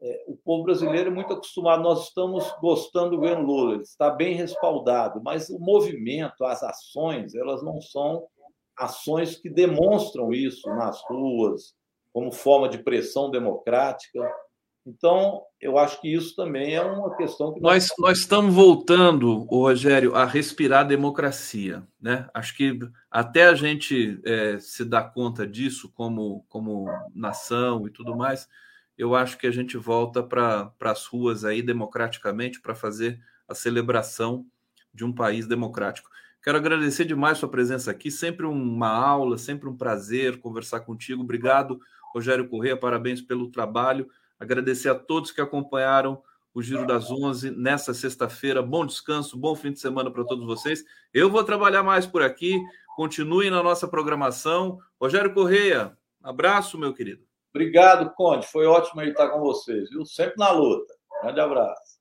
É, o povo brasileiro é muito acostumado, nós estamos gostando do governo Lula, ele está bem respaldado, mas o movimento, as ações, elas não são ações que demonstram isso nas ruas, como forma de pressão democrática. Então, eu acho que isso também é uma questão que nós, nós, nós estamos voltando, Rogério, a respirar democracia, né? Acho que até a gente é, se dar conta disso como, como nação e tudo mais, eu acho que a gente volta para as ruas aí democraticamente para fazer a celebração de um país democrático. Quero agradecer demais sua presença aqui, sempre uma aula, sempre um prazer conversar contigo. Obrigado, Rogério Corrêa, parabéns pelo trabalho. Agradecer a todos que acompanharam o Giro das 11 nessa sexta-feira. Bom descanso, bom fim de semana para todos vocês. Eu vou trabalhar mais por aqui. Continuem na nossa programação. Rogério Correia, abraço, meu querido. Obrigado, Conde. Foi ótimo estar com vocês, viu? Sempre na luta. Grande abraço.